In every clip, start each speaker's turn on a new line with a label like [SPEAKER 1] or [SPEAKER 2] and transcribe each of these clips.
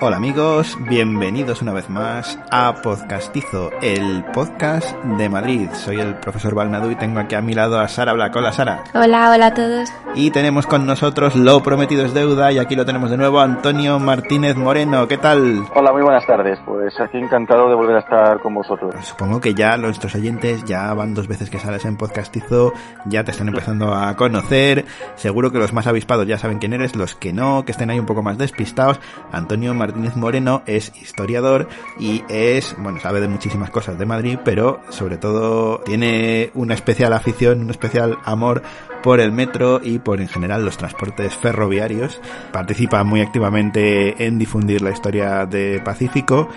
[SPEAKER 1] Hola amigos, bienvenidos una vez más a Podcastizo, el podcast de Madrid. Soy el profesor Balnadu y tengo aquí a mi lado a Sara Black. Hola Sara.
[SPEAKER 2] Hola, hola a todos.
[SPEAKER 1] Y tenemos con nosotros Lo Prometido es Deuda y aquí lo tenemos de nuevo Antonio Martínez Moreno. ¿Qué tal?
[SPEAKER 3] Hola, muy buenas tardes. Pues aquí encantado de volver a estar con vosotros.
[SPEAKER 1] Pues supongo que ya nuestros oyentes ya van dos veces que sales en Podcastizo, ya te están empezando a conocer. Seguro que los más avispados ya saben quién eres, los que no, que estén ahí un poco más despistados. Antonio Martínez Moreno es historiador y es, bueno, sabe de muchísimas cosas de Madrid, pero sobre todo tiene una especial afición, un especial amor por el metro y por en general los transportes ferroviarios. Participa muy activamente en difundir la historia de Pacífico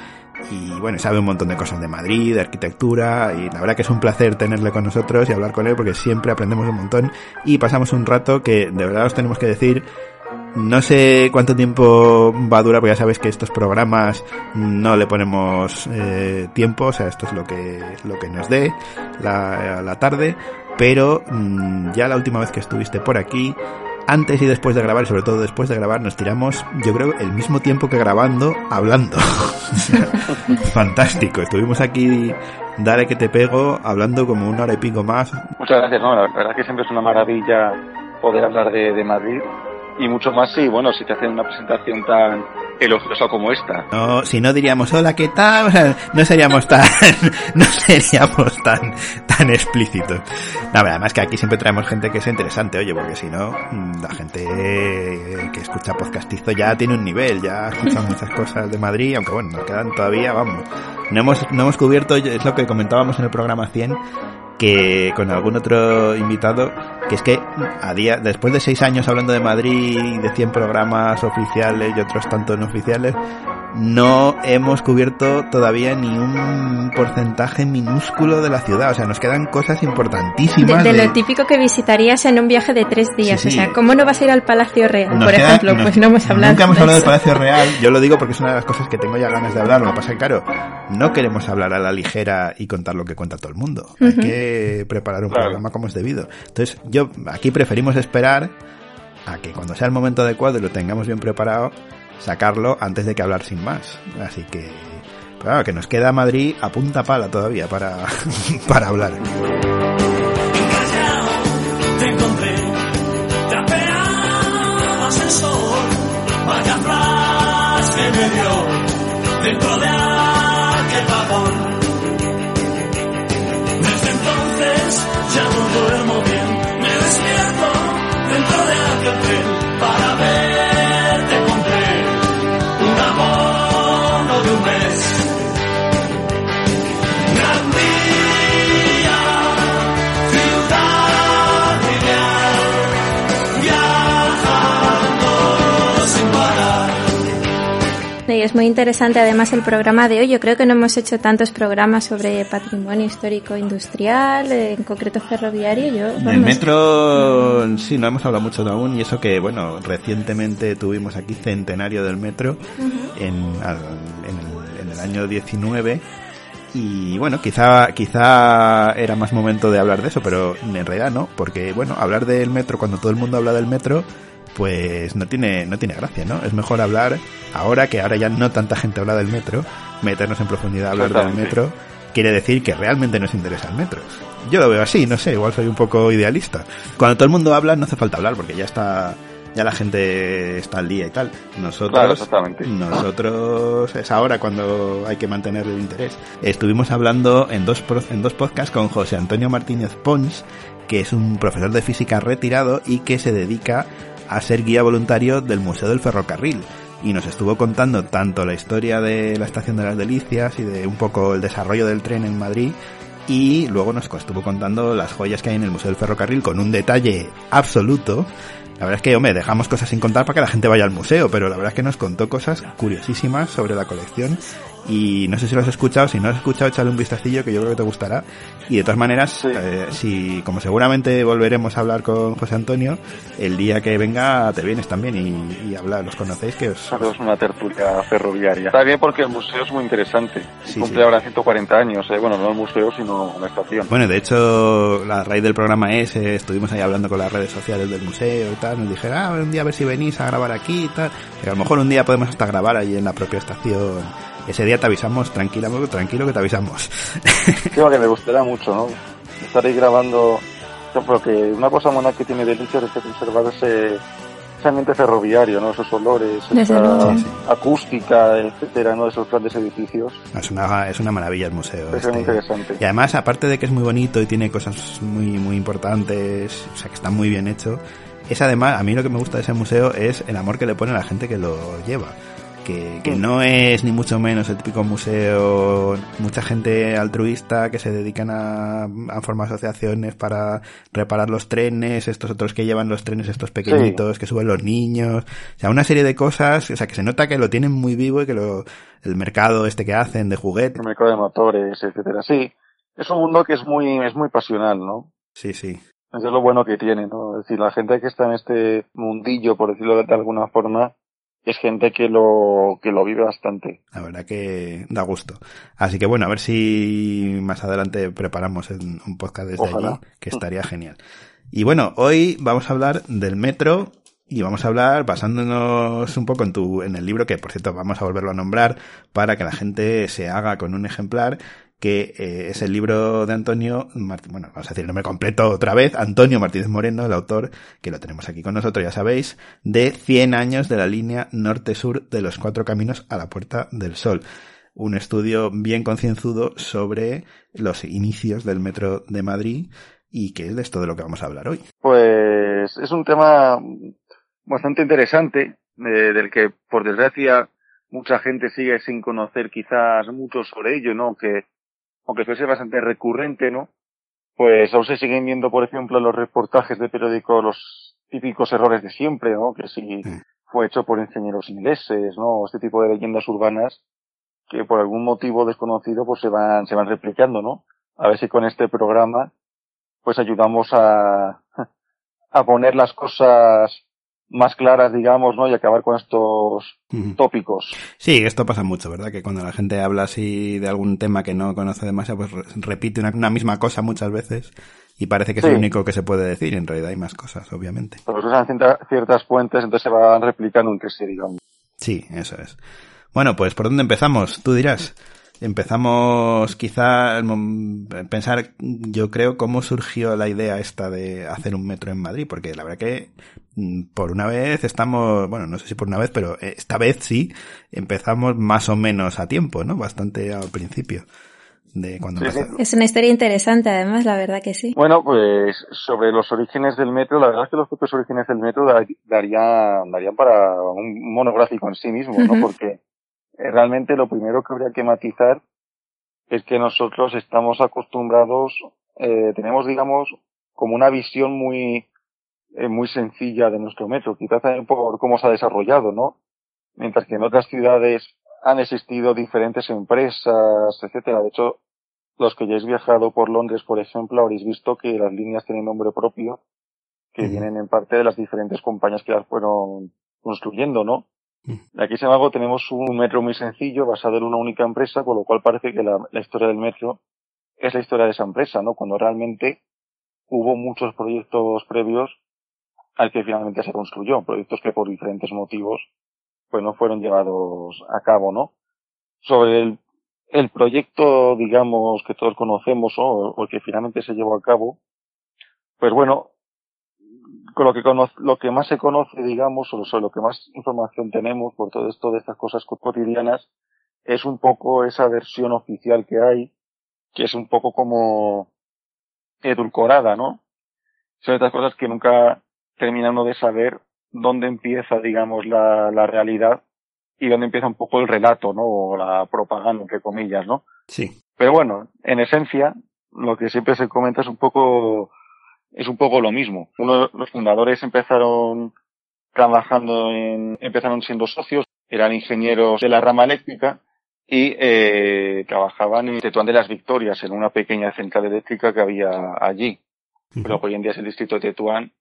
[SPEAKER 1] y bueno, sabe un montón de cosas de Madrid, de arquitectura y la verdad que es un placer tenerle con nosotros y hablar con él porque siempre aprendemos un montón y pasamos un rato que de verdad os tenemos que decir no sé cuánto tiempo va a durar, porque ya sabéis que estos programas no le ponemos eh, tiempo, o sea, esto es lo que, lo que nos dé la, tarde, pero mmm, ya la última vez que estuviste por aquí, antes y después de grabar, y sobre todo después de grabar, nos tiramos, yo creo, el mismo tiempo que grabando, hablando. Fantástico, estuvimos aquí, dale que te pego, hablando como una hora y pico más.
[SPEAKER 3] Muchas gracias, no, la verdad que siempre es una maravilla poder hablar de Madrid y mucho más si, bueno, si te hacen una presentación tan elogiosa como esta.
[SPEAKER 1] No, si no diríamos hola, ¿qué tal? O sea, no seríamos tan, no seríamos tan, tan explícitos. No, además que aquí siempre traemos gente que es interesante, oye, porque si no, la gente que escucha podcastizo ya tiene un nivel, ya escucha muchas cosas de Madrid, aunque bueno, nos quedan todavía, vamos, no hemos, no hemos cubierto, es lo que comentábamos en el programa 100, que con algún otro invitado, que es que a día, después de seis años hablando de Madrid, de 100 programas oficiales y otros tantos no oficiales, no hemos cubierto todavía ni un porcentaje minúsculo de la ciudad. O sea, nos quedan cosas importantísimas.
[SPEAKER 2] De, de lo típico que visitarías en un viaje de tres días. Sí, sí. O sea, ¿cómo no vas a ir al Palacio Real, nos por queda, ejemplo? Pues no hemos hablado.
[SPEAKER 1] Nunca hemos hablado del Palacio Real. Yo lo digo porque es una de las cosas que tengo ya ganas de hablar. Lo que pasa es que, claro, no queremos hablar a la ligera y contar lo que cuenta todo el mundo. Uh -huh. Hay que preparar un claro. programa como es debido. Entonces, yo aquí preferimos esperar a que cuando sea el momento adecuado y lo tengamos bien preparado, sacarlo antes de que hablar sin más. Así que, claro, que nos queda Madrid a punta pala todavía para, para hablar.
[SPEAKER 4] Te encontré, trapeabas el sol, vaya flash que me dio dentro de
[SPEAKER 2] Y es muy interesante además el programa de hoy. Yo creo que no hemos hecho tantos programas sobre patrimonio histórico industrial, en concreto ferroviario. Yo,
[SPEAKER 1] vamos. El metro, sí, no hemos hablado mucho aún y eso que, bueno, recientemente tuvimos aquí centenario del metro uh -huh. en, en, el, en el año 19 y bueno, quizá, quizá era más momento de hablar de eso, pero en realidad no, porque bueno, hablar del metro cuando todo el mundo habla del metro, pues no tiene, no tiene gracia, ¿no? Es mejor hablar ahora que ahora ya no tanta gente habla del metro, meternos en profundidad a hablar del metro, quiere decir que realmente nos interesa el metro. Yo lo veo así, no sé, igual soy un poco idealista. Cuando todo el mundo habla no hace falta hablar porque ya está ya la gente está al día y tal. Nosotros,
[SPEAKER 3] claro,
[SPEAKER 1] nosotros es ahora cuando hay que mantener el interés. Estuvimos hablando en dos, en dos podcasts con José Antonio Martínez Pons, que es un profesor de física retirado y que se dedica a ser guía voluntario del Museo del Ferrocarril. Y nos estuvo contando tanto la historia de la Estación de las Delicias y de un poco el desarrollo del tren en Madrid, y luego nos estuvo contando las joyas que hay en el Museo del Ferrocarril con un detalle absoluto la verdad es que, hombre, dejamos cosas sin contar para que la gente vaya al museo, pero la verdad es que nos contó cosas curiosísimas sobre la colección Y no sé si lo has escuchado, si no lo has escuchado, échale un vistacillo que yo creo que te gustará. Y de todas maneras,
[SPEAKER 3] Sí.
[SPEAKER 1] eh, si, como seguramente volveremos a hablar con José Antonio, el día que venga te vienes también y, y habla, los conocéis, que os,
[SPEAKER 3] Hacemos una tertulia ferroviaria. Está bien porque el museo es muy interesante.
[SPEAKER 1] Sí,
[SPEAKER 3] Cumple
[SPEAKER 1] sí.
[SPEAKER 3] ahora 140 años, ¿eh? bueno, no el museo, sino la estación.
[SPEAKER 1] Bueno, de hecho, la raíz del programa es, eh, estuvimos ahí hablando con las redes sociales del museo y tal, nos dijeron, ah, un día a ver si venís a grabar aquí y tal, pero a lo mejor un día podemos hasta grabar allí en la propia estación. Ese día te avisamos, tranquila, tranquilo que te avisamos.
[SPEAKER 3] Creo que me gustaría mucho, ¿no? Estar ahí grabando, porque una cosa buena que tiene Delicias es que conservar ese, ese ambiente ferroviario, ¿no? Esos olores, esa
[SPEAKER 2] luego.
[SPEAKER 1] Sí, sí.
[SPEAKER 3] acústica, etcétera, ¿no? Esos grandes edificios.
[SPEAKER 1] Es una, es una maravilla el museo.
[SPEAKER 3] Es muy
[SPEAKER 1] este.
[SPEAKER 3] interesante.
[SPEAKER 1] Y además, aparte de que es muy bonito y tiene cosas muy, muy importantes, o sea, que está muy bien hecho, es además, a mí lo que me gusta de ese museo es el amor que le pone a la gente que lo lleva. Que, que no es ni mucho menos el típico museo, mucha gente altruista que se dedican a, a formar asociaciones para reparar los trenes, estos otros que llevan los trenes, estos pequeñitos, que suben los niños, o sea, una serie de cosas, o sea, que se nota que lo tienen muy vivo y que lo, el mercado este que hacen de juguetes,
[SPEAKER 3] El mercado de motores, etcétera. Sí, es un mundo que es muy, es muy pasional, ¿no?
[SPEAKER 1] sí, sí.
[SPEAKER 3] Eso es lo bueno que tiene, ¿no? Es decir, la gente que está en este mundillo, por decirlo de, de alguna forma, es gente que lo, que lo vive bastante.
[SPEAKER 1] La verdad que da gusto. Así que bueno, a ver si más adelante preparamos un podcast desde
[SPEAKER 3] Ojalá.
[SPEAKER 1] allí, que estaría genial. Y bueno, hoy vamos a hablar del metro y vamos a hablar basándonos un poco en tu, en el libro que por cierto vamos a volverlo a nombrar para que la gente se haga con un ejemplar que eh, es el libro de Antonio, Mart- bueno, vamos a decir el nombre completo otra vez, Antonio Martínez Moreno, el autor, que lo tenemos aquí con nosotros, ya sabéis, de 100 años de la línea norte-sur de los cuatro caminos a la Puerta del Sol. Un estudio bien concienzudo sobre los inicios del metro de Madrid y que es de esto de lo que vamos a hablar hoy.
[SPEAKER 3] Pues es un tema bastante interesante, eh, del que por desgracia mucha gente sigue sin conocer quizás mucho sobre ello, ¿no? Que, aunque fuese bastante recurrente, ¿no? Pues aún se siguen viendo, por ejemplo, en los reportajes de periódicos los típicos errores de siempre, ¿no? Que si fue hecho por ingenieros ingleses, ¿no? Este tipo de leyendas urbanas que por algún motivo desconocido pues se van, se van replicando, ¿no? A ver si con este programa pues ayudamos a, a poner las cosas más claras, digamos, ¿no? Y acabar con estos tópicos.
[SPEAKER 1] Sí, esto pasa mucho, ¿verdad? Que cuando la gente habla así de algún tema que no conoce demasiado, pues re- repite una, una misma cosa muchas veces y parece que es lo único que se puede decir. En realidad hay más cosas, obviamente.
[SPEAKER 3] Porque usan cierta- ciertas fuentes, entonces se van replicando entre sí, digamos.
[SPEAKER 1] Sí, eso es. Bueno, pues ¿por dónde empezamos? Tú dirás. Empezamos quizá a pensar, yo creo, cómo surgió la idea esta de hacer un metro en Madrid, porque la verdad que mm, por una vez estamos, bueno, no sé si por una vez, pero eh, esta vez sí, empezamos más o menos a tiempo, ¿no? Bastante al principio de cuando
[SPEAKER 3] Sí.
[SPEAKER 2] Es una historia interesante, además, la verdad que sí.
[SPEAKER 3] Bueno, pues sobre los orígenes del metro, la verdad es que los propios orígenes del metro dar- darían, darían para un monográfico en sí mismo, ¿no? Porque eh, realmente lo primero que habría que matizar es que nosotros estamos acostumbrados, eh, tenemos, digamos, como una visión muy, eh, muy sencilla de nuestro metro, quizás también por cómo se ha desarrollado, ¿no? Mientras que en otras ciudades han existido diferentes empresas, etcétera. De hecho, los que ya habéis viajado por Londres, por ejemplo, habréis visto que las líneas tienen nombre propio, que vienen en parte de las diferentes compañías que las fueron construyendo, ¿no? Aquí, sin embargo, tenemos un metro muy sencillo, basado en una única empresa, con lo cual parece que la, la historia del metro es la historia de esa empresa, ¿no? Cuando realmente hubo muchos proyectos previos al que finalmente se construyó, proyectos que por diferentes motivos pues no fueron llevados a cabo, ¿no? Sobre el, el proyecto, digamos, que todos conocemos o, o el que finalmente se llevó a cabo, pues bueno, con lo que cono- lo que más se conoce, digamos, o lo que más información tenemos por todo esto de estas cosas co- cotidianas, es un poco esa versión oficial que hay, que es un poco como edulcorada, ¿no? Son estas cosas que nunca termina uno de saber dónde empieza, digamos, la, la realidad y dónde empieza un poco el relato, ¿no? O la propaganda, entre comillas, ¿no?
[SPEAKER 1] Sí.
[SPEAKER 3] Pero bueno, en esencia, lo que siempre se comenta es un poco, es un poco lo mismo. Uno, los fundadores empezaron trabajando en, empezaron siendo socios, eran ingenieros de la rama eléctrica y eh, trabajaban en Tetuán de las Victorias, en una pequeña central eléctrica que había allí. Pero hoy en día es el distrito de Tetuán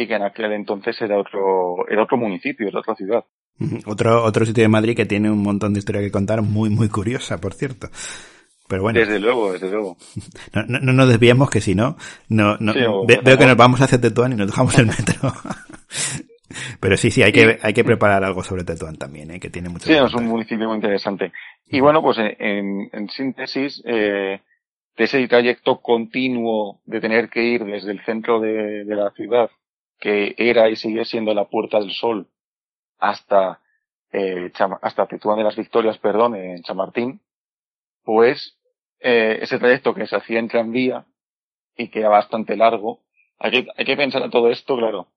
[SPEAKER 3] y que en aquel entonces era otro, era otro municipio, era otra ciudad.
[SPEAKER 1] Otro, otro sitio de Madrid que tiene un montón de historia que contar, muy, muy curiosa, por cierto. Pero bueno,
[SPEAKER 3] Desde luego, desde luego.
[SPEAKER 1] no, no, no nos desviemos que si no, no, no
[SPEAKER 3] Sí, o-
[SPEAKER 1] ve- veo que nos vamos hacia Tetuán y nos dejamos el metro. Pero sí, sí, hay que, hay que preparar algo sobre Tetuán también, ¿eh? que tiene mucho
[SPEAKER 3] Sí, es un municipio muy interesante. Y bueno, pues en, en- en síntesis, eh, de ese trayecto continuo de tener que ir desde el centro de, de la ciudad, que era y sigue siendo la Puerta del Sol, hasta, eh, hasta Tetuán de las Victorias, perdón, en Chamartín, pues eh, ese trayecto que se hacía en tranvía y que era bastante largo, hay que, hay que pensar en todo esto, claro,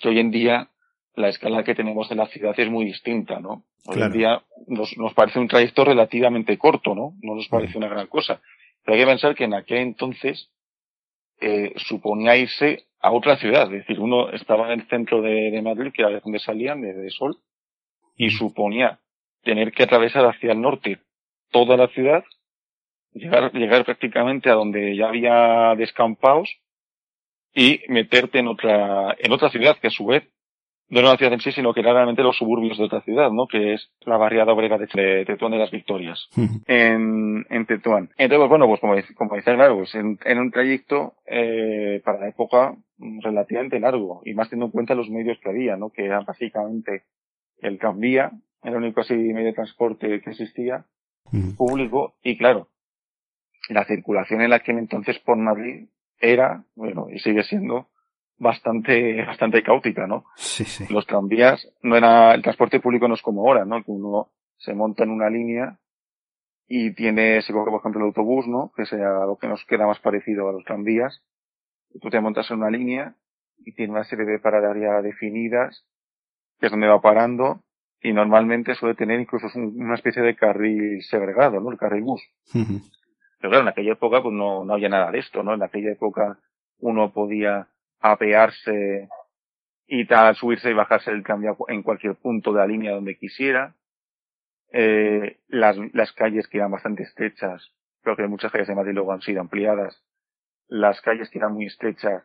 [SPEAKER 3] que hoy en día la escala que tenemos de la ciudad es muy distinta, ¿no? Hoy
[SPEAKER 1] Claro.
[SPEAKER 3] en día nos, nos parece un trayecto relativamente corto, ¿no? No nos parece una gran cosa. Pero hay que pensar que en aquel entonces eh, suponía irse a otra ciudad. Es decir, uno estaba en el centro de, de Madrid, que era de donde salían, de, de Sol, y suponía tener que atravesar hacia el norte toda la ciudad, llegar, llegar prácticamente a donde ya había descampados y meterte en otra, en otra ciudad que a su vez no era una ciudad en sí, sino que era realmente los suburbios de otra ciudad, ¿no? Que es la barriada obrera de, de Tetuán de las Victorias en, en Tetuán. Entonces, pues, bueno, pues como, como dice, claro, pues en, en un trayecto eh, para la época mm, relativamente largo y más teniendo en cuenta los medios que había, ¿no? Que eran básicamente el tranvía, era el único así medio de transporte que existía, público, y claro, la circulación en aquel entonces por Madrid era, bueno, y sigue siendo bastante, bastante caótica, ¿no?
[SPEAKER 1] Sí, sí.
[SPEAKER 3] los tranvías no era el transporte público no es como ahora no que uno se monta en una línea y tiene se coge por ejemplo el autobús no que sea lo que nos queda más parecido a los tranvías tú te montas en una línea y tiene una serie de paradas ya definidas que es donde va parando y normalmente suele tener incluso un- una especie de carril segregado no el carril bus pero claro, en aquella época pues no, no había nada de esto, ¿no? En aquella época uno podía apearse y tal, subirse y bajarse del cambio en cualquier punto de la línea donde quisiera. Eh, las, las calles que eran bastante estrechas, creo que muchas calles de Madrid luego han sido ampliadas. Las calles que eran muy estrechas,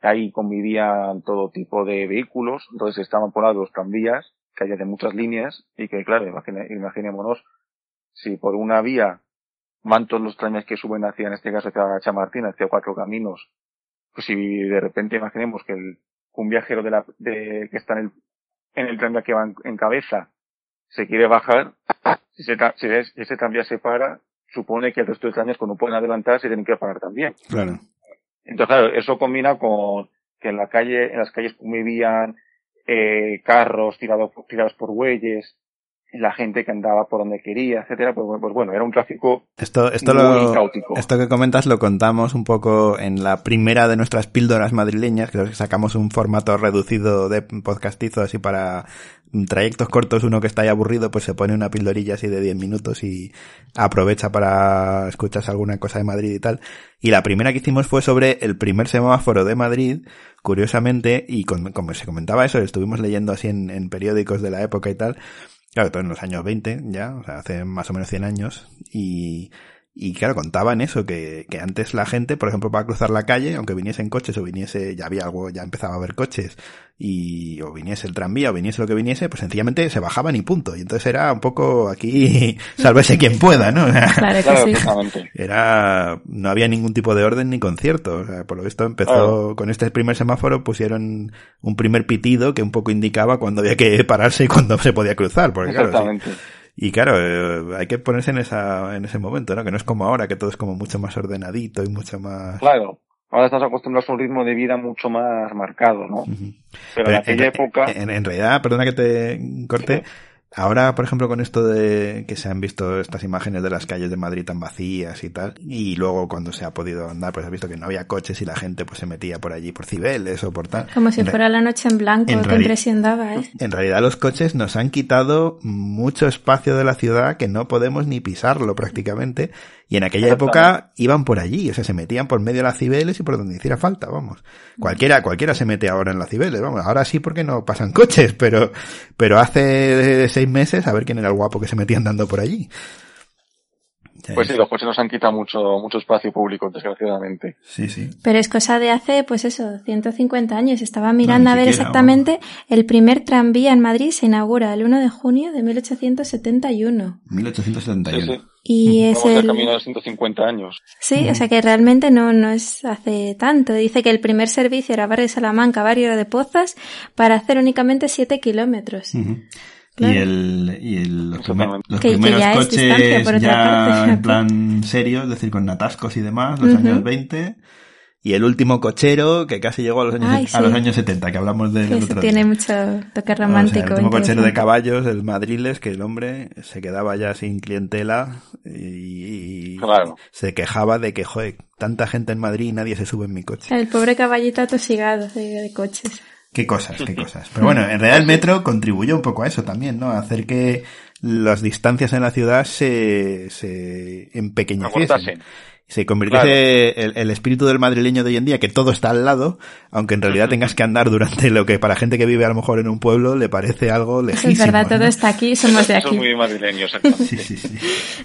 [SPEAKER 3] ahí convivían todo tipo de vehículos, entonces estaban por lado los tranvías, calles de muchas líneas, y que claro, imaginémonos, si por una vía van todos los trenes que suben hacia, en este caso, hacia Chamartín, hacia cuatro caminos. Pues si de repente imaginemos que el, un viajero de la, de, que está en el, en el tranvía que va en, en cabeza se quiere bajar, si, se, si, es- ese tranvía se para, supone que el resto de tranvías cuando pueden adelantar se tienen que parar también.
[SPEAKER 1] Claro.
[SPEAKER 3] Entonces, claro, eso combina con que en la calle, en las calles convivían eh, carros tirados, tirados por bueyes, la gente que andaba por donde quería, etcétera, pues, pues bueno, era un tráfico
[SPEAKER 1] Esto, esto
[SPEAKER 3] muy
[SPEAKER 1] lo,
[SPEAKER 3] caótico.
[SPEAKER 1] esto que comentas lo contamos un poco en la primera de nuestras píldoras madrileñas, que sacamos un formato reducido de podcastizo así para trayectos cortos, uno que está ahí aburrido, pues se pone una pildorilla así de 10 minutos y aprovecha para escucharse alguna cosa de Madrid y tal. Y la primera que hicimos fue sobre el primer semáforo de Madrid, curiosamente, y con- como se comentaba eso, estuvimos leyendo así en, en periódicos de la época y tal, Claro, todo en los años 20 ya, o sea, hace más o menos 100 años. Y, y claro, contaban eso, que, que antes la gente, por ejemplo, para cruzar la calle, aunque viniesen coches o viniese, ya había algo, ya empezaba a haber coches, y, o viniese el tranvía o viniese lo que viniese, pues sencillamente se bajaban y punto. Y entonces era un poco aquí, sálvese quien pueda, ¿no?
[SPEAKER 2] Claro que sí.
[SPEAKER 1] Era, no había ningún tipo de orden ni concierto. O sea, por lo visto empezó con este primer semáforo, pusieron un primer pitido que un poco indicaba cuando había que pararse y cuando se podía cruzar. Porque claro. Y claro, eh, hay que ponerse en esa, en ese momento, ¿no? Que no es como ahora, que todo es como mucho más ordenadito y mucho más...
[SPEAKER 3] Claro. Ahora estás acostumbrados a un ritmo de vida mucho más marcado, ¿no? Pero en aquella
[SPEAKER 1] en,
[SPEAKER 3] época,
[SPEAKER 1] en, en realidad, perdona que te corte, ahora, por ejemplo, con esto de que se han visto estas imágenes de las calles de Madrid tan vacías y tal, y luego cuando se ha podido andar, pues has visto que no había coches y la gente pues se metía por allí por Cibeles o por tal.
[SPEAKER 2] Como si
[SPEAKER 1] En
[SPEAKER 2] fuera la noche en blanco,
[SPEAKER 1] en
[SPEAKER 2] qué impresión daba, ¿eh?
[SPEAKER 1] En realidad los coches nos han quitado mucho espacio de la ciudad que no podemos ni pisarlo prácticamente. Y en aquella época iban por allí, o sea, se metían por medio de las Cibeles y por donde hiciera falta, vamos. Cualquiera, cualquiera se mete ahora en las Cibeles, vamos. Ahora sí porque no pasan coches, pero, pero hace seis meses a ver quién era el guapo que se metía andando por allí.
[SPEAKER 3] Pues sí, los coches nos han quitado mucho, mucho espacio público, desgraciadamente.
[SPEAKER 1] Sí, sí.
[SPEAKER 2] Pero es cosa de hace, pues eso, 150 años. Estaba mirando
[SPEAKER 1] ni
[SPEAKER 2] a ver
[SPEAKER 1] siquiera,
[SPEAKER 2] exactamente, el primer tranvía en Madrid se inaugura el 1 de junio de 1871.
[SPEAKER 1] 1871.
[SPEAKER 3] Sí, sí.
[SPEAKER 2] Y es
[SPEAKER 3] Vamos
[SPEAKER 2] el...
[SPEAKER 3] de camino de 150 años.
[SPEAKER 2] Sí, o sea que realmente no, no es hace tanto. Dice que el primer servicio era Barrio Salamanca, Barrio de Pozas, para hacer únicamente 7 kilómetros.
[SPEAKER 1] Ujú.
[SPEAKER 2] Claro.
[SPEAKER 1] Y, el, y el- los, primer-
[SPEAKER 3] Exactamente.
[SPEAKER 1] los
[SPEAKER 2] Que- que
[SPEAKER 1] primeros
[SPEAKER 2] ya
[SPEAKER 1] coches ya en plan serio, es decir, con atascos y demás, los años 20. Y el último cochero que casi llegó a los años,
[SPEAKER 2] Ay,
[SPEAKER 1] a los años 70, que hablamos del
[SPEAKER 2] eso
[SPEAKER 1] otro
[SPEAKER 2] tiene
[SPEAKER 1] día.
[SPEAKER 2] mucho toque
[SPEAKER 1] O sea,
[SPEAKER 2] romántico.
[SPEAKER 1] el último cochero de caballos, el Madriles, que el hombre se quedaba ya sin clientela y, y
[SPEAKER 3] Claro.
[SPEAKER 1] se quejaba de que, joder, tanta gente en Madrid y nadie se sube en mi coche.
[SPEAKER 2] El pobre caballito atosigado de, de coches.
[SPEAKER 1] Qué cosas, qué cosas. Pero bueno, en realidad el metro contribuyó un poco a eso también, ¿no? A hacer que las distancias en la ciudad se, se empequeñeciesen.
[SPEAKER 3] Acortasen.
[SPEAKER 1] Se convirtiese el, el espíritu del madrileño de hoy en día, que todo está al lado, aunque en realidad tengas que andar durante lo que para gente que vive a lo mejor en un pueblo le parece algo lejísimo.
[SPEAKER 2] es verdad, todo
[SPEAKER 1] ¿no?
[SPEAKER 2] está aquí, somos de aquí.
[SPEAKER 3] es muy madrileño, exactamente.
[SPEAKER 1] Sí, sí, sí.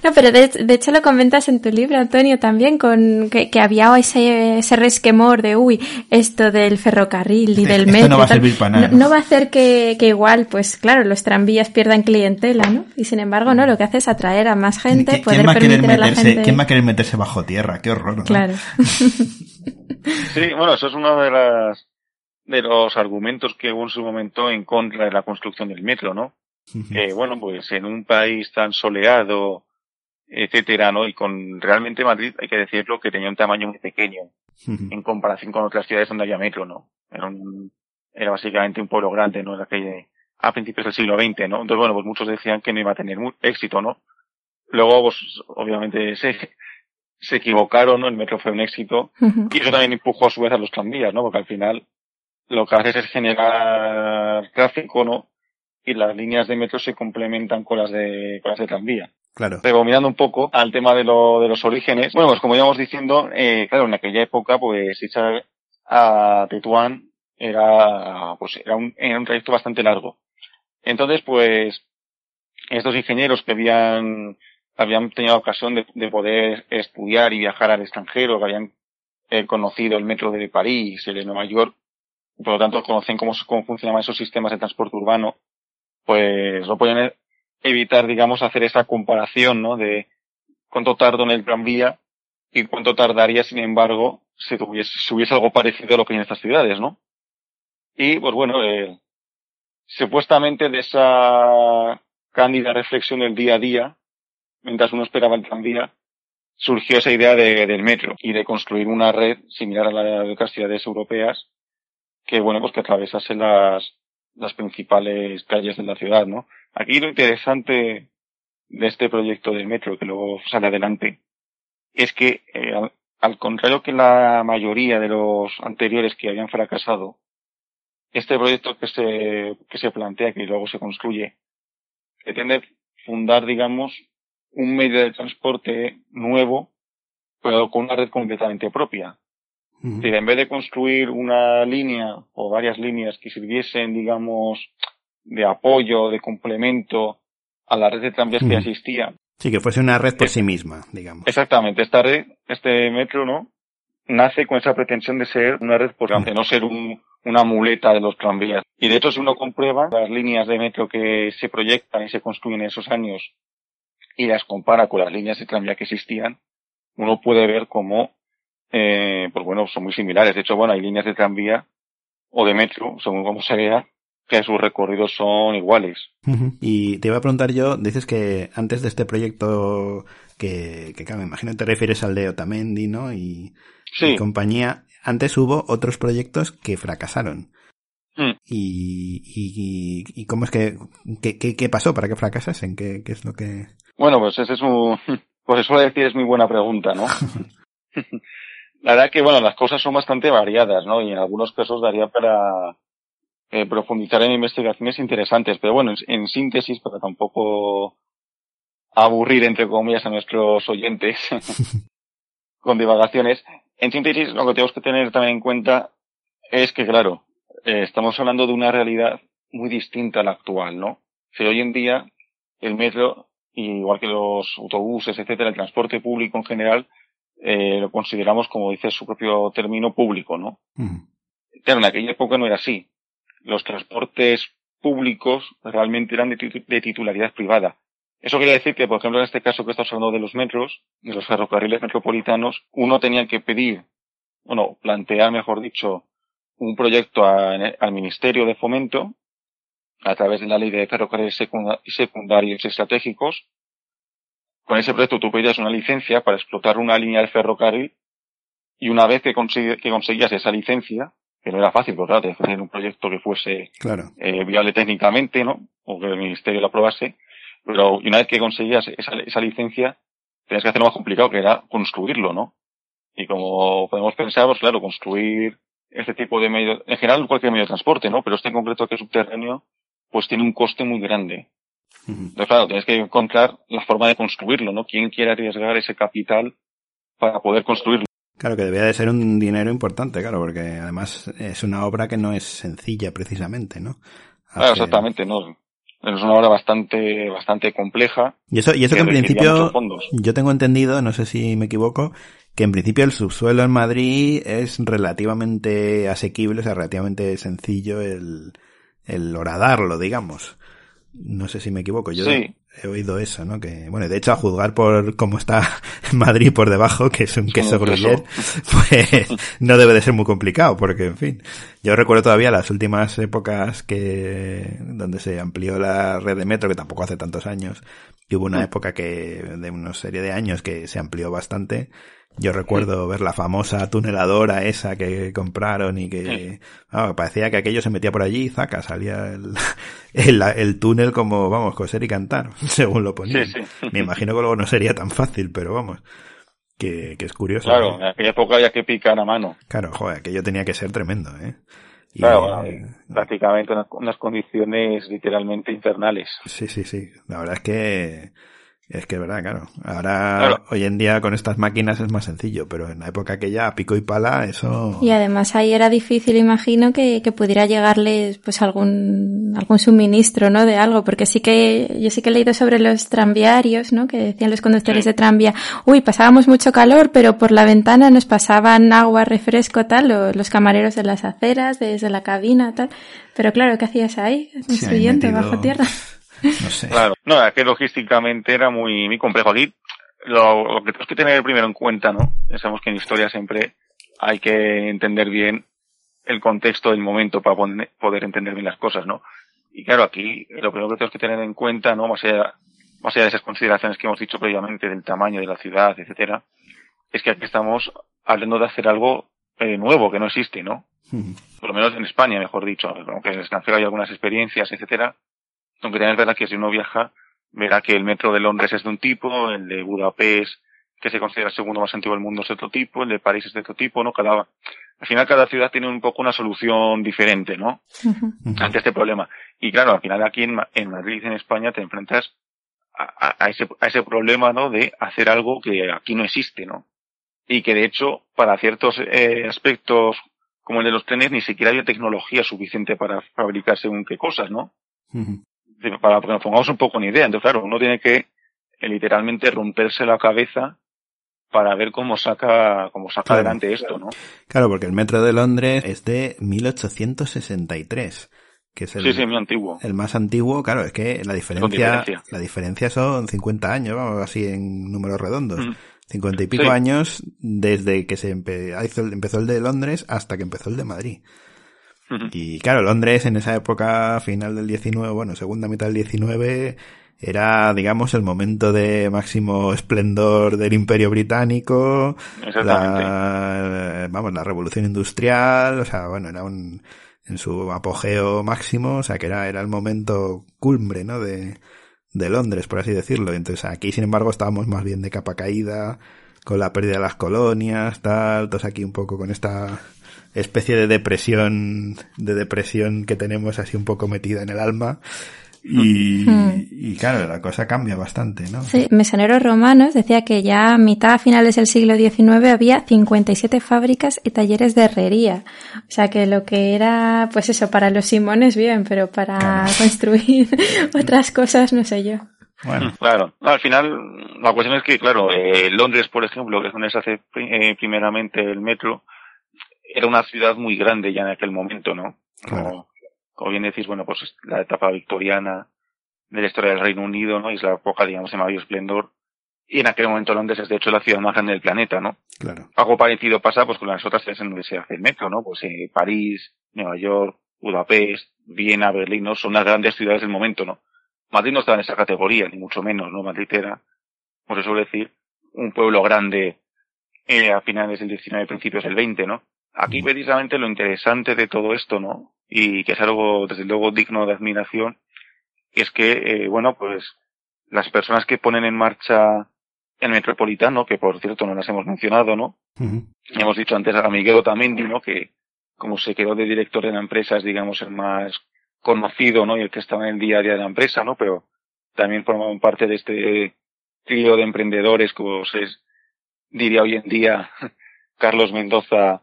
[SPEAKER 2] No, pero de, de hecho lo comentas en tu libro, Antonio, también, con que, que había ese, ese resquemor de, uy, esto del ferrocarril y del
[SPEAKER 1] Esto
[SPEAKER 2] metro.
[SPEAKER 1] no va a servir para nada.
[SPEAKER 2] No, no va a hacer que, que igual, pues claro, los tranvías pierdan clientela, ¿no? Y sin embargo, no, lo que hace es atraer a más gente,
[SPEAKER 1] ¿Quién,
[SPEAKER 2] poder
[SPEAKER 1] quién va a querer
[SPEAKER 2] permitir a la
[SPEAKER 1] meterse,
[SPEAKER 2] gente...
[SPEAKER 1] ¿Quién va a querer meterse bajo tierra? Qué horror, ¿no?
[SPEAKER 2] Claro.
[SPEAKER 3] Sí, bueno, eso es uno de las de los argumentos que hubo en su momento en contra de la construcción del metro, ¿no? Que bueno, pues en un país tan soleado, etcétera, ¿no? Y con realmente Madrid, hay que decirlo, que tenía un tamaño muy pequeño en comparación con otras ciudades donde había metro, ¿no? Era un, era básicamente un pueblo grande, ¿no? Era que a principios del siglo XX, ¿no? Entonces, bueno, pues muchos decían que no iba a tener éxito, ¿no? Luego, pues, obviamente se, se equivocaron, ¿no? El metro fue un éxito. Y eso también empujó a su vez a los tranvías, ¿no? Porque al final lo que haces es generar tráfico, ¿no? Y las líneas de metro se complementan con las de, con las de tranvía.
[SPEAKER 1] Claro.
[SPEAKER 3] Rebobinando un poco al tema de, lo, de los orígenes. Bueno, pues como íbamos diciendo, eh, claro, en aquella época, pues irse a Tetuán era, pues era un, era un trayecto bastante largo. Entonces, pues, estos ingenieros que habían, habían tenido ocasión de, de poder estudiar y viajar al extranjero, que habían eh, conocido el metro de París, el de Nueva York, por lo tanto conocen cómo, funcionaban esos sistemas de transporte urbano, pues no podían evitar, digamos, hacer esa comparación, ¿no? De cuánto tardó en el tranvía y cuánto tardaría, sin embargo, si tuviese, si hubiese algo parecido a lo que hay en estas ciudades, ¿no? Y, pues bueno, eh, supuestamente de esa cándida reflexión del día a día, mientras uno esperaba el tranvía, surgió esa idea de, del metro y de construir una red similar a la de otras ciudades europeas que, bueno, pues que atravesase las, las principales calles de la ciudad, ¿no? Aquí lo interesante de este proyecto del metro, que luego sale adelante, es que, eh, al, al contrario que la mayoría de los anteriores que habían fracasado, este proyecto que se, que se plantea, que luego se construye, pretende fundar, digamos, un medio de transporte nuevo, pero con una red completamente propia. Es decir, en vez de construir una línea o varias líneas que sirviesen, digamos, de apoyo, de complemento a la red de tranvías que ya existía,
[SPEAKER 1] Sí, que fuese una red por
[SPEAKER 3] Es-
[SPEAKER 1] sí misma, digamos.
[SPEAKER 3] Exactamente, esta red, este metro, ¿no? Nace con esa pretensión de ser una red por de no ser un, una muleta de los tranvías. Y de hecho, si uno comprueba las líneas de metro que se proyectan y se construyen en esos años y las compara con las líneas de tranvía que existían, uno puede ver cómo, eh, pues bueno, son muy similares. De hecho, bueno, hay líneas de tranvía o de metro, según como se vea, que sus recorridos son iguales.
[SPEAKER 1] Y te iba a preguntar yo, dices que antes de este proyecto que, que claro, me imagino te refieres al de Otamendi, ¿no? Y,
[SPEAKER 3] Sí.
[SPEAKER 1] y compañía, antes hubo otros proyectos que fracasaron.
[SPEAKER 3] Mm.
[SPEAKER 1] Y, y, y cómo es que, qué, qué, qué pasó para que fracasasen? ¿Qué, qué es lo que...?
[SPEAKER 3] Bueno, pues ese es un, pues eso decir es muy buena pregunta, ¿no? La verdad que, bueno, las cosas son bastante variadas, ¿no? Y en algunos casos daría para eh, profundizar en investigaciones interesantes. Pero bueno, en, en síntesis, para tampoco aburrir, entre comillas, a nuestros oyentes con divagaciones, en síntesis lo que tenemos que tener también en cuenta es que, claro, eh, estamos hablando de una realidad muy distinta a la actual, ¿no? Si hoy en día el metro y igual que los autobuses, etcétera, el transporte público en general, eh, lo consideramos, como dice su propio término, público, ¿no?
[SPEAKER 1] Ujú.
[SPEAKER 3] Claro, en aquella época no era así. Los transportes públicos realmente eran de, titu- de titularidad privada. Eso quiere decir que, por ejemplo, en este caso que estamos hablando de los metros, de los ferrocarriles metropolitanos, uno tenía que pedir, bueno, plantear, mejor dicho, un proyecto a- al Ministerio de Fomento, a través de la ley de ferrocarriles secunda- secundarios estratégicos. Con ese proyecto tú pedías una licencia para explotar una línea de ferrocarril y una vez que, consigue- que conseguías esa licencia, que no era fácil, porque claro, tenías que hacer un proyecto que fuese
[SPEAKER 1] Claro.
[SPEAKER 3] eh, viable técnicamente, ¿no? O que el ministerio lo aprobase. Pero y una vez que conseguías esa, esa licencia, tenías que hacer lo más complicado, que era construirlo, ¿no? Y como podemos pensar, pues claro, construir este tipo de medio, en general cualquier medio de transporte, ¿no? Pero este en concreto que es subterráneo, pues tiene un coste muy grande. Entonces, claro, tienes que encontrar la forma de construirlo, ¿no? ¿Quién quiere arriesgar ese capital para poder construirlo?
[SPEAKER 1] Claro que debía de ser un dinero importante, claro, porque además es una obra que no es sencilla precisamente, ¿no?
[SPEAKER 3] Claro, exactamente, ¿no? Es una obra bastante, bastante compleja.
[SPEAKER 1] Y eso, y eso que en principio, yo tengo entendido, no sé si me equivoco, que en principio el subsuelo en Madrid es relativamente asequible, o sea, relativamente sencillo el, el horadarlo, digamos. No sé si me equivoco, yo
[SPEAKER 3] Sí.
[SPEAKER 1] he oído eso, ¿no? Que, bueno, de hecho, a juzgar por cómo está Madrid por debajo, que es un queso
[SPEAKER 3] un queso.
[SPEAKER 1] gruyere, pues no debe de ser muy complicado, porque, en fin, yo recuerdo todavía las últimas épocas que, donde se amplió la red de metro, que tampoco hace tantos años, y hubo una
[SPEAKER 3] Mm.
[SPEAKER 1] época que, de una serie de años que se amplió bastante. Yo recuerdo ver la famosa tuneladora esa que compraron y que ah, parecía que aquello se metía por allí y zaca, salía el, el, el túnel como, vamos, coser y cantar, según lo ponían.
[SPEAKER 3] Sí, sí.
[SPEAKER 1] Me imagino que luego no sería tan fácil, pero vamos, que, que es curioso.
[SPEAKER 3] Claro,
[SPEAKER 1] ¿no?
[SPEAKER 3] en aquella época había que picar a mano.
[SPEAKER 1] Claro, joder, aquello tenía que ser tremendo, ¿eh? Y,
[SPEAKER 3] Claro,
[SPEAKER 1] eh,
[SPEAKER 3] prácticamente unas, unas condiciones literalmente infernales.
[SPEAKER 1] Sí, sí, sí. La verdad es que es que es verdad, claro. Ahora,
[SPEAKER 3] Claro.
[SPEAKER 1] hoy en día con estas máquinas es más sencillo, pero en la época aquella, a pico y pala, eso...
[SPEAKER 2] Y además ahí era difícil, imagino, que, que pudiera llegarles pues algún, algún suministro, ¿no? De algo, porque sí que, yo sí que he leído sobre los tranviarios, ¿no? Que decían los conductores
[SPEAKER 3] Sí.
[SPEAKER 2] de tranvía, uy, pasábamos mucho calor, pero por la ventana nos pasaban agua, refresco, tal, o los camareros de las aceras, desde la cabina, tal. Pero claro, ¿qué hacías ahí?
[SPEAKER 1] Sí,
[SPEAKER 2] Construyendo
[SPEAKER 1] metido-
[SPEAKER 2] bajo tierra.
[SPEAKER 1] No sé.
[SPEAKER 3] Claro. No, es que logísticamente era muy, muy complejo. Aquí lo, lo que tenemos que tener primero en cuenta, ¿no? Sabemos que en historia siempre hay que entender bien el contexto del momento para poder entender bien las cosas, ¿no? Y claro, aquí lo primero que tenemos que tener en cuenta, ¿no? Más allá, más allá de esas consideraciones que hemos dicho previamente del tamaño de la ciudad, etcétera, es que aquí estamos hablando de hacer algo eh, nuevo que no existe, ¿no? Por lo menos en España, mejor dicho, aunque en el extranjero hay algunas experiencias, etcétera, aunque también es verdad que si uno viaja, verá que el metro de Londres es de un tipo, el de Budapest, que se considera el segundo más antiguo del mundo, es de otro tipo, el de París es de otro tipo, ¿no? Cada, al final cada ciudad tiene un poco una solución diferente, ¿no? Ante este problema. Y claro, al final aquí en, Ma- en Madrid, en España, te enfrentas a, a- a ese, a ese problema, ¿no? De hacer algo que aquí no existe, ¿no? Y que de hecho, para ciertos eh, aspectos como el de los trenes, ni siquiera había tecnología suficiente para fabricar según qué cosas, ¿no? Para que nos pongamos un poco en idea. Entonces, claro, uno tiene que eh, literalmente romperse la cabeza para ver cómo saca, cómo saca
[SPEAKER 1] Claro.
[SPEAKER 3] adelante esto, ¿no?
[SPEAKER 1] Claro, porque el metro de Londres es de 1863, que es el,
[SPEAKER 3] Sí, sí, muy antiguo.
[SPEAKER 1] el más antiguo. Claro, es que la diferencia,
[SPEAKER 3] diferencia.
[SPEAKER 1] la diferencia son 50 años, vamos, así en números redondos.
[SPEAKER 3] Mm.
[SPEAKER 1] 50 y pico
[SPEAKER 3] Sí.
[SPEAKER 1] años desde que se empe- hizo empezó el de Londres hasta que empezó el de Madrid. Y claro, Londres en esa época, final del 19, bueno, segunda mitad del 19, era, digamos, el momento de máximo esplendor del imperio británico,
[SPEAKER 3] Exactamente.
[SPEAKER 1] la, vamos, la revolución industrial, o sea, bueno, era un, en su apogeo máximo, o sea, que era, era el momento cumbre, ¿no? De, de Londres, por así decirlo. Entonces aquí, sin embargo, estábamos más bien de capa caída, con la pérdida de las colonias, tal, todos aquí un poco con esta especie de depresión, de depresión que tenemos así un poco metida en el alma. Y, y claro, la cosa cambia bastante, ¿no?
[SPEAKER 2] Sí, Mesoneros Romanos decía que ya a mitad a finales del siglo XIX había 57 fábricas y talleres de herrería. O sea que lo que era, pues eso, para los Simones bien, pero para
[SPEAKER 1] Claro.
[SPEAKER 2] construir otras cosas no sé yo.
[SPEAKER 1] Bueno,
[SPEAKER 3] Claro, No, al final la cuestión es que, claro, eh, Londres, por ejemplo, que es donde se hace eh, primeramente el metro, era una ciudad muy grande ya en aquel momento, ¿no?
[SPEAKER 1] Claro.
[SPEAKER 3] Como, como bien decís, bueno, pues la etapa victoriana de la historia del Reino Unido, ¿no? Y es la época, digamos, de mayor esplendor. Y en aquel momento Londres es, de hecho, la ciudad más grande del planeta, ¿no?
[SPEAKER 1] claro.
[SPEAKER 3] Algo parecido pasa pues con las otras ciudades en donde se hace el metro, ¿no? Pues eh, París, Nueva York, Budapest, Viena, Berlín, ¿no? Son las grandes ciudades del momento, ¿no? Madrid no está en esa categoría, ni mucho menos, ¿no? Madrid era, por eso decir, un pueblo grande eh, a finales del 19, principios del 20, ¿no? Aquí
[SPEAKER 1] Mm.
[SPEAKER 3] precisamente lo interesante de todo esto, ¿no? Y que es algo, desde luego, digno de admiración, es que, eh, bueno, pues las personas que ponen en marcha el metropolitano, que por cierto no las hemos mencionado, ¿no? Ya hemos dicho antes a Miguel Otamendi, ¿no? Que como se quedó de director de la empresa es, digamos, el más conocido, ¿no? Y el que estaba en el día a día de la empresa, ¿no? Pero también formaban parte de este trío de emprendedores, como se diría hoy en día Carlos Mendoza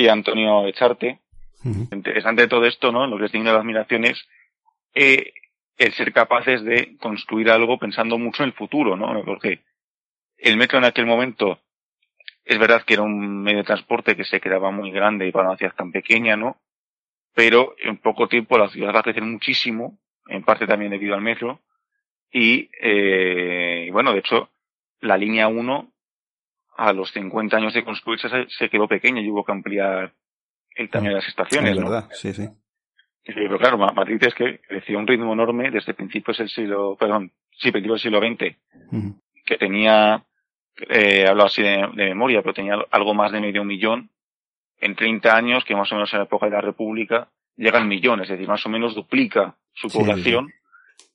[SPEAKER 3] y Antonio Echarte.
[SPEAKER 1] Ujú.
[SPEAKER 3] Interesante de todo esto, ¿no? Lo que es digno de admiración es eh, el ser capaces de construir algo pensando mucho en el futuro, ¿no? Porque el metro en aquel momento es verdad que era un medio de transporte que se quedaba muy grande y para una ciudad tan pequeña, ¿no? Pero en poco tiempo la ciudad va a crecer muchísimo, en parte también debido al metro. Y, eh, bueno, de hecho, la línea 1, a los 50 años de construirse, se, quedó pequeña y hubo que ampliar el tamaño de las estaciones,
[SPEAKER 1] Es
[SPEAKER 3] ¿no?
[SPEAKER 1] verdad, sí, sí.
[SPEAKER 3] Sí, pero claro, Ma- Madrid es que creció a un ritmo enorme desde principios del siglo, perdón, sí, principios del siglo XX, que tenía, eh, hablo así de, de memoria, pero tenía algo más de medio millón. En 30 años, que más o menos en la época de la República, llega al millón, es decir, más o menos duplica su
[SPEAKER 1] Sí,
[SPEAKER 3] población.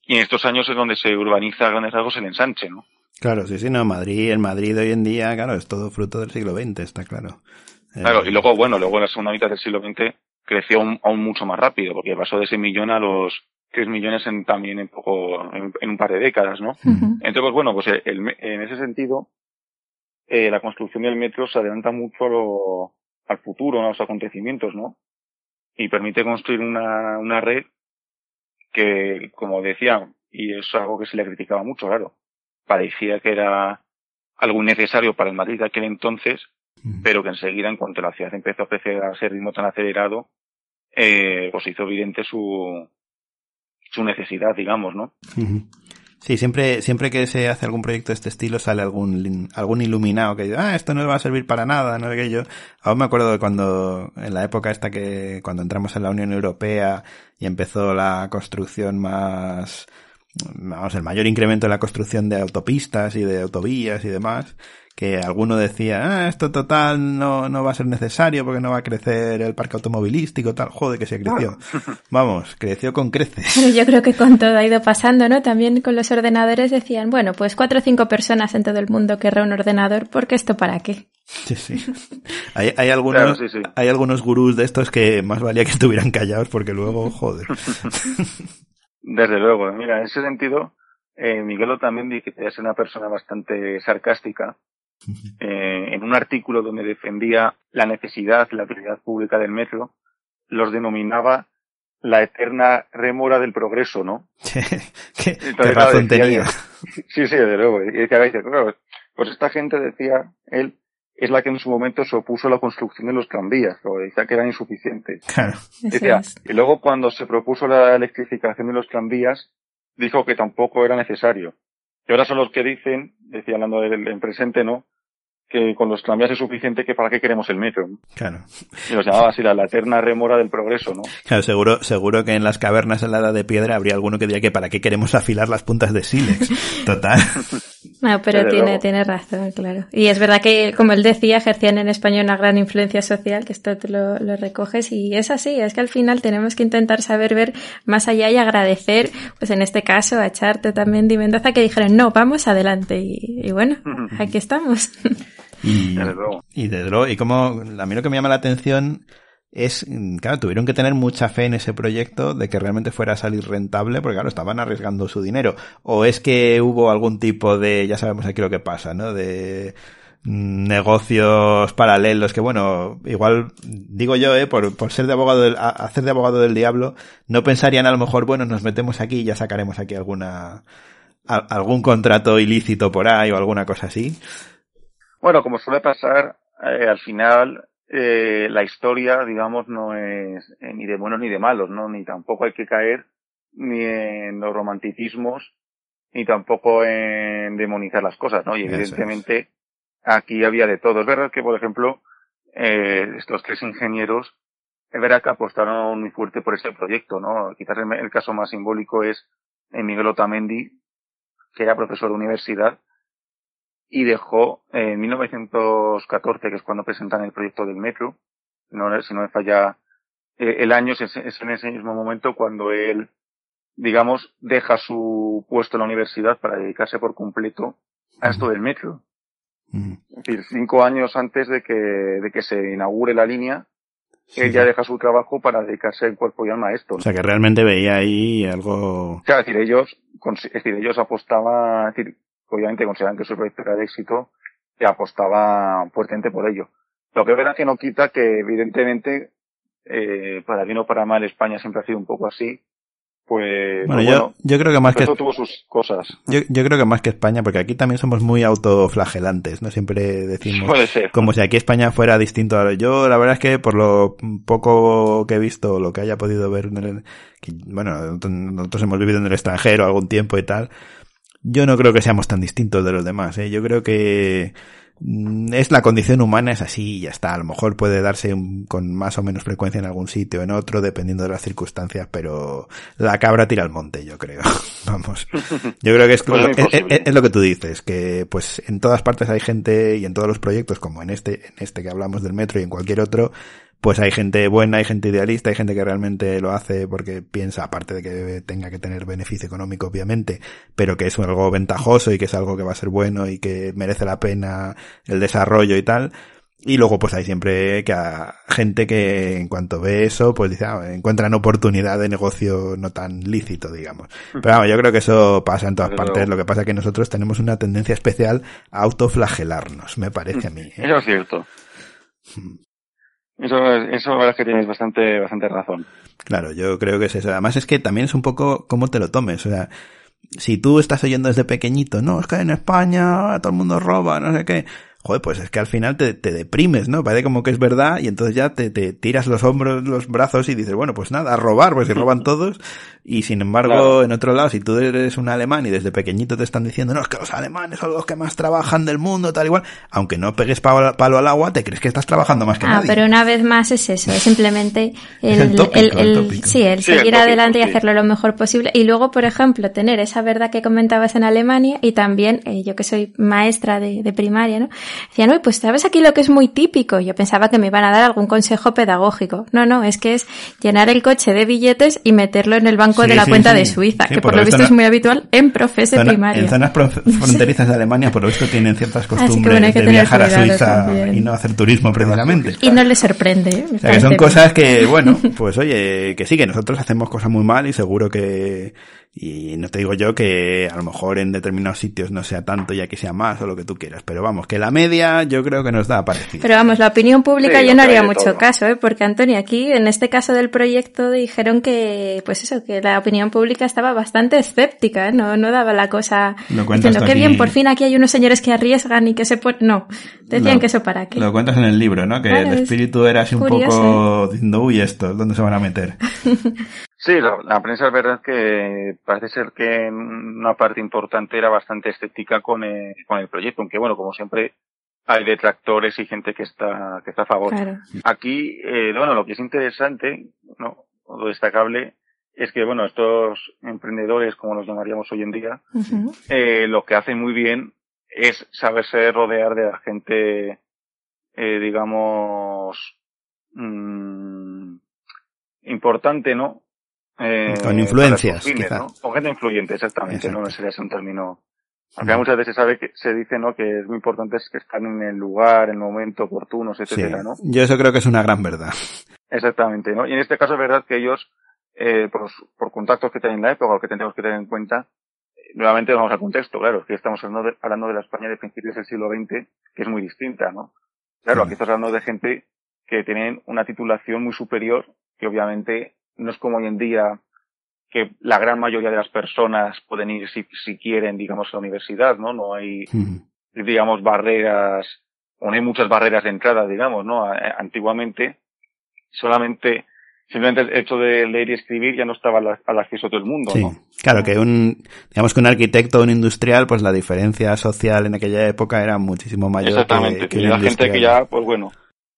[SPEAKER 3] Y en estos años es donde se urbaniza a grandes rasgos el ensanche, ¿no?
[SPEAKER 1] Claro, sí, sí, no, Madrid, el Madrid hoy en día, claro, es todo fruto del siglo XX, está claro. Eh,
[SPEAKER 3] Claro, y luego, bueno, luego en la segunda mitad del siglo XX creció aún, aún mucho más rápido, porque pasó de ese millón a los tres millones en, también en poco, en, en un par de décadas, ¿no? Entonces, pues bueno, pues el- el en ese sentido, eh, la construcción del metro se adelanta mucho a lo- al futuro, a los acontecimientos, ¿no? Y permite construir una, una red que, como decía, y es algo que se le criticaba mucho, claro, parecía que era algo innecesario para el Madrid de aquel entonces,
[SPEAKER 1] Ujú.
[SPEAKER 3] pero que enseguida, en cuanto la ciudad empezó a crecer a ese ritmo tan acelerado, eh, pues hizo evidente su, su necesidad, digamos, ¿no?
[SPEAKER 1] Sí, siempre, siempre que se hace algún proyecto de este estilo sale algún, algún iluminado que dice, ah, esto no va a servir para nada, no sé qué yo. Aún me acuerdo de cuando, en la época esta que, cuando entramos en la Unión Europea y empezó la construcción más, vamos, el mayor incremento en la construcción de autopistas y de autovías y demás, que alguno decía, ah, esto total no, no va a ser necesario porque no va a crecer el parque automovilístico, tal, joder que se creció. Vamos, creció con creces.
[SPEAKER 2] Pero yo creo que con todo ha ido pasando, ¿no? También con los ordenadores decían, bueno, pues cuatro o cinco personas en todo el mundo querrá un ordenador, porque esto para qué.
[SPEAKER 1] Sí, sí. Hay, hay algunos,
[SPEAKER 3] Claro, sí, sí.
[SPEAKER 1] hay algunos gurús de estos que más valía que estuvieran callados porque luego, joder.
[SPEAKER 3] Desde luego, mira, en ese sentido, eh, Miguelo también dice que es una persona bastante sarcástica. Eh, en un artículo donde defendía la necesidad, la utilidad pública del metro, los denominaba la eterna rémora del progreso, ¿no?
[SPEAKER 1] ¿Qué,
[SPEAKER 3] Entonces,
[SPEAKER 1] razón
[SPEAKER 3] decía,
[SPEAKER 1] tenía?
[SPEAKER 3] Sí, sí, desde luego. Y decía, claro, pues esta gente decía, él, es la que en su momento se opuso a la construcción de los tranvías, o decía que eran insuficientes.
[SPEAKER 1] Claro.
[SPEAKER 3] Decía,
[SPEAKER 2] es.
[SPEAKER 3] y luego cuando se propuso la electrificación de los tranvías, dijo que tampoco era necesario. Y ahora son los que dicen, decía hablando del en presente, ¿no? Que con los tranvías es suficiente que para qué queremos el metro. ¿no?
[SPEAKER 1] Claro.
[SPEAKER 3] Y los llamaba así la, la eterna remora del progreso, ¿no?
[SPEAKER 1] Claro, seguro, seguro que en las cavernas en la edad de piedra habría alguno que diría que para qué queremos afilar las puntas de sílex. Total.
[SPEAKER 2] No, pero
[SPEAKER 3] Desde
[SPEAKER 2] tiene,
[SPEAKER 3] luego.
[SPEAKER 2] tiene razón, claro. Y es verdad que, como él decía, ejercían en España una gran influencia social, que esto tú lo, lo recoges, y es así, es que al final tenemos que intentar saber ver más allá y agradecer, pues en este caso, a Charte también de Mendoza, que dijeron, no, vamos adelante, y, y bueno, aquí estamos.
[SPEAKER 1] Y, y desde luego, y como a mí lo que me llama la atención es, claro, tuvieron que tener mucha fe en ese proyecto de que realmente fuera a salir rentable, porque claro, estaban arriesgando su dinero. O es que hubo algún tipo de, ya sabemos aquí lo que pasa, ¿no? De mm, negocios paralelos que bueno, igual digo yo, eh, por, por ser de abogado del, hacer de abogado del diablo, no pensarían a lo mejor, bueno, nos metemos aquí y ya sacaremos aquí alguna, algún contrato ilícito por ahí o alguna cosa así.
[SPEAKER 3] Bueno, como suele pasar, eh, al final eh, la historia, digamos, no es eh, ni de buenos ni de malos, ¿no? Ni tampoco hay que caer ni en los romanticismos, ni tampoco en demonizar las cosas, ¿no? Y evidentemente aquí había de todo. Es verdad que, por ejemplo, eh, estos tres ingenieros, es verdad que apostaron muy fuerte por este proyecto, ¿no? Quizás el, el caso más simbólico es Miguel Otamendi, que era profesor de universidad, y dejó en 1914, que es cuando presentan el proyecto del metro, no, si no me falla eh, el año, es, en ese mismo momento cuando él, digamos, deja su puesto en la universidad para dedicarse por completo a esto del metro. Es decir, cinco años antes de que, de que se inaugure la línea, él ya deja su trabajo para dedicarse en cuerpo y alma a esto.
[SPEAKER 1] O sea, que realmente veía ahí algo...
[SPEAKER 3] Claro, es decir, ellos, es decir, ellos apostaban, es decir, obviamente consideran que su proyecto era de éxito y apostaba fuertemente por ello. Lo que es verdad que no quita que evidentemente, eh, para bien o para mal, España siempre ha sido un poco así. Pues,
[SPEAKER 1] bueno, yo, yo creo que más que
[SPEAKER 3] tuvo sus cosas.
[SPEAKER 1] Yo, yo creo que más que España, porque aquí también somos muy autoflagelantes, ¿no? Siempre decimos
[SPEAKER 3] Puede ser.
[SPEAKER 1] como si aquí España fuera distinto. a Yo la verdad es que por lo poco que he visto, lo que haya podido ver, en el, que, bueno, nosotros hemos vivido en el extranjero algún tiempo y tal, yo no creo que seamos tan distintos de los demás. ¿eh? Yo creo que mm, es la condición humana, es así y ya está. A lo mejor puede darse con más o menos frecuencia en algún sitio, en otro, dependiendo de las circunstancias, pero la cabra tira al monte, yo creo. Vamos. Yo creo que es, pues es, es, lo que tú dices, que pues en todas partes hay gente y en todos los proyectos, como en este, en este que hablamos del metro y en cualquier otro, pues hay gente buena, hay gente idealista, hay gente que realmente lo hace porque piensa, aparte de que tenga que tener beneficio económico, obviamente, pero que es algo ventajoso y que es algo que va a ser bueno y que merece la pena el desarrollo y tal. Y luego pues hay siempre que gente que en cuanto ve eso, pues dice, ah, encuentran oportunidad de negocio no tan lícito, digamos. Pero vamos, yo creo que eso pasa en todas partes. Lo que pasa es que nosotros tenemos una tendencia especial a autoflagelarnos, me parece a mí. ¿eh?
[SPEAKER 3] Eso es cierto. Eso, eso es que tienes bastante, bastante razón.
[SPEAKER 1] Claro, yo creo que es eso. Además es que también es un poco cómo te lo tomes. O sea, si tú estás oyendo desde pequeñito, no, es que en España todo el mundo roba, no sé qué joder, pues es que al final te, te, deprimes, ¿no? Parece como que es verdad y entonces ya te, te, tiras los hombros, los brazos y dices, bueno, pues nada, a robar, pues si roban todos. Y sin embargo, en otro lado, si tú eres un alemán y desde pequeñito te están diciendo, no, es que los alemanes son los que más trabajan del mundo, tal igual, aunque no pegues palo, palo al agua, te crees que estás trabajando más que
[SPEAKER 2] ah,
[SPEAKER 1] nadie.
[SPEAKER 2] pero una vez más es eso, es simplemente el, el, tópico, el, el sí, el sí, seguir adelante y hacerlo lo mejor posible. Y luego, por ejemplo, tener esa verdad que comentabas en Alemania y también, eh, yo que soy maestra de, de primaria, ¿no? Decían, uy, pues sabes aquí lo que es muy típico. Yo pensaba que me iban a dar algún consejo pedagógico. No, no, es que es llenar el coche de billetes y meterlo en el banco sí, de la sí, cuenta sí. de Suiza, que por, por lo visto es muy habitual en profes de primaria.
[SPEAKER 1] En zonas fronterizas de Alemania, por lo visto, tienen ciertas costumbres bueno, de viajar a Suiza también. y no hacer turismo precisamente.
[SPEAKER 2] Y no les sorprende. ¿eh?
[SPEAKER 1] O sea, que son cosas que, bueno, pues oye, que sí, que nosotros hacemos cosas muy mal y seguro que, y no te digo yo que a lo mejor en determinados sitios no sea tanto y aquí sea más o lo que tú quieras, pero vamos, que la media yo creo que nos da parecido.
[SPEAKER 2] Pero vamos, la opinión pública sí, yo no haría mucho todo. caso, ¿eh? porque Antonio, aquí en este caso del proyecto dijeron que, pues eso, que la opinión pública estaba bastante escéptica, ¿eh? no, no daba la cosa
[SPEAKER 1] lo
[SPEAKER 2] diciendo
[SPEAKER 1] que
[SPEAKER 2] aquí... bien, por fin aquí hay unos señores que arriesgan y que se ponen... No, decían
[SPEAKER 1] lo,
[SPEAKER 2] que eso para qué.
[SPEAKER 1] Lo cuentas en el libro, ¿no? Que claro, el espíritu era así un curioso. poco diciendo, uy, esto, ¿dónde se van a meter?
[SPEAKER 3] Sí, la, la, prensa es verdad que parece ser que una parte importante era bastante escéptica con el, con el proyecto, aunque bueno, como siempre hay detractores y gente que está que está a favor.
[SPEAKER 2] Claro.
[SPEAKER 3] Aquí, eh, bueno, lo que es interesante, no, lo destacable es que bueno, estos emprendedores, como los llamaríamos hoy en día, uh -huh. eh, lo que hacen muy bien es saberse rodear de la gente, eh, digamos, mmm, importante, ¿no?
[SPEAKER 1] Eh, con influencias,
[SPEAKER 3] fines,
[SPEAKER 1] quizá.
[SPEAKER 3] ¿no? Con gente influyente, exactamente, Exacto. no sería ese un término. Aunque muchas veces sabe que se dice, ¿no? Que es muy importante es que están en el lugar, en el momento oportuno, etcétera,
[SPEAKER 1] sí.
[SPEAKER 3] ¿no?
[SPEAKER 1] Yo eso creo que es una gran verdad.
[SPEAKER 3] Exactamente, ¿no? Y en este caso es verdad que ellos, eh, por, por contactos que tienen en la época, o que tenemos que tener en cuenta, eh, nuevamente vamos al contexto, claro, es que estamos hablando de, hablando de la España de principios del siglo XX, que es muy distinta, ¿no? Claro, sí. aquí estamos hablando de gente que tienen una titulación muy superior, que obviamente no es como hoy en día que la gran mayoría de las personas pueden ir si, si quieren, digamos, a la universidad, ¿no? No hay, digamos, barreras, o no hay muchas barreras de entrada, digamos, ¿no? Antiguamente, solamente simplemente el hecho de leer y escribir ya no estaba al, acceso de todo el mundo,
[SPEAKER 1] sí. Claro, que un, digamos que un arquitecto o un industrial, pues la diferencia social en aquella época era muchísimo mayor.
[SPEAKER 3] Exactamente,
[SPEAKER 1] que,
[SPEAKER 3] que la gente que ya, pues bueno,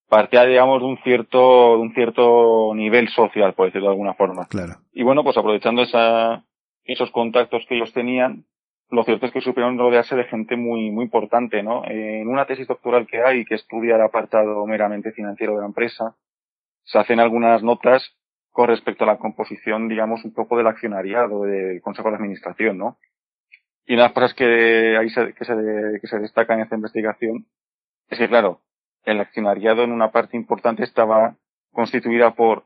[SPEAKER 3] partía, digamos, de un cierto, de un cierto nivel social, por decirlo de alguna forma.
[SPEAKER 1] Claro.
[SPEAKER 3] Y bueno, pues aprovechando esa, esos contactos que ellos tenían, lo cierto es que supieron rodearse de gente muy, muy importante, ¿no? En una tesis doctoral que hay que estudia el apartado meramente financiero de la empresa, se hacen algunas notas con respecto a la composición, digamos, un poco del accionariado, del Consejo de Administración, ¿no? Y una de las cosas que ahí se, que se, que se destaca en esta investigación es que, claro, el accionariado en una parte importante estaba constituida por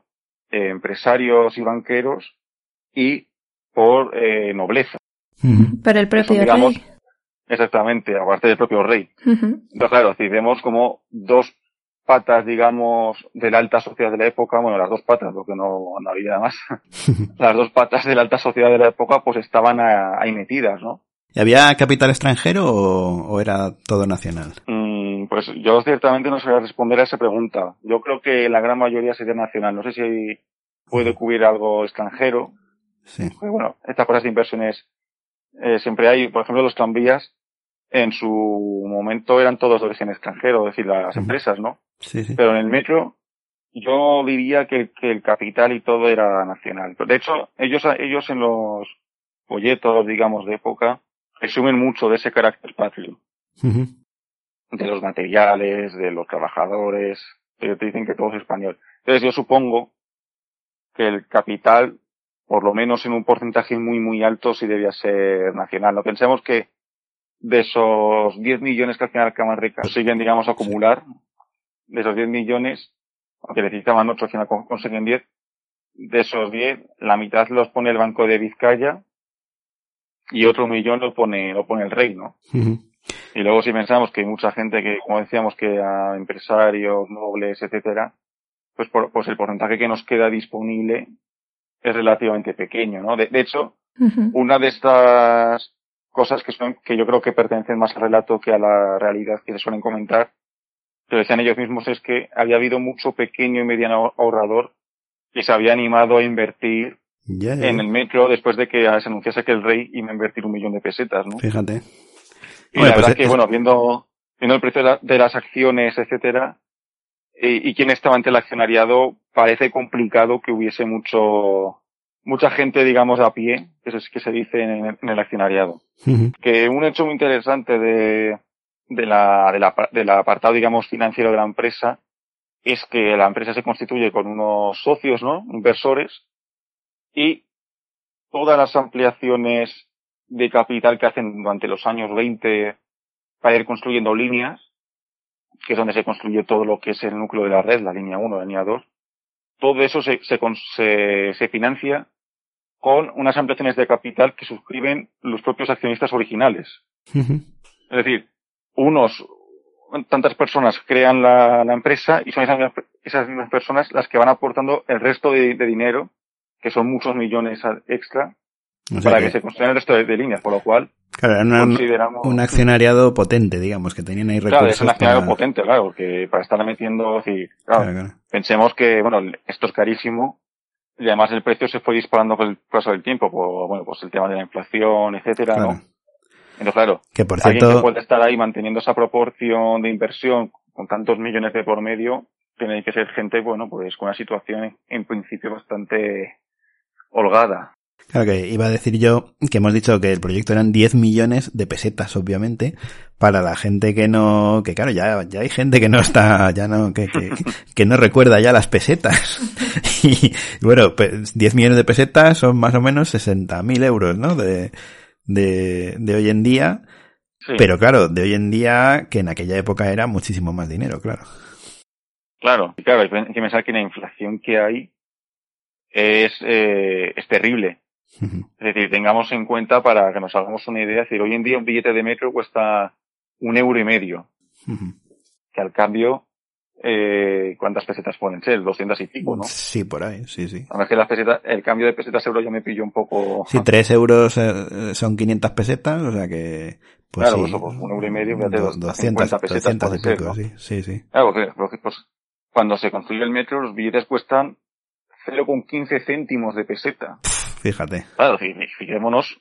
[SPEAKER 3] eh, empresarios y banqueros y por eh, nobleza.
[SPEAKER 2] Por el propio digamos, rey.
[SPEAKER 3] Exactamente, aparte del propio rey. Entonces, claro, si vemos como dos patas, digamos, de la alta sociedad de la época, bueno, las dos patas, porque no, no había nada más, las dos patas de la alta sociedad de la época, pues estaban ahí metidas, ¿no?
[SPEAKER 1] ¿Y había capital extranjero o, era todo nacional?
[SPEAKER 3] Mm, pues yo ciertamente no sé responder a esa pregunta. Yo creo que la gran mayoría sería nacional. No sé si puede cubrir algo extranjero.
[SPEAKER 1] Sí.
[SPEAKER 3] bueno, estas cosas de inversiones eh, siempre hay, por ejemplo, los tranvías en su momento eran todos de origen extranjero, es decir, las empresas, ¿no?
[SPEAKER 1] Sí, sí.
[SPEAKER 3] Pero en el metro yo diría que, que, el capital y todo era nacional. De hecho, ellos, ellos en los folletos, digamos, de época, resumen mucho de ese carácter patrio. De los materiales, de los trabajadores, ellos te dicen que todo es español. Entonces yo supongo que el capital, por lo menos en un porcentaje muy, muy alto, sí debía ser nacional. No pensemos que de esos 10 millones que al final Cámara Rica consiguen, digamos, acumular, de esos 10 millones, aunque necesitaban 8, al final consiguen 10, de esos 10, la mitad los pone el Banco de Vizcaya y otro millón lo pone, lo pone el rey, ¿no? Y luego si pensamos que hay mucha gente que, como decíamos, que a empresarios, nobles, etcétera, pues, por, pues el porcentaje que nos queda disponible es relativamente pequeño, ¿no? De, hecho, una de estas cosas que son, que yo creo que pertenecen más al relato que a la realidad que se suelen comentar, que decían ellos mismos es que había habido mucho pequeño y mediano ahorrador que se había animado a invertir en el metro después de que se anunciase que el rey iba a invertir un millón de pesetas, ¿no?
[SPEAKER 1] Fíjate.
[SPEAKER 3] Y la pues verdad que, bueno, viendo, viendo el precio de, las acciones, etcétera, y, quién estaba ante el accionariado, parece complicado que hubiese mucho, mucha gente, digamos, a pie, que es que se dice en, el accionariado. Que un hecho muy interesante de, de la, de la, del apartado, digamos, financiero de la empresa es que la empresa se constituye con unos socios, ¿no? Inversores, y todas las ampliaciones de capital que hacen durante los años 20 para ir construyendo líneas, que es donde se construye todo lo que es el núcleo de la red, la línea 1, la línea 2, todo eso se, se, se, financia con unas ampliaciones de capital que suscriben los propios accionistas originales. Es decir, unos, tantas personas crean la, la empresa y son esas, esas, mismas personas las que van aportando el resto de, de dinero que son muchos millones extra, para que, se construyan el resto de, líneas, por lo cual
[SPEAKER 1] claro, consideramos... un accionariado potente, digamos, que tenían ahí recursos.
[SPEAKER 3] Claro, es un accionariado potente, claro, porque para estar metiendo, sí, claro, pensemos que, bueno, esto es carísimo, y además el precio se fue disparando con el paso del tiempo, por, bueno, pues el tema de la inflación, etcétera, ¿no? Entonces, claro,
[SPEAKER 1] que por cierto...
[SPEAKER 3] alguien que puede estar ahí manteniendo esa proporción de inversión con tantos millones de por medio, tiene que ser gente, bueno, pues con una situación en principio bastante holgada.
[SPEAKER 1] Claro que iba a decir yo que hemos dicho que el proyecto eran 10 millones de pesetas, obviamente, para la gente que no, que claro, ya, ya hay gente que no está, ya no, que, que, que no recuerda ya las pesetas. Y bueno, 10 millones de pesetas son más o menos 60.000 euros, ¿no? De, de, de hoy en día. Pero claro, de hoy en día, que en aquella época era muchísimo más dinero, claro.
[SPEAKER 3] Claro, claro, hay que pensar que la inflación que hay es, eh, es terrible. Es decir, tengamos en cuenta para que nos hagamos una idea, es decir, hoy en día un billete de metro cuesta un euro y medio. Que al cambio, eh, ¿cuántas pesetas pueden ser? 200 y pico, ¿no?
[SPEAKER 1] Sí, por ahí, sí, sí.
[SPEAKER 3] A ver que las pesetas, el cambio de pesetas euro ya me pilló un poco...
[SPEAKER 1] Sí, 3 euros eh, son 500 pesetas, o sea que... Pues
[SPEAKER 3] claro,
[SPEAKER 1] sí,
[SPEAKER 3] pues, pues, un euro y medio, fíjate,
[SPEAKER 1] do-
[SPEAKER 3] 200
[SPEAKER 1] 200,
[SPEAKER 3] pesetas
[SPEAKER 1] 200 y
[SPEAKER 3] ser,
[SPEAKER 1] pico,
[SPEAKER 3] ¿no?
[SPEAKER 1] sí, sí, sí.
[SPEAKER 3] Claro, porque, porque, pues, cuando se construye el metro, los billetes cuestan 0,15 céntimos de peseta.
[SPEAKER 1] Fíjate,
[SPEAKER 3] Claro, fi- fi- fijémonos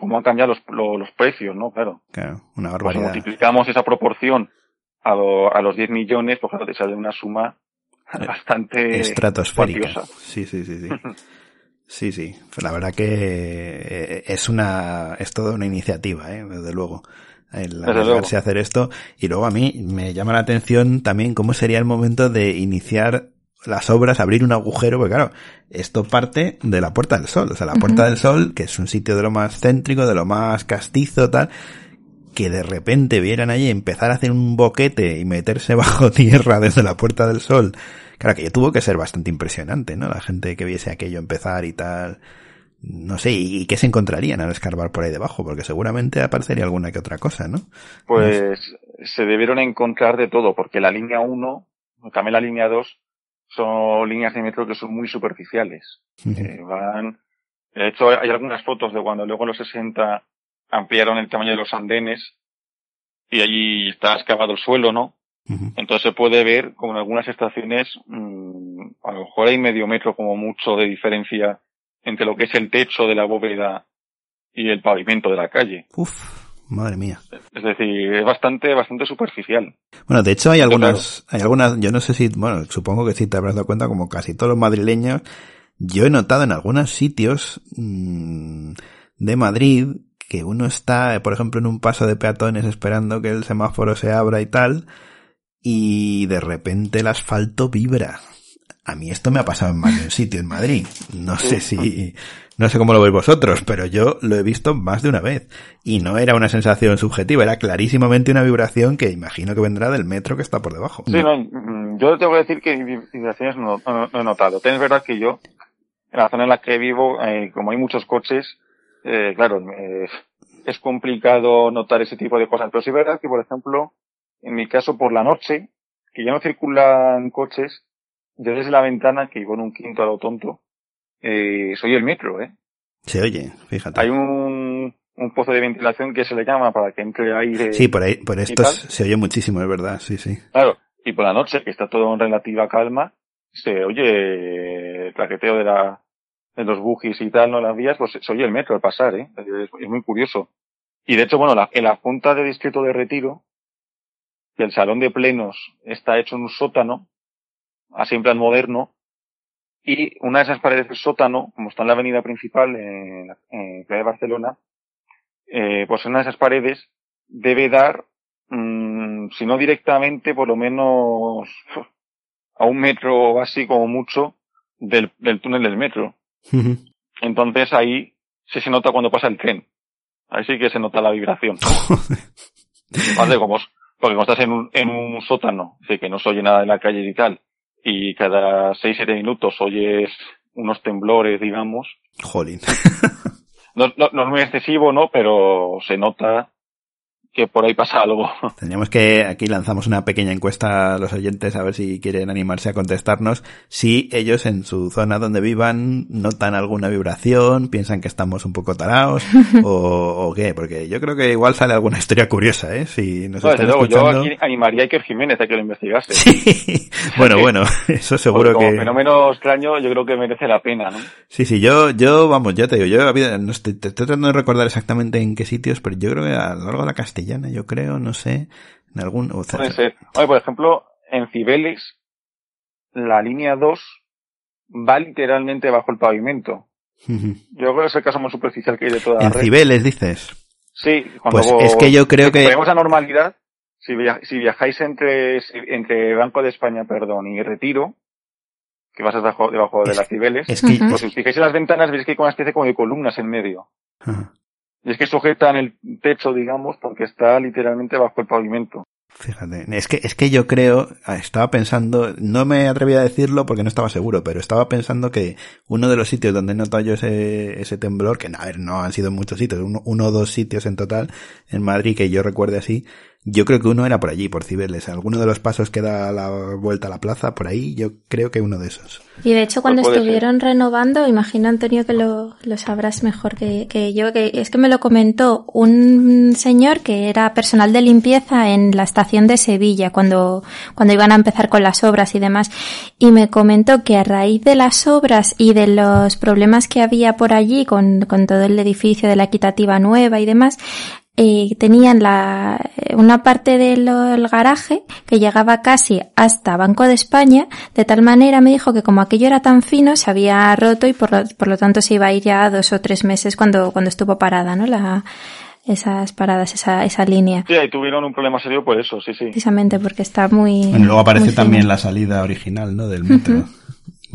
[SPEAKER 3] cómo han cambiado los, lo- los precios, ¿no? Claro.
[SPEAKER 1] claro, una
[SPEAKER 3] Pues si
[SPEAKER 1] barbaridad.
[SPEAKER 3] multiplicamos esa proporción a, lo- a los 10 millones, pues claro, te sale una suma bastante
[SPEAKER 1] estratosférica. Sí, sí, sí, sí. Sí, sí. La verdad que eh, es una, es toda una iniciativa, ¿eh? desde luego. El arriesgarse a hacer esto. Y luego a mí me llama la atención también cómo sería el momento de iniciar las obras, abrir un agujero, porque claro, esto parte de la Puerta del Sol. O sea, la Puerta del Sol, que es un sitio de lo más céntrico, de lo más castizo, tal, que de repente vieran allí empezar a hacer un boquete y meterse bajo tierra desde la Puerta del Sol. Claro que tuvo que ser bastante impresionante, ¿no? La gente que viese aquello empezar y tal. No sé, y, y qué se encontrarían al escarbar por ahí debajo, porque seguramente aparecería alguna que otra cosa, ¿no?
[SPEAKER 3] Pues se debieron encontrar de todo, porque la línea 1, también la línea 2, son líneas de metro que son muy superficiales. Eh, van, de hecho, hay algunas fotos de cuando luego en los 60 ampliaron el tamaño de los andenes y allí está excavado el suelo, ¿no? Entonces se puede ver como en algunas estaciones, mm, a lo mejor hay medio metro como mucho de diferencia entre lo que es el techo de la bóveda y el pavimento de la calle.
[SPEAKER 1] Uf, madre mía.
[SPEAKER 3] Es decir, es bastante, bastante superficial.
[SPEAKER 1] Bueno, de hecho hay algunas, hay algunas, yo no sé si, bueno, supongo que sí te habrás dado cuenta, como casi todos los madrileños, yo he notado en algunos sitios mm, de Madrid que uno está, por ejemplo, en un paso de peatones esperando que el semáforo se abra y tal, y de repente el asfalto vibra. A mí esto me ha pasado en más de un sitio en Madrid. No sé si, no sé cómo lo veis vosotros, pero yo lo he visto más de una vez. Y no era una sensación subjetiva, era clarísimamente una vibración que imagino que vendrá del metro que está por debajo.
[SPEAKER 3] Sí, no, mm, yo tengo que decir que vibraciones no, he notado. Es verdad que yo, en la zona en la que vivo, eh, como hay muchos coches, eh, claro, eh, es complicado notar ese tipo de cosas. Pero sí es verdad que, por ejemplo, en mi caso, por la noche, que ya no circulan coches, yo desde la ventana, que vivo en un quinto a lo tonto, eh, soy el metro, ¿eh?
[SPEAKER 1] Se oye, fíjate.
[SPEAKER 3] Hay un, un pozo de ventilación que se le llama para que entre aire.
[SPEAKER 1] Sí, por ahí, por esto se oye muchísimo, es verdad, sí, sí.
[SPEAKER 3] Claro, y por la noche, que está todo en relativa calma, se oye el traqueteo de la, de los bugis y tal, no las vías, pues se oye el metro al pasar, ¿eh? Es, es muy curioso. Y de hecho, bueno, la- en la Junta de Distrito de Retiro, que el salón de plenos está hecho en un sótano, así en plan moderno, y una de esas paredes del sótano, como está en la avenida principal, en, la- Playa de Barcelona, eh, pues una de esas paredes debe dar, mm, si no directamente, por lo menos a un metro así como mucho del, del túnel del metro. Entonces ahí sí se nota cuando pasa el tren. Ahí sí que se nota la vibración. Aparte, como, porque como estás en un, en un sótano, así que no se oye nada en la calle y tal, y cada 6-7 minutos oyes unos temblores, digamos,
[SPEAKER 1] Jolín.
[SPEAKER 3] no, no, no es muy excesivo, ¿no? Pero se nota que por ahí pasa algo.
[SPEAKER 1] Tendríamos que, aquí lanzamos una pequeña encuesta a los oyentes a ver si quieren animarse a contestarnos si ellos en su zona donde vivan notan alguna vibración, piensan que estamos un poco tarados o, o qué, porque yo creo que igual sale alguna historia curiosa, ¿eh? Si nos
[SPEAKER 3] No, desde
[SPEAKER 1] están
[SPEAKER 3] luego, yo
[SPEAKER 1] escuchando.
[SPEAKER 3] aquí animaría a Iker Jiménez a que lo investigase.
[SPEAKER 1] Sí. bueno, bueno, eso seguro
[SPEAKER 3] como
[SPEAKER 1] que...
[SPEAKER 3] fenómeno extraño, yo creo que merece la pena, ¿no?
[SPEAKER 1] Sí, sí, yo, yo, vamos, yo te digo, yo había, no estoy, te estoy tratando de recordar exactamente en qué sitios, pero yo creo que a lo largo de la castellana, yo creo, no sé, en algún, o
[SPEAKER 3] Puede ser. Oye, por ejemplo, en Cibeles, la línea 2 va literalmente bajo el pavimento. Yo creo que es el caso más superficial que hay de toda la
[SPEAKER 1] en
[SPEAKER 3] red.
[SPEAKER 1] Cibeles dices.
[SPEAKER 3] Sí, cuando
[SPEAKER 1] Pues es que yo creo que-
[SPEAKER 3] recuperemos la normalidad, si, via- si viajáis entre, entre Banco de España, perdón, y Retiro, que vas debajo, debajo de las Cibeles,
[SPEAKER 1] Es que,
[SPEAKER 2] Ujú.
[SPEAKER 3] pues si os fijáis en las ventanas veréis que hay una especie como de columnas en medio.
[SPEAKER 1] Ajá.
[SPEAKER 3] Y es que sujetan el techo, digamos, porque está literalmente bajo el pavimento.
[SPEAKER 1] Fíjate, es que, es que yo creo, ah, estaba pensando, no me atreví a decirlo porque no estaba seguro, pero estaba pensando que uno de los sitios donde he notado yo ese, ese temblor, que a ver, no han sido muchos sitios, uno, uno o dos sitios en total en Madrid que yo recuerde así, Yo creo que uno era por allí, por Cibeles. Alguno de los pasos que da la vuelta a la plaza, por ahí, yo creo que uno de esos.
[SPEAKER 2] Y de hecho, cuando
[SPEAKER 3] Pues
[SPEAKER 2] estuvieron renovando, imagino, Antonio, que lo, lo sabrás mejor que, que yo, que es que me lo comentó un señor que era personal de limpieza en la estación de Sevilla, cuando, cuando iban a empezar con las obras y demás. Y me comentó que a raíz de las obras y de los problemas que había por allí con, con todo el edificio de la equitativa nueva y demás, eh, tenían la, una parte del el garaje que llegaba casi hasta Banco de España, de tal manera me dijo que como aquello era tan fino se había roto y por lo, por lo tanto se iba a ir ya dos o tres meses cuando, cuando estuvo parada, ¿no? La, esas paradas, esa, esa línea.
[SPEAKER 3] Sí, ahí tuvieron un problema serio por eso, sí, sí.
[SPEAKER 2] Precisamente porque está muy.
[SPEAKER 1] Bueno, luego aparece también la salida original, ¿no? Del metro.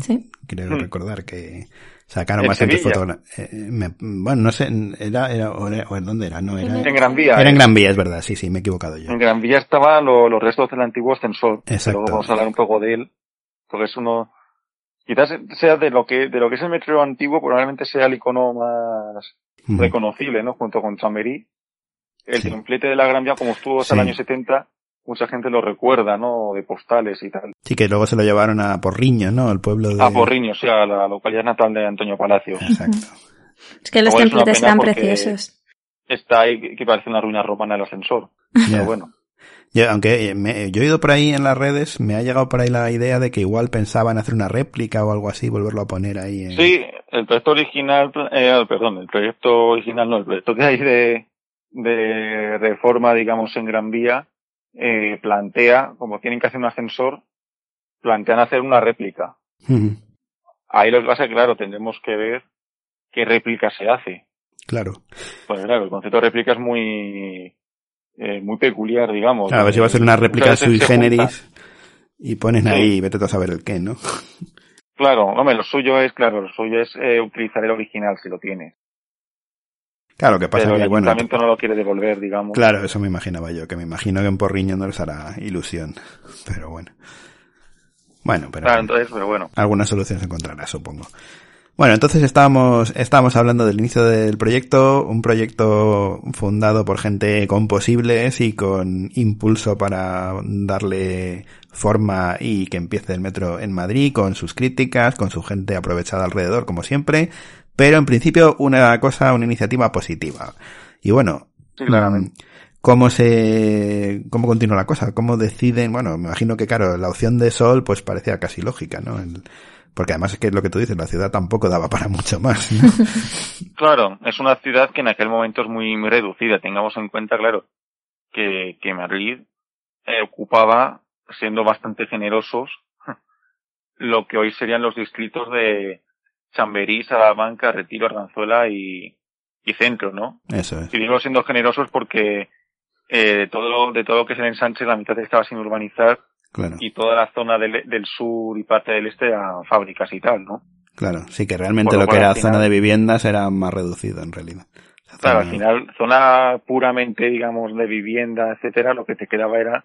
[SPEAKER 2] Sí.
[SPEAKER 1] Creo
[SPEAKER 3] Hmm.
[SPEAKER 1] recordar que sacaron
[SPEAKER 3] ¿En
[SPEAKER 1] bastantes
[SPEAKER 3] Sevilla?
[SPEAKER 1] fotografías. bueno, no sé, era, era, o era- ¿dónde era? No, era,
[SPEAKER 3] En Gran Vía.
[SPEAKER 1] era en
[SPEAKER 3] eh.
[SPEAKER 1] Gran Vía, es verdad, sí, sí, me he equivocado yo.
[SPEAKER 3] En Gran Vía estaban lo- los restos del antiguo ascensor.
[SPEAKER 1] Exacto.
[SPEAKER 3] Luego vamos a hablar un poco de él, porque es uno, quizás sea de lo que, de lo que es el metro antiguo, probablemente sea el icono más reconocible, ¿no? Junto con Chamberí. El
[SPEAKER 1] Sí.
[SPEAKER 3] templete de la Gran Vía, como estuvo hasta el año 70, mucha gente lo recuerda, ¿no? De postales y tal.
[SPEAKER 1] Sí, que luego se lo llevaron a Porriño, ¿no? El pueblo de...
[SPEAKER 3] A Porriño, o sea, la localidad natal de Antonio Palacios.
[SPEAKER 1] Exacto.
[SPEAKER 2] Es que los
[SPEAKER 3] Luego es porque-
[SPEAKER 2] preciosos.
[SPEAKER 3] Está ahí que parece una ruina romana el ascensor. Pero bueno.
[SPEAKER 1] Yo, aunque eh, me- yo he ido por ahí en las redes, me ha llegado por ahí la idea de que igual pensaban hacer una réplica o algo así, volverlo a poner ahí. En...
[SPEAKER 3] Sí, el proyecto original, eh, perdón, el proyecto original no, el proyecto que hay de, de reforma, digamos, en Gran Vía, eh, plantea, como tienen que hacer un ascensor, plantean hacer una réplica. Ahí lo que pasa claro, tendremos que ver qué réplica se hace.
[SPEAKER 1] Claro.
[SPEAKER 3] Pues claro, el concepto de réplica es muy, eh, muy peculiar, digamos.
[SPEAKER 1] A ver si va a ser una réplica sui generis y ponen
[SPEAKER 3] Sí.
[SPEAKER 1] ahí, vete a saber el qué, ¿no?
[SPEAKER 3] Claro, hombre, lo suyo es, claro, lo suyo es eh, utilizar el original si lo tienes.
[SPEAKER 1] Claro, que pasa
[SPEAKER 3] Pero
[SPEAKER 1] que,
[SPEAKER 3] el
[SPEAKER 1] bueno,
[SPEAKER 3] ayuntamiento no lo quiere devolver, digamos.
[SPEAKER 1] claro, eso me imaginaba yo, que me imagino que en Porriño no les hará ilusión, pero bueno. Bueno, pero
[SPEAKER 3] Claro, entonces, pero bueno.
[SPEAKER 1] alguna solución se encontrará, supongo. Bueno, entonces estábamos, estábamos hablando del inicio del proyecto, un proyecto fundado por gente con posibles y con impulso para darle forma y que empiece el metro en Madrid, con sus críticas, con su gente aprovechada alrededor, como siempre, pero en principio una cosa, una iniciativa positiva. Y bueno,
[SPEAKER 3] Sí, claramente.
[SPEAKER 1] ¿cómo se, cómo continúa la cosa? ¿Cómo deciden? Bueno, me imagino que claro, la opción de Sol pues parecía casi lógica, ¿no? El- porque además es que lo que tú dices, la ciudad tampoco daba para mucho más, ¿no?
[SPEAKER 3] Claro, es una ciudad que en aquel momento es muy, muy reducida. Tengamos en cuenta, claro, que, que Madrid eh, ocupaba, siendo bastante generosos, lo que hoy serían los distritos de Chamberí, Salamanca, Retiro, Arganzuela y, y Centro, ¿no?
[SPEAKER 1] Eso es.
[SPEAKER 3] Y digo siendo generosos porque eh, de todo lo, de todo lo que es el ensanche, la mitad estaba sin urbanizar
[SPEAKER 1] Claro,
[SPEAKER 3] y toda la zona del, del sur y parte del este a fábricas y tal, ¿no?
[SPEAKER 1] claro. Sí que realmente
[SPEAKER 3] lo
[SPEAKER 1] lo que era
[SPEAKER 3] final-
[SPEAKER 1] zona de viviendas era más reducido en realidad.
[SPEAKER 3] Claro, al final, zona puramente, digamos, de vivienda, etcétera, lo que te quedaba era,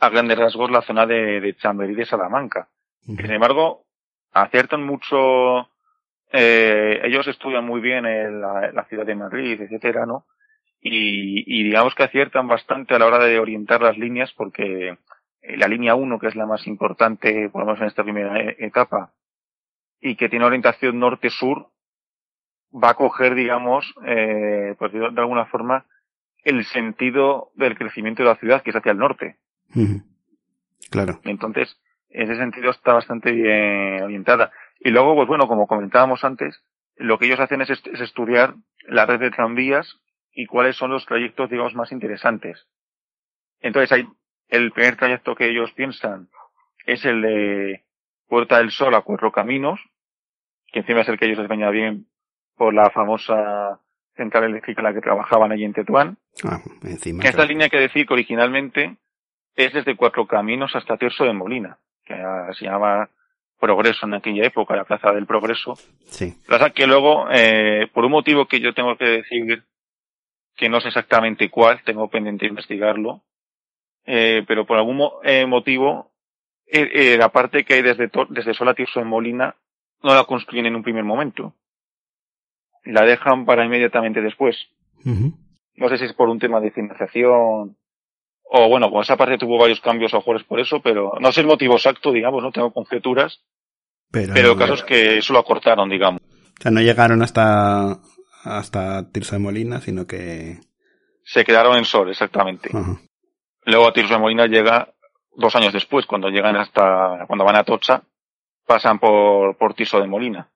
[SPEAKER 3] a grandes rasgos, la zona de, de Chamberí de Salamanca.
[SPEAKER 1] Ujú.
[SPEAKER 3] Sin embargo, aciertan mucho, eh, ellos estudian muy bien en la, la ciudad de Madrid, etcétera, ¿no? Y, y digamos que aciertan bastante a la hora de orientar las líneas porque eh, la línea 1, que es la más importante, por lo menos en esta primera e- etapa, y que tiene orientación norte-sur, va a coger, digamos, eh, pues de, de alguna forma, el sentido del crecimiento de la ciudad, que es hacia el norte.
[SPEAKER 1] Claro.
[SPEAKER 3] Entonces, en ese sentido está bastante bien orientada. Y luego, pues bueno, como comentábamos antes, lo que ellos hacen es, est- es estudiar la red de tranvías y cuáles son los trayectos, digamos, más interesantes. Entonces, hay, el primer trayecto que ellos piensan es el de Puerta del Sol a Cuatro Caminos, que encima es el que ellos les venía bien por la famosa central eléctrica en la que trabajaban allí en Tetuán.
[SPEAKER 1] Ah, encima.
[SPEAKER 3] Esta
[SPEAKER 1] claro.
[SPEAKER 3] línea hay que decir que originalmente es desde Cuatro Caminos hasta Tirso de Molina, que ah, se llamaba Progreso en aquella época, la Plaza del Progreso.
[SPEAKER 1] Sí.
[SPEAKER 3] Plaza que luego, eh, por un motivo que yo tengo que decir que no sé exactamente cuál, tengo pendiente de investigarlo, eh, pero por algún mo- eh, motivo, eh, eh, la parte que hay desde, desde Sola Tirso de Molina no la construyen en un primer momento. La dejan para inmediatamente después. No sé si es por un tema de financiación o bueno, con esa parte tuvo varios cambios o mejores por eso, pero no sé el motivo exacto, digamos, no tengo conjeturas,
[SPEAKER 1] Pero,
[SPEAKER 3] pero el caso es que eso lo acortaron, digamos.
[SPEAKER 1] O sea, no llegaron hasta, hasta Tirso de Molina, sino que...
[SPEAKER 3] Se quedaron en Sol, exactamente.
[SPEAKER 1] Ajá.
[SPEAKER 3] Luego Tirso de Molina llega dos años después, cuando llegan hasta, cuando van a Tocha, pasan por, por Tirso de Molina.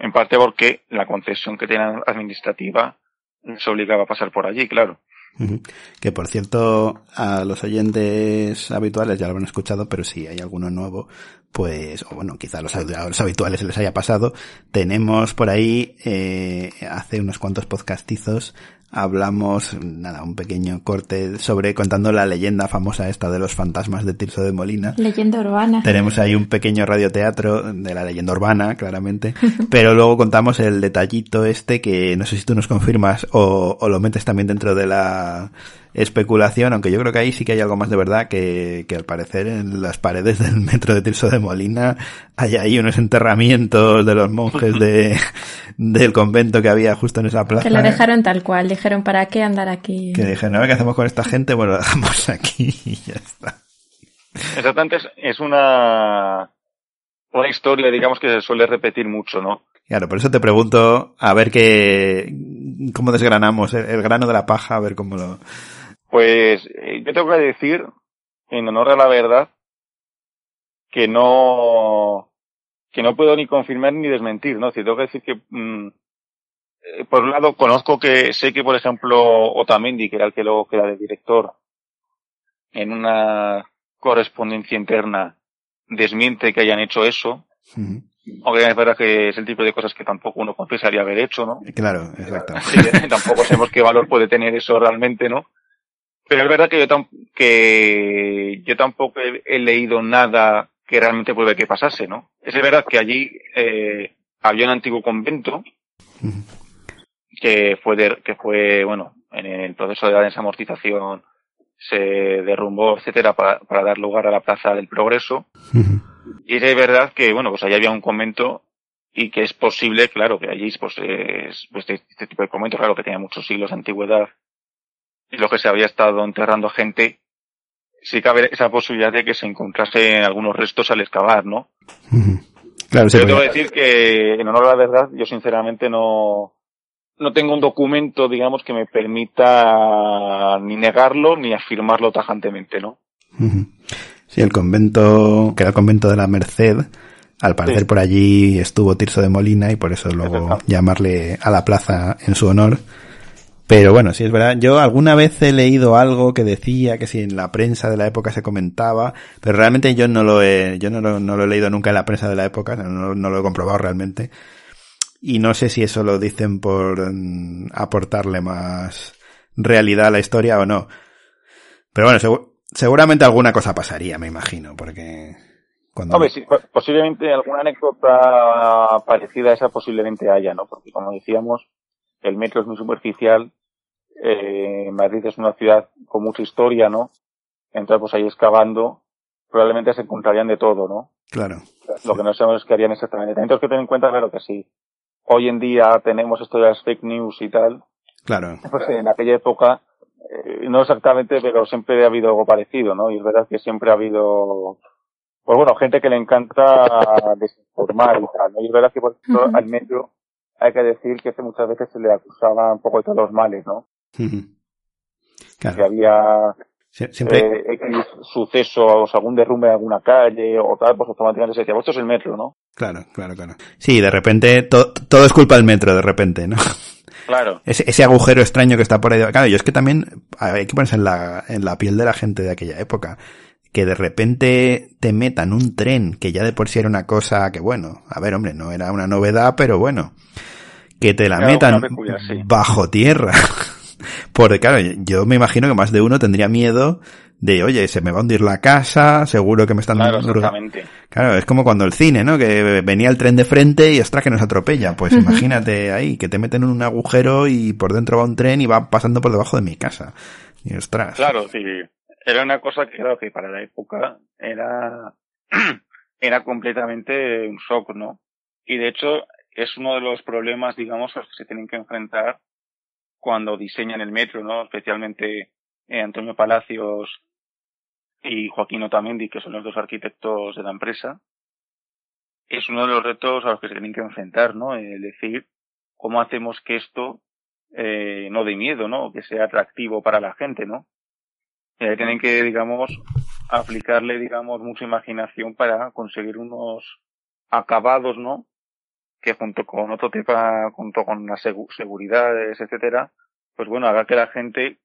[SPEAKER 3] En parte porque la concesión que tenían administrativa se obligaba a pasar por allí, claro.
[SPEAKER 1] Que por cierto, a los oyentes habituales ya lo habrán escuchado, pero si hay alguno nuevo, pues, o bueno, quizá a los habituales se les haya pasado, tenemos por ahí, eh, hace unos cuantos podcastizos, hablamos, nada, un pequeño corte sobre contando la leyenda famosa esta de los fantasmas de Tirso de Molina.
[SPEAKER 2] Leyenda urbana.
[SPEAKER 1] Tenemos ahí un pequeño radioteatro de la leyenda urbana, claramente, pero luego contamos el detallito este que no sé si tú nos confirmas o, o lo metes también dentro de la especulación, aunque yo creo que ahí sí que hay algo más de verdad que, que al parecer en las paredes del metro de Tirso de Molina hay ahí unos enterramientos de los monjes de, del convento que había justo en esa plaza.
[SPEAKER 2] Que lo dejaron tal cual. Dijeron, ¿para qué andar aquí?
[SPEAKER 1] Que dijeron, a ver qué hacemos con esta gente, bueno, lo dejamos aquí y ya está.
[SPEAKER 3] Exactamente, es, es una, una historia, digamos, que se suele repetir mucho, ¿no?
[SPEAKER 1] Claro, por eso te pregunto a ver qué, cómo desgranamos el, el grano de la paja, a ver cómo lo...
[SPEAKER 3] Pues eh, yo tengo que decir, en honor a la verdad, que no que no puedo ni confirmar ni desmentir, ¿no? Es decir, tengo que decir que mm, eh, por un lado conozco que sé que por ejemplo Otamendi, que era el que luego queda de director, en una correspondencia interna desmiente que hayan hecho eso,
[SPEAKER 1] Ujú.
[SPEAKER 3] aunque es verdad que es el tipo de cosas que tampoco uno confesaría haber hecho, ¿no?
[SPEAKER 1] Claro, exacto.
[SPEAKER 3] Sí, tampoco sabemos qué valor puede tener eso realmente, ¿no? Pero es verdad que yo, tam- que yo tampoco he, he leído nada que realmente puede que pasase, ¿no? Es verdad que allí eh, había un antiguo convento que fue, de- que fue, bueno, en el proceso de la desamortización se derrumbó, etcétera, para, para dar lugar a la Plaza del Progreso. Y es verdad que, bueno, pues allí había un convento y que es posible, claro, que allí, pues, es, pues este, este tipo de convento, claro, que tenía muchos siglos de antigüedad y lo que se había estado enterrando gente, sí cabe esa posibilidad de que se encontrase algunos restos al excavar, ¿no?
[SPEAKER 1] Claro, sí,
[SPEAKER 3] Pero tengo que decir que, en honor a la verdad, yo sinceramente no, no tengo un documento, digamos, que me permita ni negarlo ni afirmarlo tajantemente, ¿no?
[SPEAKER 1] Sí, el convento, que era el convento de la Merced, al parecer
[SPEAKER 3] Sí.
[SPEAKER 1] por allí estuvo Tirso de Molina y por eso luego llamarle a la plaza en su honor. Pero bueno, sí es verdad. Yo alguna vez he leído algo que decía que si en la prensa de la época se comentaba, pero realmente yo no lo he, yo no lo, he leído nunca en la prensa de la época, no, lo he comprobado realmente. Y no sé si eso lo dicen por mm, aportarle más realidad a la historia o no. Pero bueno, segu- seguramente alguna cosa pasaría, me imagino, porque cuando...
[SPEAKER 3] Posiblemente alguna anécdota parecida a esa posiblemente haya, ¿no? Porque como decíamos, el metro es muy superficial, eh, Madrid es una ciudad con mucha historia, ¿no? Entonces, pues ahí excavando, probablemente se encontrarían de todo, ¿no?
[SPEAKER 1] Claro.
[SPEAKER 3] Lo que no sabemos es qué harían exactamente. Tenemos que tener en cuenta, claro que sí. Hoy en día tenemos esto de las fake news y tal,
[SPEAKER 1] Claro.
[SPEAKER 3] pues en aquella época, eh, no exactamente, pero siempre ha habido algo parecido, ¿no? Y es verdad que siempre ha habido, pues bueno, gente que le encanta desinformar y tal, ¿no? Y es verdad que, por ejemplo, al metro hay que decir que muchas veces se le acusaba un poco de todos los males, ¿no?
[SPEAKER 1] Ujú.
[SPEAKER 3] Que
[SPEAKER 1] Claro.
[SPEAKER 3] había
[SPEAKER 1] Sie- Siempre,
[SPEAKER 3] eh, X suceso, o algún derrumbe en alguna calle o tal, pues automáticamente se decía, esto es el metro, ¿no?
[SPEAKER 1] claro, claro, claro. Sí, de repente to- todo es culpa del metro, de repente, ¿no?
[SPEAKER 3] Claro.
[SPEAKER 1] Ese, ese agujero extraño que está por ahí. Claro, yo es que también hay que ponerse en la, en la piel de la gente de aquella época. Que de repente te metan un tren, que ya de por sí era una cosa que bueno, a ver hombre, no era una novedad, pero bueno, que te la metan
[SPEAKER 3] una peculiar, sí.
[SPEAKER 1] bajo tierra. Porque claro, yo me imagino que más de uno tendría miedo de, oye, se me va a hundir la casa, seguro que me están...
[SPEAKER 3] Claro, exactamente.
[SPEAKER 1] Claro, es como cuando el cine, ¿no? Que venía el tren de frente y ostras que nos atropella. Pues imagínate ahí, que te meten en un agujero y por dentro va un tren y va pasando por debajo de mi casa. Y ostras.
[SPEAKER 3] Claro, sí. Era una cosa que creo que para la época era, era completamente un shock, ¿no? Y de hecho es uno de los problemas, digamos, a los que se tienen que enfrentar cuando diseñan el metro, ¿no? Especialmente eh, Antonio Palacios y Joaquín Otamendi, que son los dos arquitectos de la empresa, es uno de los retos a los que se tienen que enfrentar, ¿no? Es decir, cómo hacemos que esto eh, no dé miedo, ¿no? Que sea atractivo para la gente, ¿no? Y tienen que, digamos, aplicarle, digamos, mucha imaginación para conseguir unos acabados, ¿no? Que junto con otro tema, junto con las seguridades, etcétera, pues bueno, haga que la gente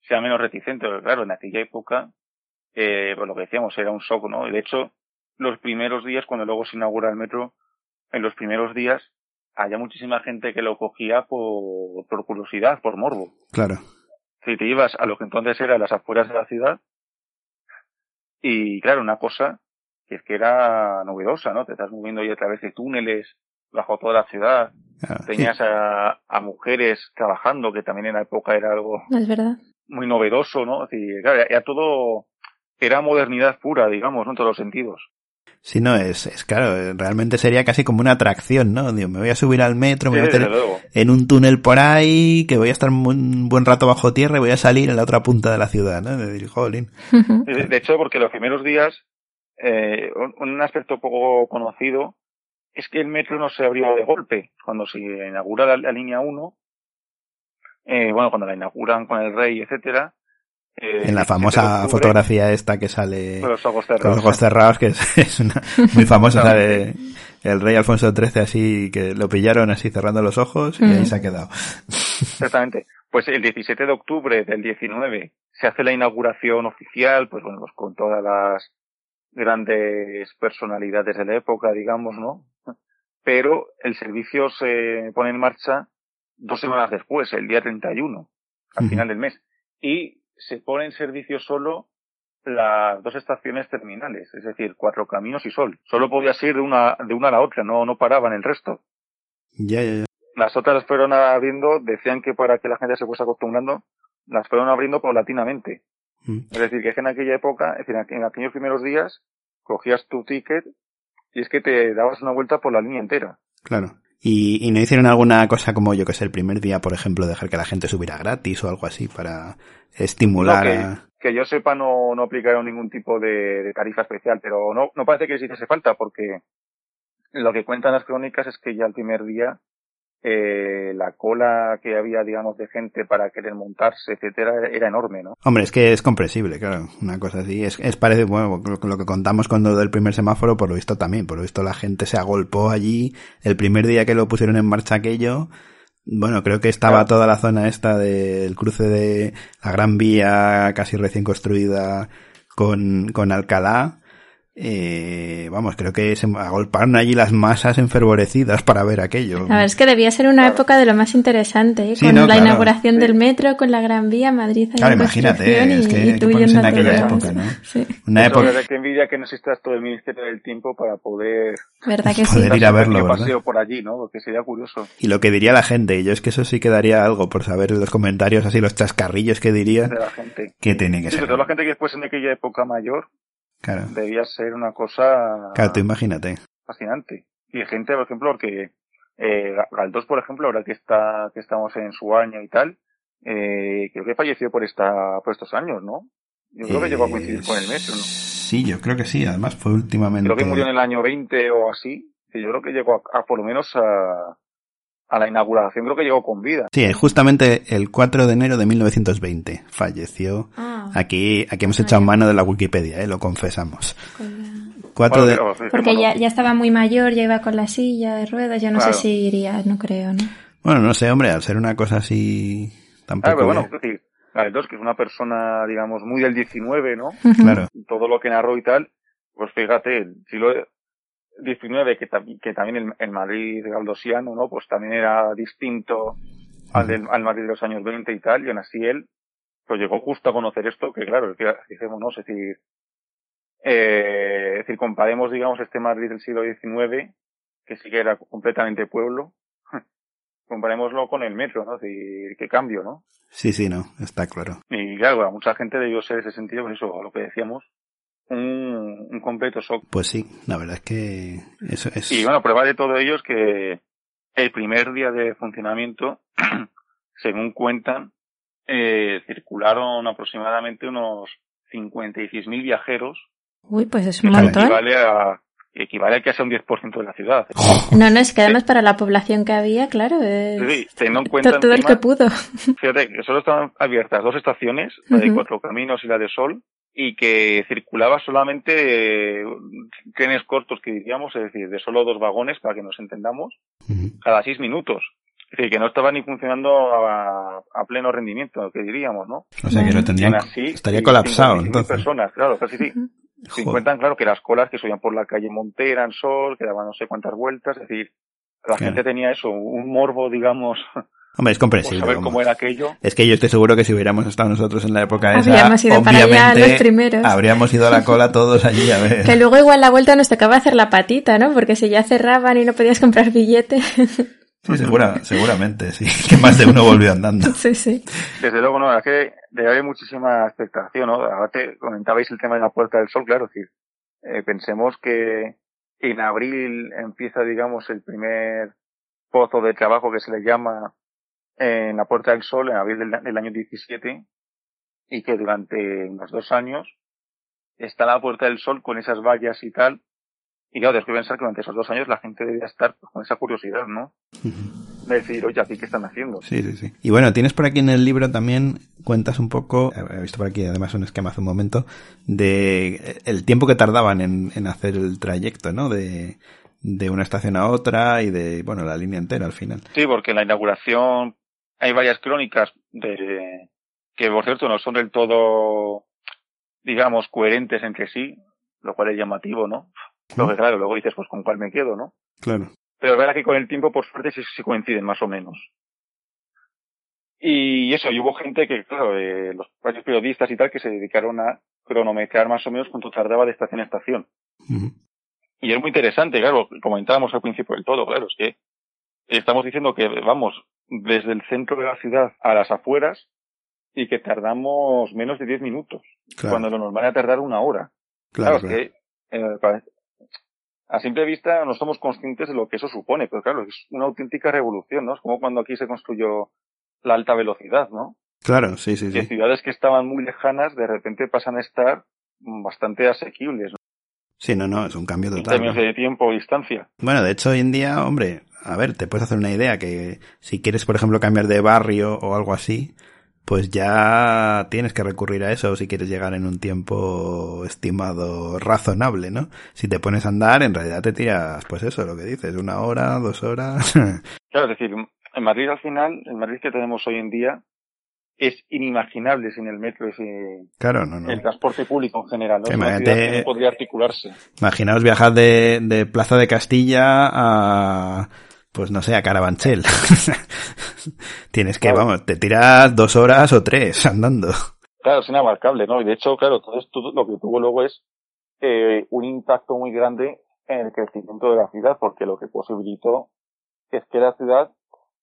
[SPEAKER 3] sea menos reticente. Porque claro, en aquella época, eh, pues lo que decíamos, era un shock, ¿no? De hecho, los primeros días, cuando luego se inaugura el metro, en los primeros días, había muchísima gente que lo cogía por, por curiosidad, por morbo.
[SPEAKER 1] Claro.
[SPEAKER 3] Si te ibas a lo que entonces era las afueras de la ciudad, y claro, una cosa que es que era novedosa, ¿no? Te estás moviendo ahí a través de túneles bajo toda la ciudad. Tenías a, a, mujeres trabajando, que también en la época era algo
[SPEAKER 2] es verdad.
[SPEAKER 3] muy novedoso, ¿no? Y, claro, era todo, era modernidad pura, digamos, ¿no? en todos los sentidos.
[SPEAKER 1] Sí, no, es, es claro, realmente sería casi como una atracción, ¿no? Digo, me voy a subir al metro, me voy a meter en un túnel por ahí, que voy a estar un buen rato bajo tierra y voy a salir en la otra punta de la ciudad, ¿no? De,
[SPEAKER 3] de hecho, porque los primeros días, eh, un aspecto poco conocido es que el metro no se abrió de golpe. Cuando se inaugura la, línea 1, eh, bueno, cuando la inauguran con el rey, etcétera,
[SPEAKER 1] eh, en la famosa fotografía esta que sale
[SPEAKER 3] con los ojos cerrados,
[SPEAKER 1] con los ojos cerrados que es, una, muy famosa, sale el rey Alfonso XIII así, que lo pillaron así cerrando los ojos y ahí se ha quedado.
[SPEAKER 3] Exactamente. Pues el 17 de octubre del 19 se hace la inauguración oficial, pues bueno, pues con todas las grandes personalidades de la época, digamos, ¿no? Pero el servicio se pone en marcha dos semanas después, el día 31, al final del mes. Y se pone en servicio solo las dos estaciones terminales, es decir, Cuatro Caminos y Sol. Solo podía ir de una, de una a la otra, no, no paraban el resto.
[SPEAKER 1] Ya, ya, ya.
[SPEAKER 3] Las otras las fueron abriendo, decían que para que la gente se fuese acostumbrando, las fueron abriendo paulatinamente. Mm. Es decir, que en aquella época, es decir, en aquellos primeros días, cogías tu ticket y es que te dabas una vuelta por la línea entera.
[SPEAKER 1] Claro. Y, y no hicieron alguna cosa como, yo que sé, el primer día, por ejemplo, dejar que la gente subiera gratis o algo así para estimular
[SPEAKER 3] que, que, yo sepa no, no aplicaron ningún tipo de, de, tarifa especial, pero no, no parece que les hiciese falta porque lo que cuentan las crónicas es que ya el primer día eh, la cola que había, digamos, de gente para querer montarse, etcétera, era enorme, ¿no?
[SPEAKER 1] Hombre, es que es comprensible, claro, una cosa así. Es, es parece, bueno, lo que contamos cuando del primer semáforo, por lo visto también, por lo visto la gente se agolpó allí el primer día que lo pusieron en marcha aquello. Bueno, creo que estaba toda la zona esta del cruce de la Gran Vía, casi recién construida con, con Alcalá eh, vamos, creo que se agolparon allí las masas enfervorecidas para ver aquello.
[SPEAKER 2] La verdad es que debía ser una época de lo más interesante, ¿eh? con la inauguración del metro, con la Gran Vía, Madrid.
[SPEAKER 1] Claro, imagínate, es que, en aquella época, ¿no?
[SPEAKER 3] Sí. Una época. que envidia que no existas todo el Ministerio del Tiempo para poder,
[SPEAKER 2] ¿verdad que
[SPEAKER 1] poder
[SPEAKER 2] sí?
[SPEAKER 1] ir a verlo,
[SPEAKER 3] ¿verdad? paseo por allí, ¿no? Porque sería curioso.
[SPEAKER 1] Y lo que diría la gente, yo es que eso sí que daría algo por saber en los comentarios, así los chascarrillos que diría.
[SPEAKER 3] De la gente.
[SPEAKER 1] Que tiene que
[SPEAKER 3] sí,
[SPEAKER 1] ser.
[SPEAKER 3] toda la gente que después en aquella época mayor, Claro. Debía ser una cosa.
[SPEAKER 1] Claro, tú imagínate.
[SPEAKER 3] Fascinante. Y gente, por ejemplo, porque eh, Galdós, por ejemplo, ahora que está, que estamos en su año y tal, eh, creo que falleció por esta, por estos años, ¿no? Yo creo que llegó a coincidir con el metro, ¿no?
[SPEAKER 1] Sí, yo creo que sí, además fue últimamente.
[SPEAKER 3] Creo que murió en el año 20 o así. Y yo creo que llegó a, a por lo menos a, a la inauguración creo que llegó con vida.
[SPEAKER 1] Sí, justamente el 4 de enero de 1920 falleció. Ah. Aquí, aquí hemos echado mano de la Wikipedia, ¿eh? lo confesamos. 4 de...
[SPEAKER 2] Porque ya, ya estaba muy mayor, ya iba con la silla de ruedas, yo no sé si iría, no creo, ¿no?
[SPEAKER 1] Bueno, no sé, hombre, al ser una cosa así tampoco... Ah,
[SPEAKER 3] pero bueno, es decir, que es una persona, digamos, muy del 19, ¿no?
[SPEAKER 1] Claro.
[SPEAKER 3] Todo lo que narró y tal, pues fíjate, si lo, 19, que, que también el, el, Madrid galdosiano, ¿no? Pues también era distinto al, del, al Madrid de los años 20 y tal, y aún así él, pues llegó justo a conocer esto, que claro, ¿no? Es decir, eh, es decir, comparemos, digamos, este Madrid del siglo XIX, que sí que era completamente pueblo, comparémoslo con el metro, ¿no? Es decir, qué cambio, ¿no?
[SPEAKER 1] Sí, sí, no, está claro.
[SPEAKER 3] Y claro, mucha gente debió ser ese sentido, pues eso, lo que decíamos, un, un completo shock.
[SPEAKER 1] Pues sí, la verdad es que eso es.
[SPEAKER 3] Y bueno, prueba de todo ello es que el primer día de funcionamiento, según cuentan, eh, circularon aproximadamente unos 56.000 viajeros,
[SPEAKER 2] Uy, pues es un
[SPEAKER 3] que
[SPEAKER 2] montón.
[SPEAKER 3] equivale a, equivale a casi a un 10% de la ciudad.
[SPEAKER 2] No, no, es que además para la población que había, claro, es...
[SPEAKER 3] Sí, teniendo en cuenta
[SPEAKER 2] to- todo el que pudo.
[SPEAKER 3] Fíjate que solo estaban abiertas dos estaciones, la de. Cuatro Caminos y la de Sol, y que circulaba solamente eh, trenes cortos que diríamos, es decir, de solo dos vagones, para que nos entendamos, cada seis minutos. Es decir, que no estaba ni funcionando a, a pleno rendimiento, que diríamos, ¿no?
[SPEAKER 1] O sea que lo tendrían,
[SPEAKER 3] así,
[SPEAKER 1] estaría colapsado
[SPEAKER 3] 55.000
[SPEAKER 1] entonces.
[SPEAKER 3] personas, claro, casi sí. Sin
[SPEAKER 1] Joder.
[SPEAKER 3] cuentan, claro, que las colas que subían por la calle Montera, en Sol, que daban no sé cuántas vueltas, es decir, la
[SPEAKER 1] Claro.
[SPEAKER 3] gente tenía eso, un morbo, digamos,
[SPEAKER 1] Hombre, es comprensible.
[SPEAKER 3] saber
[SPEAKER 1] vamos.
[SPEAKER 3] cómo era aquello.
[SPEAKER 1] Es que yo estoy seguro que si hubiéramos estado nosotros en la época esa,
[SPEAKER 2] Habríamos ido para allá
[SPEAKER 1] obviamente
[SPEAKER 2] los primeros.
[SPEAKER 1] habríamos ido a la cola todos allí a ver.
[SPEAKER 2] Que luego igual la vuelta nos tocaba hacer la patita, ¿no? Porque si ya cerraban y no podías comprar billete.
[SPEAKER 1] Sí, segura, seguramente, sí. Que más de uno volvió andando.
[SPEAKER 2] sí, sí.
[SPEAKER 3] Desde luego, no, es que debe haber muchísima expectación, ¿no? Ahora te comentabais el tema de la Puerta del Sol, claro, es decir, eh, pensemos que en abril empieza, digamos, el primer pozo de trabajo que se le llama en la Puerta del Sol, en abril del, año 17, y que durante unos dos años está la Puerta del Sol con esas vallas y tal, y claro, tienes que pensar que durante esos dos años la gente debía estar con esa curiosidad, ¿no? De decir, oye, aquí qué están haciendo.
[SPEAKER 1] Sí, sí, sí. Y bueno, tienes por aquí en el libro también, cuentas un poco, he visto por aquí además un esquema hace un momento, de el tiempo que tardaban en, en hacer el trayecto, ¿no? De, de una estación a otra y de, bueno, la línea entera al final.
[SPEAKER 3] Sí, porque en la inauguración hay varias crónicas de que por cierto no son del todo, digamos, coherentes entre sí, lo cual es llamativo, ¿no? Lo que claro, luego dices, pues con cuál me quedo, ¿no?
[SPEAKER 1] Claro.
[SPEAKER 3] Pero es verdad que con el tiempo, por suerte, sí, sí coinciden más o menos. Y eso, y hubo gente que, claro, eh, los varios periodistas y tal, que se dedicaron a cronometrar más o menos cuánto tardaba de estación a estación. Y es muy interesante, claro, comentábamos al principio del todo, claro, es que estamos diciendo que vamos desde el centro de la ciudad a las afueras y que tardamos menos de 10 minutos,
[SPEAKER 1] Claro,
[SPEAKER 3] cuando lo normal era tardar una hora.
[SPEAKER 1] claro,
[SPEAKER 3] Claro,
[SPEAKER 1] claro.
[SPEAKER 3] es que eh, a simple vista no somos conscientes de lo que eso supone, pero claro, es una auténtica revolución, ¿no? Es como cuando aquí se construyó la alta velocidad, ¿no?
[SPEAKER 1] Claro, sí, sí,
[SPEAKER 3] Que
[SPEAKER 1] sí.
[SPEAKER 3] ciudades que estaban muy lejanas de repente pasan a estar bastante asequibles, ¿no?
[SPEAKER 1] Sí, no, no, es un cambio
[SPEAKER 3] En
[SPEAKER 1] total.
[SPEAKER 3] términos
[SPEAKER 1] ¿no?
[SPEAKER 3] de tiempo y distancia.
[SPEAKER 1] Bueno, de hecho, hoy en día, hombre, a ver, te puedes hacer una idea que si quieres, por ejemplo, cambiar de barrio o algo así, pues ya tienes que recurrir a eso si quieres llegar en un tiempo estimado razonable, ¿no? Si te pones a andar, en realidad te tiras, pues eso, lo que dices, una hora, dos horas.
[SPEAKER 3] Claro, es decir, en Madrid al final, el Madrid que tenemos hoy en día, es inimaginable sin el metro
[SPEAKER 1] claro, no, no.
[SPEAKER 3] el transporte público en general, ¿no?
[SPEAKER 1] Imagínate-
[SPEAKER 3] no podría articularse.
[SPEAKER 1] Imaginaos viajar de, de Plaza de Castilla a, pues no sé, a Carabanchel. tienes que,
[SPEAKER 3] Claro.
[SPEAKER 1] vamos, te tiras dos horas o tres andando.
[SPEAKER 3] Claro, es inabarcable, ¿no? Y de hecho, claro, todo esto lo que tuvo luego es eh, un impacto muy grande en el crecimiento de la ciudad, porque lo que posibilitó es que la ciudad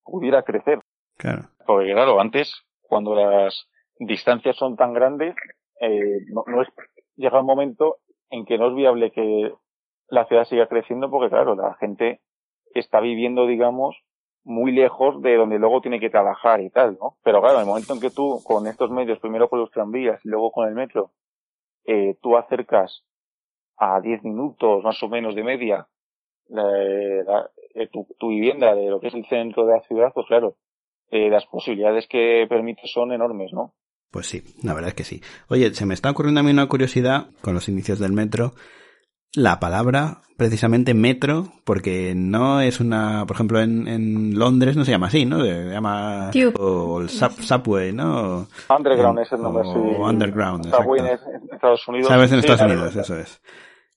[SPEAKER 3] pudiera crecer.
[SPEAKER 1] Claro.
[SPEAKER 3] Porque claro, antes, cuando las distancias son tan grandes, eh, no, no es, llega un momento en que no es viable que la ciudad siga creciendo, porque claro, la gente está viviendo, digamos, muy lejos de donde luego tiene que trabajar y tal, ¿no? Pero claro, en el momento en que tú, con estos medios, primero con los tranvías y luego con el metro, eh, tú acercas a 10 minutos más o menos de media eh, tu, tu vivienda de lo que es el centro de la ciudad, pues claro, eh, las posibilidades que permite son enormes, ¿no?
[SPEAKER 1] Pues sí, la verdad es que sí. Oye, se me está ocurriendo a mí una curiosidad con los inicios del metro. La palabra, precisamente metro, porque no es una, por ejemplo, en, en Londres no se llama así, ¿no? Se llama
[SPEAKER 2] Tube.
[SPEAKER 1] o el sub- subway, ¿no?
[SPEAKER 3] Underground
[SPEAKER 1] En-
[SPEAKER 3] es el nombre,
[SPEAKER 1] o
[SPEAKER 3] sí.
[SPEAKER 1] underground,
[SPEAKER 3] Subway en,
[SPEAKER 1] exacto.
[SPEAKER 3] en Estados Unidos.
[SPEAKER 1] Sabes en
[SPEAKER 3] Sí,
[SPEAKER 1] Estados. Unidos, eso es.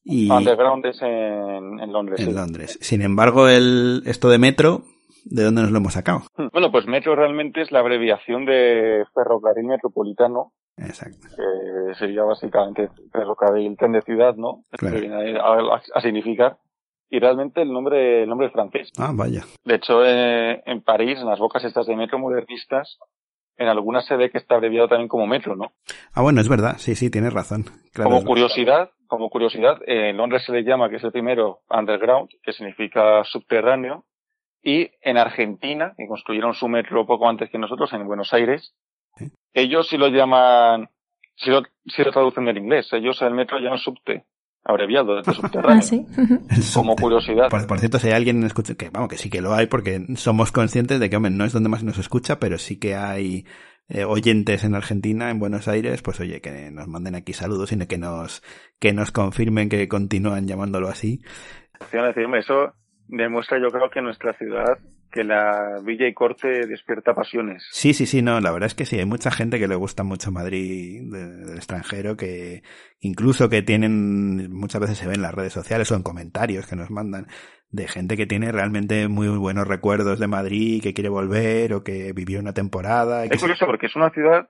[SPEAKER 1] Y
[SPEAKER 3] Underground es en, en Londres,
[SPEAKER 1] en
[SPEAKER 3] sí.
[SPEAKER 1] Londres. Sin embargo, el esto de metro, ¿de dónde nos lo hemos sacado?
[SPEAKER 3] Bueno, pues metro realmente es la abreviación de ferrocarril metropolitano,
[SPEAKER 1] Exacto.
[SPEAKER 3] que sería básicamente ferrocarril tren de ciudad, ¿no?
[SPEAKER 1] Claro.
[SPEAKER 3] Que viene a, a- a significar. Y realmente el nombre, el nombre es francés.
[SPEAKER 1] Ah, vaya.
[SPEAKER 3] De hecho, eh, en París, en las bocas estas de metro modernistas, en algunas se ve que está abreviado también como metro, ¿no?
[SPEAKER 1] Ah, bueno, es verdad. Sí, sí, tienes razón. Claro,
[SPEAKER 3] como curiosidad, como curiosidad, eh, en Londres se le llama, que es el primero, underground, que significa subterráneo, y en Argentina, que construyeron su metro poco antes que nosotros, en Buenos Aires. Ellos sí lo llaman si lo, si lo traducen del inglés. Ellos el metro llaman subte, abreviado de subterráneo.
[SPEAKER 2] Ah, sí.
[SPEAKER 3] Como curiosidad.
[SPEAKER 1] Por, por cierto, si hay alguien escucha, que vamos, que sí que lo hay, porque somos conscientes de que, hombre, no es donde más nos escucha, pero sí que hay eh, oyentes en Argentina, en Buenos Aires, pues oye, que nos manden aquí saludos y que nos, que nos confirmen que continúan llamándolo así.
[SPEAKER 3] Sí, decirme, Eso demuestra yo creo que nuestra ciudad que la villa y corte despierta pasiones.
[SPEAKER 1] Sí, sí, sí, no, la verdad es que sí, hay mucha gente que le gusta mucho Madrid de- del extranjero, que incluso que tienen, muchas veces se ven en las redes sociales o en comentarios que nos mandan, de gente que tiene realmente muy buenos recuerdos de Madrid, que quiere volver o que vivió una temporada. y que
[SPEAKER 3] Es curioso porque es una ciudad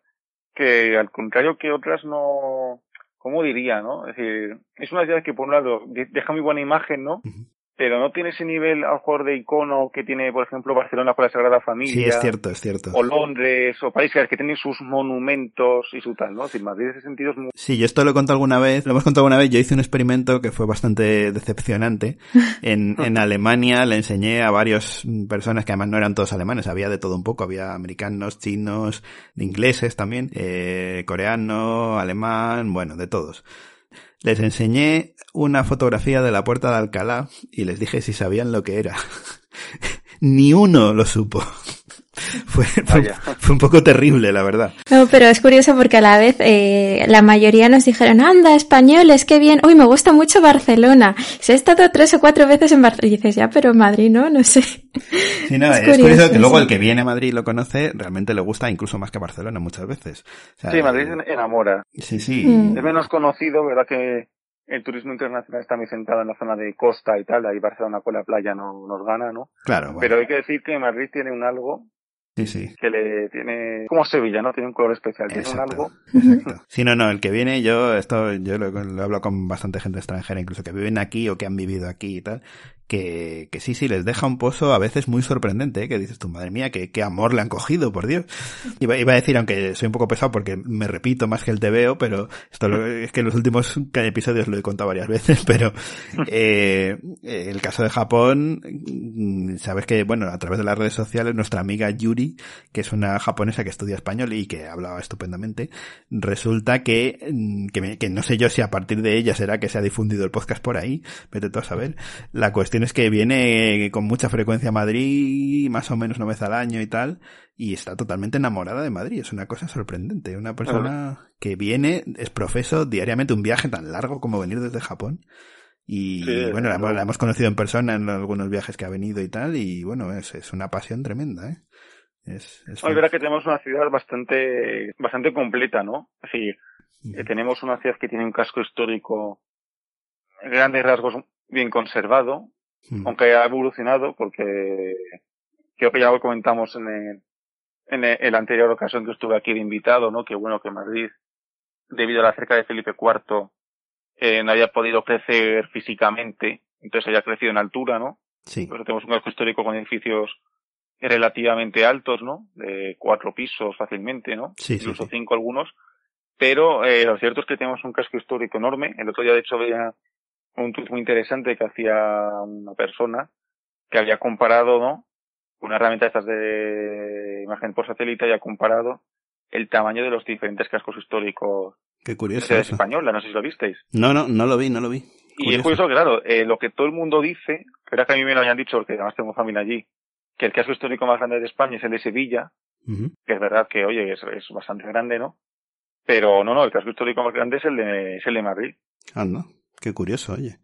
[SPEAKER 3] que al contrario que otras no, ¿cómo diría, no? Es decir, es una ciudad que por un lado de- deja muy buena imagen, ¿no? Pero no tiene ese nivel a lo mejor de icono que tiene, por ejemplo, Barcelona con la Sagrada Familia.
[SPEAKER 1] Sí, es cierto, es cierto.
[SPEAKER 3] O Londres, o países que tienen sus monumentos y su tal, ¿no? Decir, Madrid en ese sentido es muy...
[SPEAKER 1] Sí, yo esto lo he contado alguna vez, lo hemos contado alguna vez, yo hice un experimento que fue bastante decepcionante. En, en Alemania le enseñé a varias personas que además no eran todos alemanes, había de todo un poco, había americanos, chinos, ingleses también, eh, coreano, alemán, bueno, de todos. Les enseñé una fotografía de la puerta de Alcalá y les dije si sabían lo que era. Ni uno lo supo. Fue, fue, un poco terrible, la verdad.
[SPEAKER 2] No, pero es curioso porque a la vez eh, la mayoría nos dijeron, anda, españoles, qué bien. Uy, me gusta mucho Barcelona. Se ha estado tres o cuatro veces en Barcelona. Y dices, ya, pero Madrid no, no sé.
[SPEAKER 1] Sí, no,
[SPEAKER 2] Es
[SPEAKER 1] es, curioso,
[SPEAKER 2] curioso,
[SPEAKER 1] que luego el que viene a Madrid y lo conoce, realmente le gusta incluso más que Barcelona muchas veces. O sea,
[SPEAKER 3] Sí, Madrid enamora.
[SPEAKER 1] Sí, sí.
[SPEAKER 2] Mm.
[SPEAKER 3] Es menos conocido, ¿verdad? Que el turismo internacional está muy centrado en la zona de costa y tal. Ahí Barcelona con la playa no nos gana, ¿no?
[SPEAKER 1] Claro, bueno,
[SPEAKER 3] Pero hay que decir que Madrid tiene un algo
[SPEAKER 1] sí, sí.
[SPEAKER 3] que le tiene... Como Sevilla, ¿no? Tiene un color especial. Tiene un algo...
[SPEAKER 1] exacto. Sí, no, no, el que viene, yo esto, yo lo, lo hablo con bastante gente extranjera, incluso que viven aquí o que han vivido aquí y tal, que, que sí, sí, les deja un pozo a veces muy sorprendente, ¿eh? que dices tú, madre mía, qué, qué amor le han cogido, por Dios. Iba, iba a decir, aunque soy un poco pesado porque me repito más que el TVO, pero esto lo- es que en los últimos episodios lo he contado varias veces, pero eh, el caso de Japón, mm, sabes que, bueno, a través de las redes sociales, nuestra amiga Yuri, que es una japonesa que estudia español y que hablaba estupendamente, resulta que, mm, que, me- que no sé yo si a partir de ella será que se ha difundido el podcast por ahí, vete tú a saber. La cuestión es que viene con mucha frecuencia a Madrid, más o menos una vez al año y tal, y está totalmente enamorada de Madrid. Es una cosa sorprendente. Una persona que viene, es profeso diariamente un viaje tan largo como venir desde Japón. Y
[SPEAKER 3] Sí,
[SPEAKER 1] bueno, la, la hemos conocido en persona en algunos viajes que ha venido y tal, y bueno, es, es una pasión tremenda, ¿eh? Es, es
[SPEAKER 3] verdad que tenemos una ciudad bastante, bastante completa, ¿no? Es decir, eh, tenemos una ciudad que tiene un casco histórico grandes rasgos bien conservado,
[SPEAKER 1] Ujú.
[SPEAKER 3] aunque ha evolucionado porque creo que ya lo comentamos en el, en el, anterior ocasión que estuve aquí de invitado, ¿no? Que bueno que Madrid, debido a la cerca de Felipe IV, eh, no había podido crecer físicamente, entonces haya crecido en altura, ¿no?
[SPEAKER 1] Sí,
[SPEAKER 3] Por eso tenemos un casco histórico con edificios relativamente altos, ¿no? De cuatro pisos fácilmente, ¿no?
[SPEAKER 1] Sí, sí,
[SPEAKER 3] Incluso
[SPEAKER 1] sí.
[SPEAKER 3] cinco algunos. Pero eh, lo cierto es que tenemos un casco histórico enorme. El otro día, de hecho, veía un tuit muy interesante que hacía una persona que había comparado, ¿no? Una herramienta de estas de imagen por satélite había comparado el tamaño de los diferentes cascos históricos
[SPEAKER 1] qué
[SPEAKER 3] de
[SPEAKER 1] curioso eso.
[SPEAKER 3] española. No sé si lo visteis.
[SPEAKER 1] No, no, no lo vi, no lo vi.
[SPEAKER 3] Y es curioso, que, claro, eh, lo que todo el mundo dice, era que a mí me lo hayan dicho, porque además tengo familia allí, que el casco histórico más grande de España es el de Sevilla, que es verdad que, oye, es, es bastante grande, ¿no? Pero no, no, el casco histórico más grande es el de, es el de Madrid.
[SPEAKER 1] Anda, qué curioso, oye.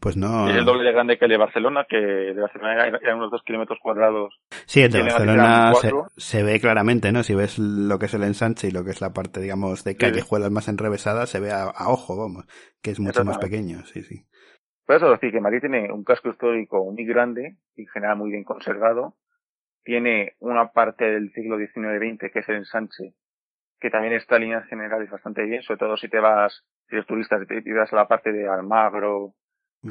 [SPEAKER 1] Pues no.
[SPEAKER 3] Es el doble de grande que el de Barcelona, que de Barcelona era- eran unos dos kilómetros cuadrados.
[SPEAKER 1] Sí, el de Barcelona se, ve claramente, ¿no? Si ves lo que es el ensanche y lo que es la parte, digamos, de callejuelas más enrevesadas, se ve a, a ojo, vamos, que es mucho más pequeño, sí, sí.
[SPEAKER 3] Por eso decir que Madrid tiene un casco histórico muy grande y en general muy bien conservado. Tiene una parte del siglo XIX-XX que es el ensanche, que también está en líneas generales bastante bien, sobre todo si te vas, si eres turista, te vas a la parte de Almagro.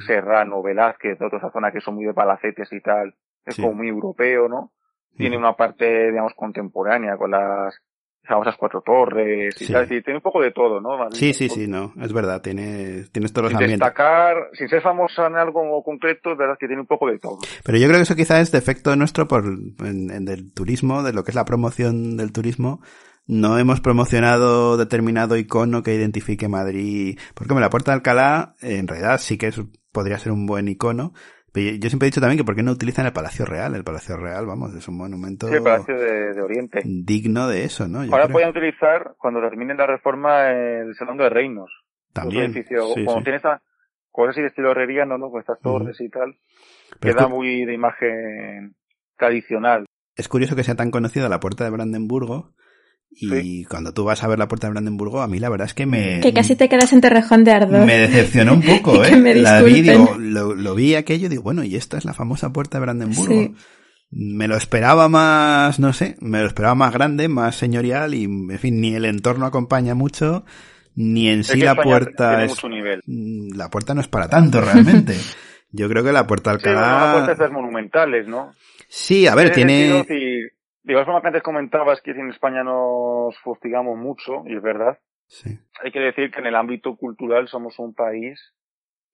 [SPEAKER 3] Serrano, Velázquez, toda esa zona que son muy de palacetes y tal, es
[SPEAKER 1] Sí.
[SPEAKER 3] como muy europeo, ¿no? Tiene una parte, digamos, contemporánea con las famosas cuatro torres y
[SPEAKER 1] Sí.
[SPEAKER 3] tal, es decir, tiene un poco de todo, ¿no? Madrid,
[SPEAKER 1] Sí, sí, sí, no, es verdad, tiene, tienes todos los
[SPEAKER 3] sin
[SPEAKER 1] ambientes.
[SPEAKER 3] destacar, sin ser famosa en algo concreto, es verdad que tiene un poco de todo.
[SPEAKER 1] Pero yo creo que eso quizás es defecto nuestro por, en, en del turismo, de lo que es la promoción del turismo. No hemos promocionado determinado icono que identifique Madrid. Porque la Puerta de Alcalá, en realidad sí que es, podría ser un buen icono. Yo siempre he dicho también que por qué no utilizan el Palacio Real. El Palacio Real, vamos, es un monumento
[SPEAKER 3] Sí, el Palacio de, de Oriente.
[SPEAKER 1] digno de eso, ¿no? Yo
[SPEAKER 3] Ahora pueden utilizar, cuando terminen la reforma, el Salón de Reinos.
[SPEAKER 1] También.
[SPEAKER 3] Edificio,
[SPEAKER 1] sí,
[SPEAKER 3] como
[SPEAKER 1] sí.
[SPEAKER 3] tiene esta cosa así de estilo herreriano, ¿no? Con estas torres y tal.
[SPEAKER 1] Pero
[SPEAKER 3] queda
[SPEAKER 1] es
[SPEAKER 3] muy de imagen tradicional.
[SPEAKER 1] es curioso que sea tan conocida la Puerta de Brandenburgo. Y cuando tú vas a ver la Puerta de Brandenburgo, a mí la verdad es que me...
[SPEAKER 2] Que casi te quedas en Torrejón de Ardor.
[SPEAKER 1] Me decepcionó un poco, ¿eh?
[SPEAKER 2] me
[SPEAKER 1] la vi, digo, lo, lo vi aquello, digo, bueno, y esta es la famosa puerta de Brandenburgo.
[SPEAKER 2] Sí.
[SPEAKER 1] Me lo esperaba más, no sé, me lo esperaba más grande, más señorial y, en fin, ni el entorno acompaña mucho, ni en
[SPEAKER 3] Es
[SPEAKER 1] sí
[SPEAKER 3] que
[SPEAKER 1] la
[SPEAKER 3] España
[SPEAKER 1] puerta
[SPEAKER 3] tiene
[SPEAKER 1] es,
[SPEAKER 3] mucho nivel.
[SPEAKER 1] mm, la puerta no es para tanto realmente. Yo creo que la puerta
[SPEAKER 3] Sí,
[SPEAKER 1] Alcalá,
[SPEAKER 3] una puertas monumentales, ¿no?
[SPEAKER 1] sí, a ver, tiene,
[SPEAKER 3] sentido, si- de igual forma que antes comentabas que en España nos fustigamos mucho, y es verdad,
[SPEAKER 1] sí,
[SPEAKER 3] hay que decir que en el ámbito cultural somos un país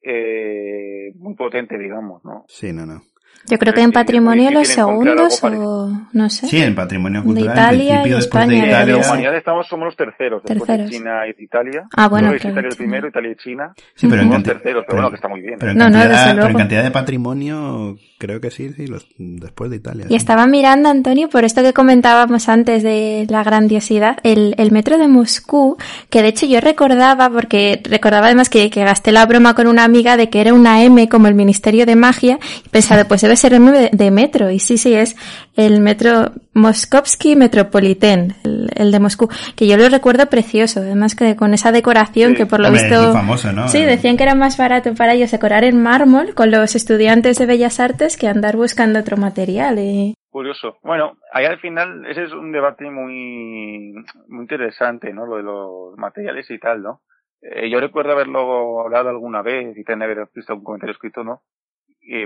[SPEAKER 3] eh, muy potente, digamos, ¿no?
[SPEAKER 1] sí, no, no.
[SPEAKER 2] Yo creo que en patrimonio los segundos o no sé.
[SPEAKER 1] Sí, en patrimonio
[SPEAKER 2] De
[SPEAKER 1] cultural,
[SPEAKER 2] Italia
[SPEAKER 1] en principio,
[SPEAKER 2] y
[SPEAKER 1] después
[SPEAKER 2] España,
[SPEAKER 1] de
[SPEAKER 2] de
[SPEAKER 3] De la
[SPEAKER 1] Italia,
[SPEAKER 2] Italia.
[SPEAKER 3] humanidad estamos, somos los terceros, después
[SPEAKER 2] Terceros.
[SPEAKER 3] de China y de Italia.
[SPEAKER 2] Ah, bueno, claro,
[SPEAKER 3] Italia el primero, Italia y China.
[SPEAKER 1] sí, pero en
[SPEAKER 3] Somos
[SPEAKER 1] cantidad,
[SPEAKER 3] terceros, pero,
[SPEAKER 1] pero-
[SPEAKER 3] bueno, que está muy bien.
[SPEAKER 1] pero en
[SPEAKER 2] No, no,
[SPEAKER 1] cantidad, pero en cantidad de patrimonio, creo que sí, sí, los, después de Italia.
[SPEAKER 2] Y
[SPEAKER 1] sí.
[SPEAKER 2] estaba mirando, Antonio, por esto que comentábamos antes de la grandiosidad, el, el metro de Moscú, que de hecho yo recordaba, porque recordaba además que, que gasté la broma con una amiga de que era una M como el Ministerio de Magia, y pensaba, pues debe ser de, de metro, y sí, sí, es el metro Moskovsky Metropolitan, el, el de Moscú, que yo lo recuerdo precioso, además que con esa decoración
[SPEAKER 3] Sí.
[SPEAKER 2] que por lo
[SPEAKER 1] Hombre, es
[SPEAKER 2] visto...
[SPEAKER 1] muy famoso, ¿no?
[SPEAKER 2] Sí, decían que era más barato para ellos decorar en mármol con los estudiantes de Bellas Artes que andar buscando otro material. Y...
[SPEAKER 3] Curioso. Bueno, ahí al final ese es un debate muy, muy interesante, ¿no? Lo de los materiales y tal, ¿no? Eh, yo recuerdo haberlo hablado alguna vez y tener visto un comentario escrito, ¿no?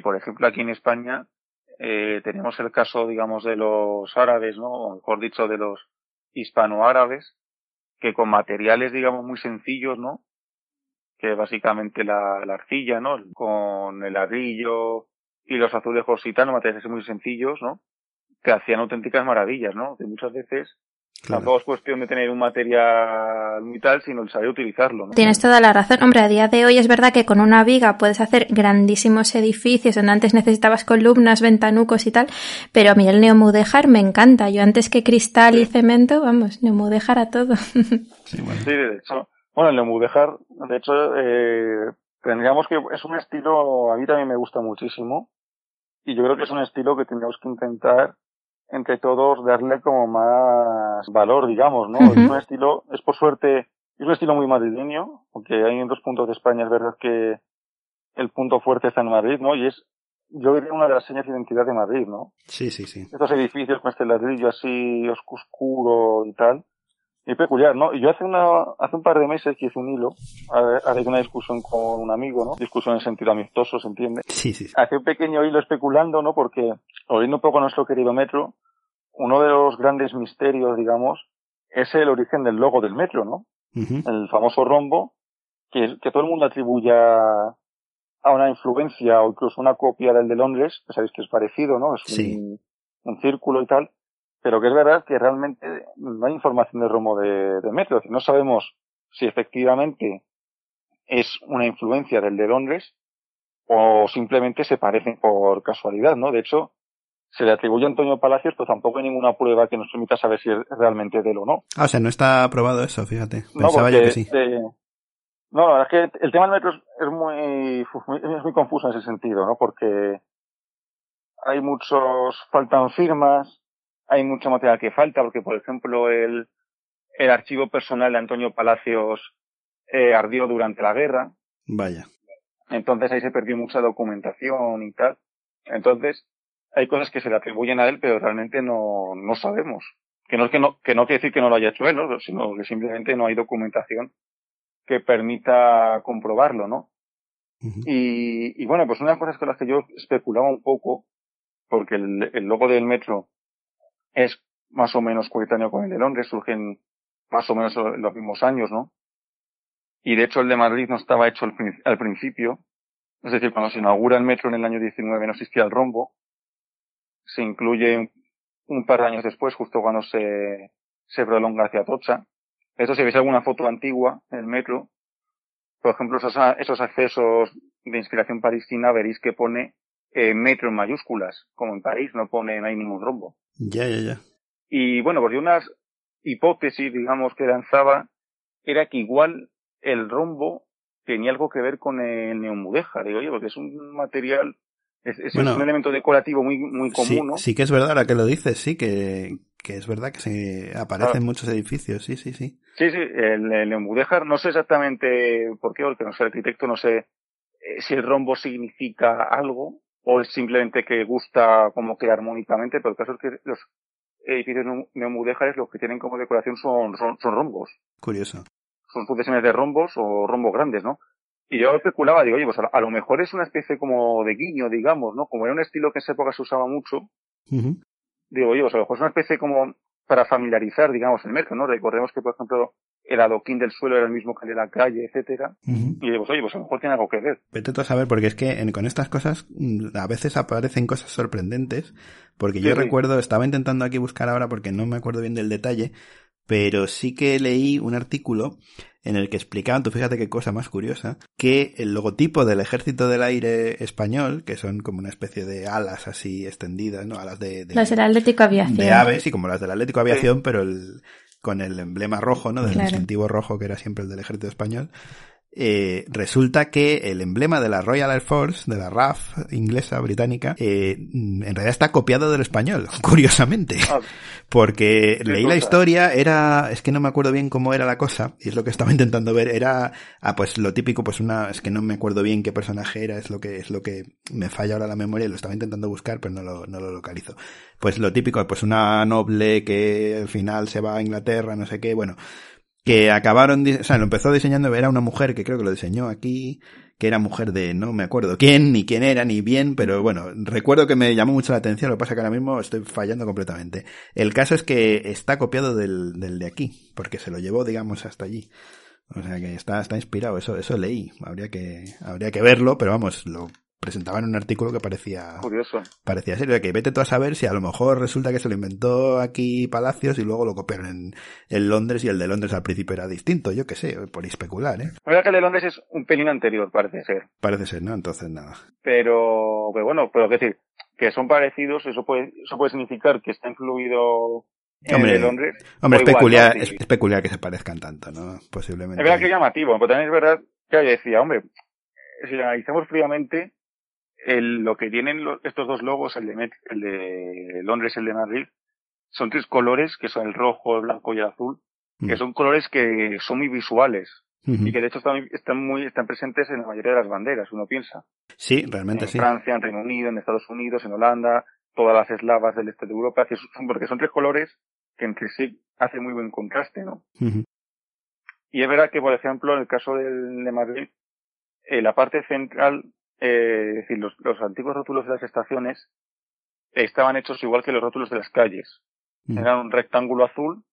[SPEAKER 3] Por ejemplo, aquí en España eh, tenemos el caso, digamos, de los árabes, ¿no? O mejor dicho, de los hispanoárabes, que con materiales, digamos, muy sencillos, ¿no? Que básicamente la, la arcilla, ¿no? Con el ladrillo y los azulejos y tal, materiales muy sencillos, ¿no? Que hacían auténticas maravillas, ¿no? Que muchas veces
[SPEAKER 1] Claro.
[SPEAKER 3] tampoco es cuestión de tener un material muy tal, sino el saber utilizarlo, ¿no?
[SPEAKER 2] Tienes toda la razón. Hombre, a día de hoy es verdad que con una viga puedes hacer grandísimos edificios donde antes necesitabas columnas, ventanucos y tal, pero a mí el neomudéjar me encanta. Yo antes que cristal y cemento, vamos, neomudéjar a todo.
[SPEAKER 1] Sí, bueno.
[SPEAKER 3] Sí, de hecho, bueno, el Nemudejar, de hecho, eh, tendríamos que, es un estilo, a mí también me gusta muchísimo, y yo creo que es un estilo que tendríamos que intentar entre todos darle como más valor, digamos, ¿no? Es un estilo, es por suerte, es un estilo muy madrileño, porque hay en dos puntos de España, es verdad que el punto fuerte está en Madrid, ¿no? Y es, yo diría una de las señas de identidad de Madrid, ¿no?
[SPEAKER 1] Sí, sí, sí.
[SPEAKER 3] estos edificios con este ladrillo así oscu- oscuro y tal. Y peculiar, ¿no? Y yo hace una, hace un par de meses que hice un hilo, haré una discusión con un amigo, ¿no? Discusión en sentido amistoso, ¿se entiende?
[SPEAKER 1] Sí, sí, sí.
[SPEAKER 3] Hace un pequeño hilo especulando, ¿no? Porque, oyendo un poco nuestro querido metro, uno de los grandes misterios, digamos, es el origen del logo del metro, ¿no? El famoso rombo, que, que todo el mundo atribuya a una influencia o incluso una copia del de Londres, que sabéis que es parecido, ¿no? Es
[SPEAKER 1] Sí.
[SPEAKER 3] un círculo y tal, pero que es verdad que realmente no hay información del rombo de, de metro, no sabemos si efectivamente es una influencia del de Londres o simplemente se parecen por casualidad, ¿no? De hecho, se le atribuye a Antonio Palacios, pero tampoco hay ninguna prueba que nos permita saber si es realmente de él o no.
[SPEAKER 1] Ah, o sea, no está aprobado eso, fíjate.
[SPEAKER 3] No,
[SPEAKER 1] Pensaba
[SPEAKER 3] porque
[SPEAKER 1] yo que sí.
[SPEAKER 3] de- no, la verdad es que el tema del metro es, muy- es muy confuso en ese sentido, ¿no? Porque hay muchos, faltan firmas, hay mucho material que falta, porque por ejemplo el, el archivo personal de Antonio Palacios eh, ardió durante la guerra,
[SPEAKER 1] Vaya.
[SPEAKER 3] entonces ahí se perdió mucha documentación y tal. Entonces, hay cosas que se le atribuyen a él, pero realmente no, no sabemos. Que no es que no, que no quiere decir que no lo haya hecho él, ¿no? sino que simplemente no hay documentación que permita comprobarlo, ¿no? Y, y bueno, pues una de las cosas con las que yo especulaba un poco, porque el, el logo del metro es más o menos coetáneo con el de Londres, surgen más o menos en los mismos años, ¿no? Y de hecho el de Madrid no estaba hecho al, al principio, es decir, cuando se inaugura el metro en el año 19 no existía el rombo, se incluye un, par de años después, justo cuando se, se prolonga hacia Atocha. Esto si veis alguna foto antigua del metro, por ejemplo, esos, esos accesos de inspiración parisina, veréis que pone eh, metro en mayúsculas, como en París, no pone, no hay ningún rombo.
[SPEAKER 1] Ya, ya, ya.
[SPEAKER 3] Y bueno, pues de unas hipótesis, digamos, que lanzaba, era que igual el rombo tenía algo que ver con el neomudéjar. Digo, oye, porque es un material, es, es
[SPEAKER 1] Bueno.
[SPEAKER 3] un elemento decorativo muy, muy común,
[SPEAKER 1] Sí,
[SPEAKER 3] ¿no?
[SPEAKER 1] sí que es verdad, ahora que lo dices, sí, que, que es verdad que se aparece
[SPEAKER 3] Claro.
[SPEAKER 1] en muchos edificios, sí, sí, sí.
[SPEAKER 3] Sí, sí, el, el no sé exactamente por qué, porque no sé, el arquitecto no sé eh, si el rombo significa algo o es simplemente que gusta como que armónicamente, pero el caso es que los edificios neo- neomudéjares los que tienen como decoración son, son, son rombos.
[SPEAKER 1] Curioso.
[SPEAKER 3] son sucesiones de rombos o rombos grandes, ¿no? Y yo especulaba, digo, oye, pues a, lo mejor es una especie como de guiño, digamos, ¿no? Como era un estilo que en esa época se usaba mucho, digo, oye, pues a lo mejor es una especie como para familiarizar, digamos, el metro, ¿no? Recordemos que, por ejemplo, el adoquín del suelo era el mismo que el de la calle, etcétera. Y digo, pues, oye, pues a lo mejor tiene algo que ver.
[SPEAKER 1] Vete tú a saber, porque es que en- con estas cosas mm, a veces aparecen cosas sorprendentes, porque
[SPEAKER 3] Sí,
[SPEAKER 1] yo
[SPEAKER 3] sí.
[SPEAKER 1] recuerdo, estaba intentando aquí buscar ahora porque no me acuerdo bien del detalle, pero sí que leí un artículo en el que explicaban, tú fíjate qué cosa más curiosa, que el logotipo del Ejército del Aire español, que son como una especie de alas así extendidas, ¿no? Alas de, de,
[SPEAKER 2] Las del Atlético Aviación.
[SPEAKER 1] de aves, y como las del Atlético Aviación, pero el, con el emblema rojo, ¿no? Del
[SPEAKER 2] Claro.
[SPEAKER 1] distintivo rojo que era siempre el del ejército español. Eh, resulta que el emblema de la Royal Air Force, de la RAF inglesa, británica, eh, en realidad está copiado del español, curiosamente.
[SPEAKER 3] Ah,
[SPEAKER 1] Porque
[SPEAKER 3] ¿Qué
[SPEAKER 1] leí la historia, era, es que no me acuerdo bien cómo era la cosa, y es lo que estaba intentando ver, era, ah, pues lo típico, pues una, es que no me acuerdo bien qué personaje era, es lo que, es lo que me falla ahora la memoria, y lo estaba intentando buscar, pero no lo, no lo localizo. Pues lo típico, pues una noble que al final se va a Inglaterra, no sé qué, bueno, que acabaron, o sea, lo empezó diseñando, era una mujer que creo que lo diseñó aquí, que era mujer de, no me acuerdo quién, ni quién era, ni bien, pero bueno, recuerdo que me llamó mucho la atención, lo que pasa que ahora mismo estoy fallando completamente. El caso es que está copiado del, del de aquí, porque se lo llevó, digamos, hasta allí. O sea que está, está inspirado, eso, eso leí, habría que, habría que verlo, pero vamos, lo presentaba en un artículo que parecía,
[SPEAKER 3] curioso.
[SPEAKER 1] parecía serio, que vete tú a saber si a lo mejor resulta que se lo inventó aquí Palacios y luego lo copiaron en, en Londres y el de Londres al principio era distinto, yo qué sé, por especular, ¿eh?
[SPEAKER 3] La verdad que el de Londres es un pelín anterior, parece ser.
[SPEAKER 1] Parece ser, ¿no? Entonces nada.
[SPEAKER 3] Pero, pero bueno, pero que decir, que son parecidos, eso puede, eso puede significar que está influido
[SPEAKER 1] Hombre,
[SPEAKER 3] Londres.
[SPEAKER 1] Hombre, es
[SPEAKER 3] igual,
[SPEAKER 1] peculiar, es peculiar que se parezcan tanto, ¿no? Posiblemente.
[SPEAKER 3] Es verdad que es llamativo, pero también es verdad que yo decía, hombre, si lo analizamos fríamente, el, lo que tienen lo- estos dos logos, el de, Met- el de Londres y el de Madrid, son tres colores, que son el rojo, el blanco y el azul, que son colores que son muy visuales y que de hecho están, están muy, están presentes en la mayoría de las banderas, uno piensa.
[SPEAKER 1] Sí, realmente
[SPEAKER 3] en
[SPEAKER 1] sí.
[SPEAKER 3] Francia, en Reino Unido, en Estados Unidos, en Holanda, todas las eslavas del este de Europa, que son, porque son tres colores que entre sí hacen muy buen contraste, ¿no? Y es verdad que, por ejemplo, en el caso del de Madrid, eh, la parte central, eh, es decir, los, los antiguos rótulos de las estaciones eh, estaban hechos igual que los rótulos de las calles. Eran un rectángulo azul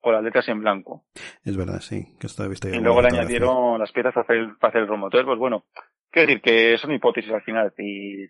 [SPEAKER 3] con las letras en blanco.
[SPEAKER 1] Es verdad, sí, que esto visto
[SPEAKER 3] Y luego le añadieron las piezas para hacer, para hacer el rombo. Entonces, pues bueno, quiero decir que son hipótesis al final. Y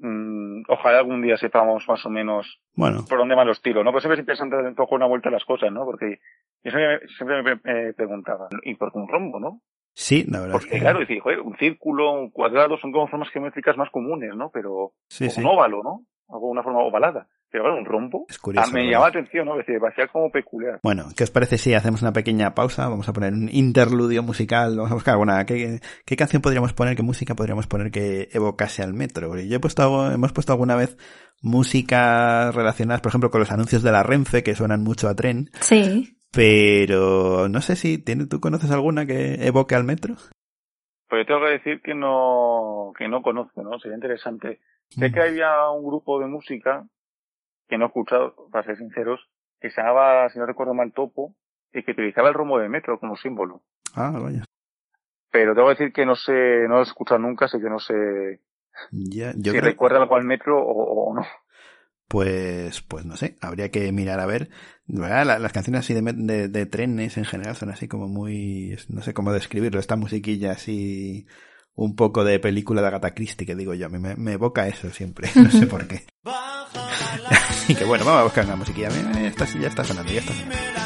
[SPEAKER 3] mm, ojalá algún día sepamos más o menos
[SPEAKER 1] Bueno,
[SPEAKER 3] por dónde van los tiros, ¿no? Pues siempre es interesante dar un poco una vuelta a las cosas, ¿no? Porque yo siempre, siempre me, me preguntaba, ¿y por qué un rombo, no?
[SPEAKER 1] Sí, la verdad. es
[SPEAKER 3] Porque
[SPEAKER 1] que-
[SPEAKER 3] claro, decir, joder, un círculo, un cuadrado son como formas geométricas más comunes, ¿no? Pero
[SPEAKER 1] sí,
[SPEAKER 3] o
[SPEAKER 1] sí.
[SPEAKER 3] un óvalo, ¿no? Algo una forma ovalada. Pero claro, un rombo
[SPEAKER 1] Es
[SPEAKER 3] ah,
[SPEAKER 1] curioso.
[SPEAKER 3] me
[SPEAKER 1] ¿verdad?
[SPEAKER 3] llamaba la atención, ¿no? Es decir, me parecía como peculiar.
[SPEAKER 1] Bueno, ¿qué os parece si hacemos una pequeña pausa? Vamos a poner un interludio musical. Vamos a buscar alguna. ¿Qué, qué canción podríamos poner? ¿Qué música podríamos poner que evocase al metro? Yo he puesto, hemos puesto alguna vez música relacionadas, por ejemplo, con los anuncios de la Renfe que suenan mucho a tren.
[SPEAKER 2] Sí.
[SPEAKER 1] Pero no sé si tiene, tú conoces alguna que evoque al metro.
[SPEAKER 3] Pero yo tengo que decir que no, que no conozco, ¿no? Sería interesante. Sé que había un grupo de música que no he escuchado, para ser sinceros, que se llamaba, si no recuerdo mal, Topo, y que utilizaba el rombo de metro como símbolo.
[SPEAKER 1] Ah, vaya.
[SPEAKER 3] Pero tengo que decir que no sé, no lo he escuchado nunca, así que no sé
[SPEAKER 1] Ya, yo
[SPEAKER 3] si
[SPEAKER 1] creo-
[SPEAKER 3] recuerda algo al metro o, o no.
[SPEAKER 4] Pues, pues no sé, habría que mirar a ver. Las canciones así de, de, trenes en general son así como muy, no sé cómo describirlo, esta musiquilla así un poco de película de Agatha Christie que digo yo, me, me evoca eso siempre, no sé por qué. Así que bueno, vamos a buscar una musiquilla. Ya está sonando, ya está sonando.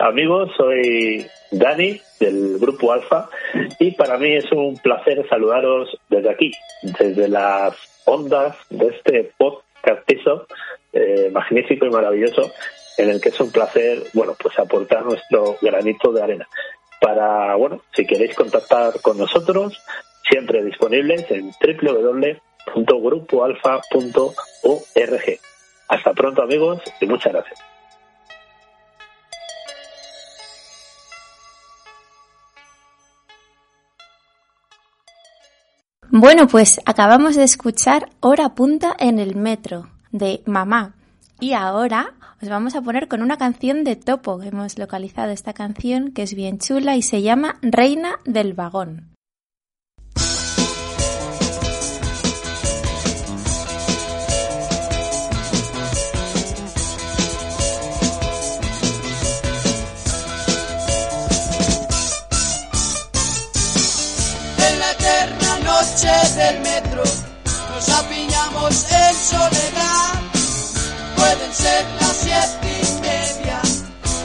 [SPEAKER 5] Amigos, soy Dani del Grupo Alfa y para mí es un placer saludaros desde aquí, desde las ondas de este podcastizo eh, magnífico y maravilloso en el que es un placer, bueno, pues aportar nuestro granito de arena. Para, bueno, si queréis contactar con nosotros, siempre disponibles en www.grupoalfa.org. Hasta pronto amigos y muchas gracias.
[SPEAKER 2] Bueno, pues acabamos de escuchar Hora Punta en el Metro de Mamá. Y ahora os vamos a poner con una canción de Topo. Hemos localizado esta canción que es bien chula y se llama Reina del Vagón.
[SPEAKER 6] Noche del metro nos apiñamos en soledad. Pueden ser las siete y media,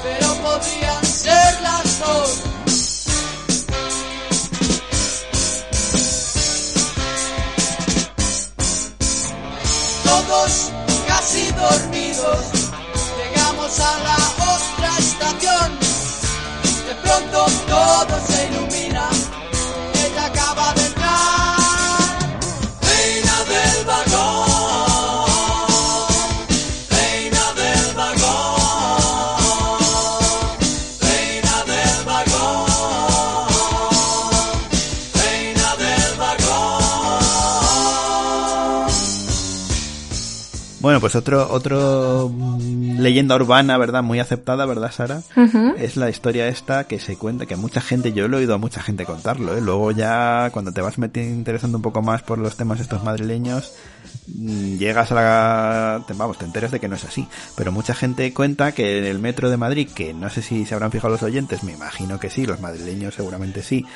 [SPEAKER 6] pero podrían ser las dos. Todos casi dormidos, llegamos a la otra estación. De pronto todo se
[SPEAKER 1] Bueno, pues otro, otro mm, leyenda urbana, ¿verdad? Muy aceptada, ¿verdad, Sara? Es la historia esta que se cuenta, que mucha gente, yo lo he oído a mucha gente contarlo, ¿eh? Luego ya, cuando te vas metiendo, interesando un poco más por los temas estos madrileños, mm, llegas a la... te- vamos, te enteras de que no es así. Pero mucha gente cuenta que en el metro de Madrid, que no sé si se habrán fijado los oyentes, me imagino que sí, los madrileños seguramente sí,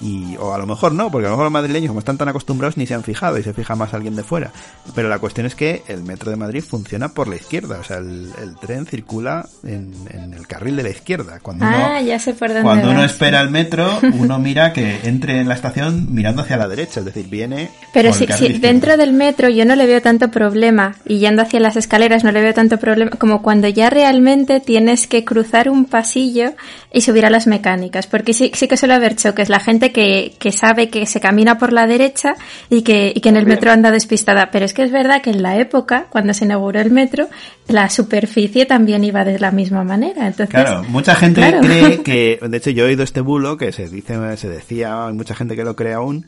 [SPEAKER 1] y, o a lo mejor no, porque a lo mejor los madrileños, como están tan acostumbrados, ni se han fijado y se fija más alguien de fuera. Pero la cuestión es que el metro de Madrid funciona por la izquierda, o sea, el, el tren circula en, en el carril de la izquierda. Cuando uno,
[SPEAKER 2] Ah, ya sé por dónde
[SPEAKER 1] cuando uno espera el metro, uno mira que entre en la estación mirando hacia la derecha, es decir, viene.
[SPEAKER 2] Pero si, si dentro del metro yo no le veo tanto problema y yendo hacia las escaleras no le veo tanto problema como cuando ya realmente tienes que cruzar un pasillo y subir a las mecánicas, porque sí, sí que suele haber choques, la gente que, que sabe que se camina por la derecha y que, y que en el metro anda despistada, pero es que es verdad que en la época, cuando se inauguró el metro, la superficie también iba de la misma manera, entonces...
[SPEAKER 1] Claro, mucha gente
[SPEAKER 2] Claro.
[SPEAKER 1] cree que, de hecho yo he oído este bulo que se dice, se decía, hay mucha gente que lo cree aún,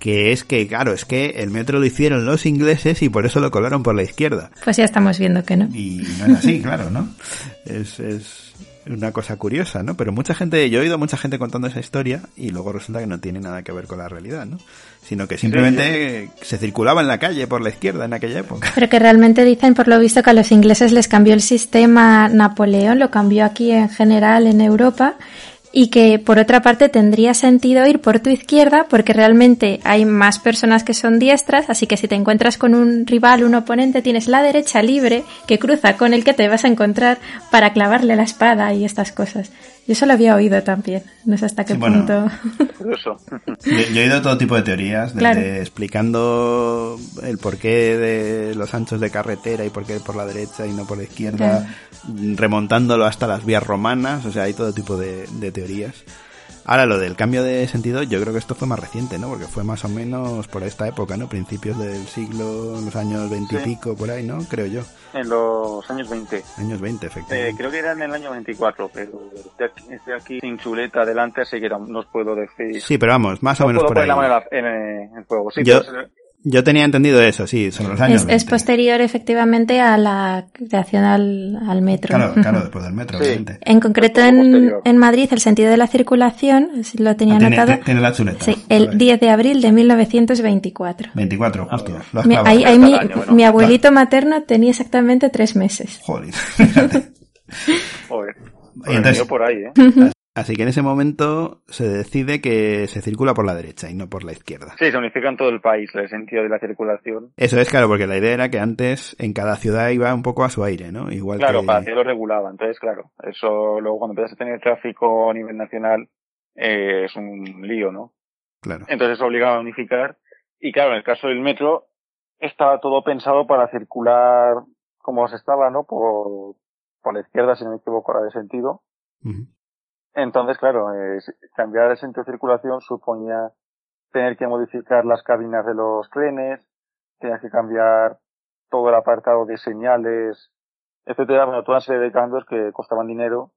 [SPEAKER 1] que es que, claro, es que el metro lo hicieron los ingleses y por eso lo colaron por la izquierda.
[SPEAKER 2] Pues ya estamos viendo que no.
[SPEAKER 1] Y no es así, claro, ¿no? Es, es una cosa curiosa, ¿no? Pero mucha gente, yo he oído a mucha gente contando esa historia y luego resulta que no tiene nada que ver con la realidad, ¿no? Sino que simplemente se circulaba en la calle por la izquierda en aquella época.
[SPEAKER 2] Pero que realmente dicen, por lo visto, que a los ingleses les cambió el sistema Napoleón, lo cambió aquí en general en Europa, y que por otra parte tendría sentido ir por tu izquierda porque realmente hay más personas que son diestras, así que si te encuentras con un rival, un oponente, tienes la derecha libre que cruza con el que te vas a encontrar para clavarle la espada y estas cosas. Yo eso lo había oído también, no sé hasta qué
[SPEAKER 1] Sí, bueno.
[SPEAKER 2] punto.
[SPEAKER 3] Curioso.
[SPEAKER 1] Yo, yo he oído todo tipo de teorías, desde
[SPEAKER 2] Claro.
[SPEAKER 1] explicando el porqué de los anchos de carretera y por qué por la derecha y no por la izquierda, remontándolo hasta las vías romanas, o sea, hay todo tipo de, de teorías. Ahora, lo del cambio de sentido, yo creo que esto fue más reciente, ¿no? Porque fue más o menos por esta época, ¿no? Principios del siglo, los años 20 y
[SPEAKER 3] Sí.
[SPEAKER 1] por ahí, ¿no? Creo yo.
[SPEAKER 3] En los años 20.
[SPEAKER 1] Años 20,
[SPEAKER 3] Eh,
[SPEAKER 1] efectivamente.
[SPEAKER 3] creo que era en el año 24, pero estoy aquí, aquí sin chuleta adelante, así que no, no os puedo decir.
[SPEAKER 1] Sí, pero vamos, más o
[SPEAKER 3] no
[SPEAKER 1] menos
[SPEAKER 3] puedo
[SPEAKER 1] por ahí.
[SPEAKER 3] la en, en, eh, el fuego. Sí,
[SPEAKER 1] Yo-
[SPEAKER 3] pero es-
[SPEAKER 1] Yo tenía entendido eso, sí, sobre los años
[SPEAKER 2] Es, es
[SPEAKER 1] 20.
[SPEAKER 2] posterior efectivamente a la creación al, al metro.
[SPEAKER 1] Claro, claro, después del metro,
[SPEAKER 3] Sí.
[SPEAKER 1] obviamente.
[SPEAKER 2] En concreto en, en Madrid el sentido de la circulación, si lo tenía
[SPEAKER 1] Ah, tiene,
[SPEAKER 2] anotado,
[SPEAKER 1] te- tiene la chuleta.
[SPEAKER 2] sí, el
[SPEAKER 1] Vale.
[SPEAKER 2] 10 de abril de 1924.
[SPEAKER 1] 24, justo. Lo has
[SPEAKER 2] Mi, ahí, ahí mi,
[SPEAKER 3] año, bueno.
[SPEAKER 2] mi abuelito materno tenía exactamente tres meses.
[SPEAKER 1] Joder.
[SPEAKER 3] Joder.
[SPEAKER 1] Y entonces-
[SPEAKER 3] por ahí, ¿eh?
[SPEAKER 1] Así que en ese momento se decide que se circula por la derecha y no por la izquierda.
[SPEAKER 3] Sí, se unifica en todo el país el sentido de la circulación.
[SPEAKER 1] Eso es claro, porque la idea era que antes en cada ciudad iba un poco a su aire, ¿no? Igual
[SPEAKER 3] Claro,
[SPEAKER 1] que...
[SPEAKER 3] para que lo regulaba. Entonces, claro, eso luego cuando empiezas a tener tráfico a nivel nacional eh, es un lío, ¿no?
[SPEAKER 1] Claro.
[SPEAKER 3] Entonces eso obligaba a unificar. Y claro, en el caso del metro, estaba todo pensado para circular como se estaba, ¿no? Por, por la izquierda, si no me equivoco, ahora de sentido. Entonces, claro, eh, cambiar el sentido de circulación suponía tener que modificar las cabinas de los trenes, tenías que cambiar todo el apartado de señales, etcétera, bueno, toda una serie de cambios que costaban dinero.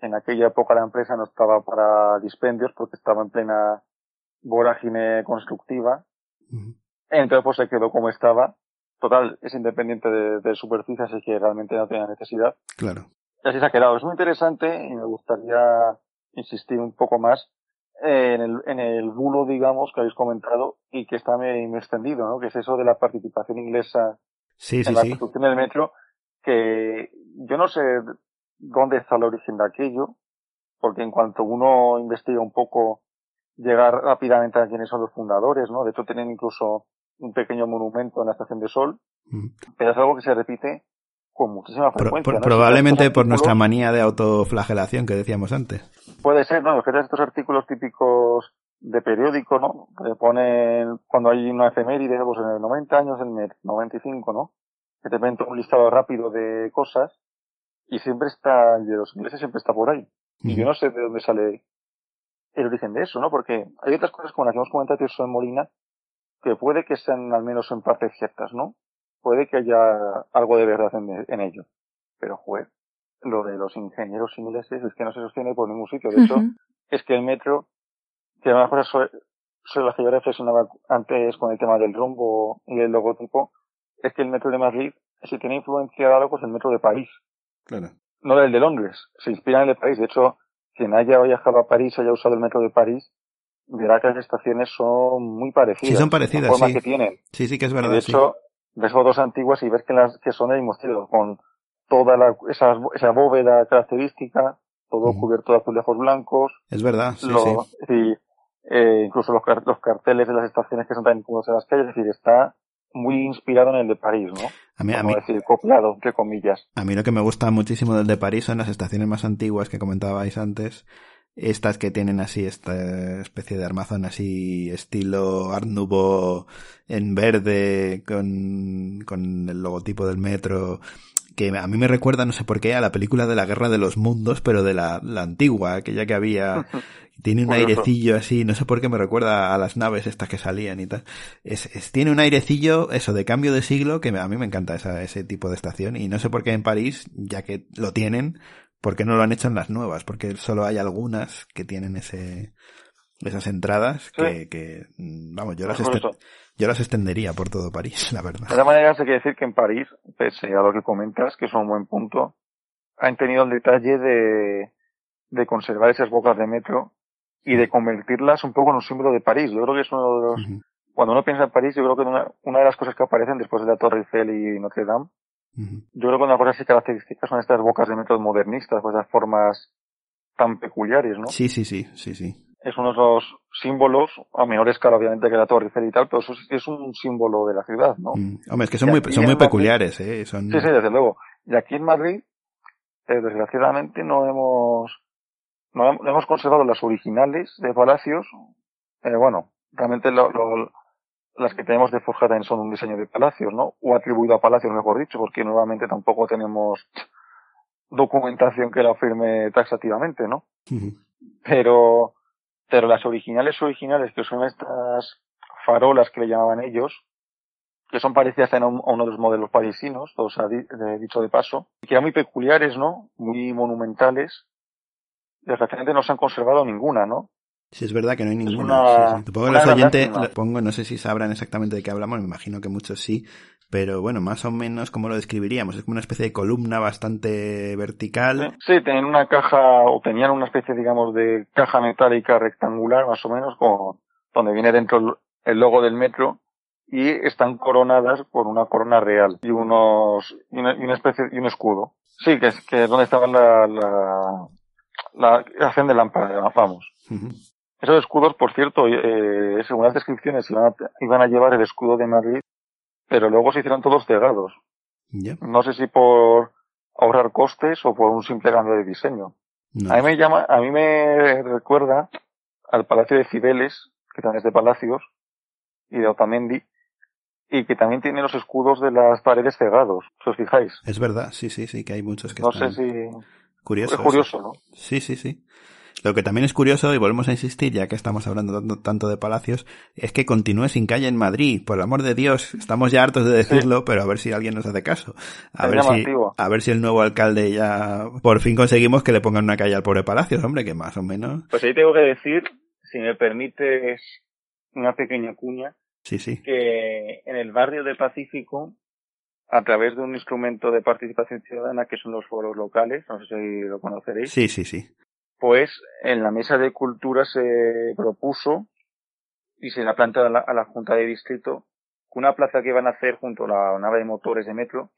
[SPEAKER 3] En aquella época la empresa no estaba para dispendios porque estaba en plena vorágine constructiva. Entonces pues se quedó como estaba. Total, es independiente de, de superficie, así que realmente no tenía necesidad.
[SPEAKER 1] Claro.
[SPEAKER 3] Y así se ha quedado. Es muy interesante y me gustaría insistir un poco más en el, en el bulo, digamos, que habéis comentado y que está muy, muy extendido, ¿no? Que es eso de la participación inglesa
[SPEAKER 1] Sí, sí,
[SPEAKER 3] en la
[SPEAKER 1] sí.
[SPEAKER 3] construcción del metro, que yo no sé dónde está el origen de aquello, porque en cuanto uno investiga un poco, llega rápidamente a quiénes son los fundadores, ¿no? De hecho, tienen incluso un pequeño monumento en la estación de Sol,
[SPEAKER 1] Ujú.
[SPEAKER 3] pero es algo que se repite con muchísima frecuencia.
[SPEAKER 1] pro-
[SPEAKER 3] ¿no?
[SPEAKER 1] probablemente por nuestra manía de autoflagelación que decíamos antes.
[SPEAKER 3] Puede ser, ¿no? Que estos artículos típicos de periódico, ¿no? Que ponen cuando hay una efeméride, pues en el 90 años, en el 95, ¿no? Que te meten un listado rápido de cosas y siempre está, el de los ingleses siempre está por ahí. Y yo no sé de dónde sale el origen de eso, ¿no? Porque hay otras cosas como las que hemos comentado eso en Molina, que puede que sean al menos en parte ciertas, ¿no? Puede que haya algo de verdad en, en ello. Pero, joder, lo de los ingenieros ingleses es que no se sostiene por ningún sitio. De hecho, es que el metro, que una cosa sobre, sobre la que yo reflexionaba antes con el tema del rombo y el logotipo, es que el metro de Madrid si tiene influencia de algo, pues el metro de París.
[SPEAKER 1] Claro.
[SPEAKER 3] No el de Londres. Se inspira en el de París. De hecho, quien haya viajado a París, haya usado el metro de París, verá que las estaciones son muy parecidas.
[SPEAKER 1] Sí, son parecidas,
[SPEAKER 3] La forma
[SPEAKER 1] sí.
[SPEAKER 3] que tienen.
[SPEAKER 1] Sí, sí que es
[SPEAKER 3] Y
[SPEAKER 1] verdad.
[SPEAKER 3] de
[SPEAKER 1] sí.
[SPEAKER 3] Ves fotos antiguas y ves que, las, que son del mismo estilo, con toda la, esa, esa bóveda característica, todo cubierto de azulejos blancos,
[SPEAKER 1] Es verdad, sí,
[SPEAKER 3] lo-
[SPEAKER 1] sí.
[SPEAKER 3] y, eh, incluso los, car- los carteles de las estaciones que son tan incómodos en las calles, es decir, está muy inspirado en el de París, ¿no?
[SPEAKER 1] A mí, a mí,
[SPEAKER 3] decir, copiado, entre comillas.
[SPEAKER 1] A mí lo que me gusta muchísimo del de París son las estaciones más antiguas que comentabais antes. Estas que tienen así esta especie de armazón así estilo Art Nouveau en verde con, con el logotipo del metro que a mí me recuerda, no sé por qué, a la película de la Guerra de los Mundos, pero de la, la antigua, aquella que había. Tiene un airecillo así, no sé por qué me recuerda a las naves estas que salían y tal. Es, es- tiene un airecillo, eso, de cambio de siglo, que a mí me encanta esa- ese tipo de estación. Y no sé por qué en París, ya que lo tienen, ¿por qué no lo han hecho en las nuevas? Porque solo hay algunas que tienen ese, esas entradas que,
[SPEAKER 3] Sí.
[SPEAKER 1] que, mm, vamos, yo las, este-
[SPEAKER 3] eso.
[SPEAKER 1] yo las extendería por todo París, la verdad.
[SPEAKER 3] De todas maneras, hay que decir que en París, pese a lo que comentas, que es un buen punto, han tenido el detalle de, de conservar esas bocas de metro y de convertirlas un poco en un símbolo de París. Yo creo que es uno de los, cuando uno piensa en París, yo creo que una, una de las cosas que aparecen después de la Torre Eiffel y Notre Dame, yo creo que una cosa así característica son estas bocas de metro modernistas, pues esas formas tan peculiares, ¿no?
[SPEAKER 1] Sí, sí, sí, sí, sí.
[SPEAKER 3] Es uno de los símbolos, a menor escala obviamente que la Torre Eiffel y tal, pero eso sí es un símbolo de la ciudad, ¿no?
[SPEAKER 1] Mm. Hombre, es que son
[SPEAKER 3] Y
[SPEAKER 1] muy, son muy
[SPEAKER 3] Madrid-
[SPEAKER 1] peculiares, eh. Son...
[SPEAKER 3] Sí, sí, desde luego. Y aquí en Madrid, eh, desgraciadamente, no hemos, no, hem- no hemos conservado las originales de Palacios. Eh, bueno, realmente lo- lo- las que tenemos de Forja también son un diseño de Palacios, ¿no? O atribuido a Palacios, mejor dicho, porque nuevamente tampoco tenemos documentación que la firme taxativamente, ¿no? Pero, pero las originales originales, que son estas farolas que le llamaban ellos, que son parecidas a un- a uno de los modelos parisinos, di- de- dicho de paso, que eran muy peculiares, ¿no? Muy monumentales. Desgraciadamente no se han conservado ninguna, ¿no?
[SPEAKER 1] Sí, es verdad que no hay ninguna.
[SPEAKER 3] una-
[SPEAKER 1] sí, sí. Supongo que los oyentes, lo pongo, no sé si sabrán exactamente de qué hablamos, me imagino que muchos sí, pero bueno, más o menos, ¿cómo lo describiríamos? Es como una especie de columna bastante vertical.
[SPEAKER 3] Sí, tenían una caja, o tenían una especie, digamos, de caja metálica rectangular, más o menos, con, donde viene dentro el- logo del metro, y están coronadas por una corona real, y unos, y una, y una especie, y un escudo. Sí, que es, que es donde estaba la, la, la acción de lámpara, vamos. Esos escudos, por cierto, eh, según las descripciones, iban a, iban a llevar el escudo de Madrid, pero luego se hicieron todos cegados. No sé si por ahorrar costes o por un simple cambio de diseño.
[SPEAKER 1] No.
[SPEAKER 3] A mí me llama, a mí me recuerda al Palacio de Cibeles, que también es de Palacios, y de Otamendi, y que también tiene los escudos de las paredes cegados, si os fijáis.
[SPEAKER 1] Es verdad, sí, sí, sí, que hay muchos que
[SPEAKER 3] No sé
[SPEAKER 1] están
[SPEAKER 3] si,
[SPEAKER 1] curiosos.
[SPEAKER 3] es curioso, ¿no?
[SPEAKER 1] Sí, sí, sí. Lo que también es curioso, y volvemos a insistir, ya que estamos hablando tanto, tanto de palacios, es que continúe sin calle en Madrid. Por el amor de Dios, estamos ya hartos de decirlo, pero a ver si alguien nos hace caso. A
[SPEAKER 3] Es
[SPEAKER 1] ver, si, a ver si el nuevo alcalde ya por fin conseguimos que le pongan una calle al pobre Palacios, hombre, que más o menos.
[SPEAKER 3] Pues ahí tengo que decir, si me permites una pequeña cuña,
[SPEAKER 1] Sí, sí.
[SPEAKER 3] que en el barrio del Pacífico, a través de un instrumento de participación ciudadana que son los foros locales, no sé si lo conoceréis,
[SPEAKER 1] Sí, sí, sí.
[SPEAKER 3] Pues en la mesa de cultura se propuso y se la planta a la, a la Junta de Distrito que una plaza que iban a hacer junto a la nave de motores de metro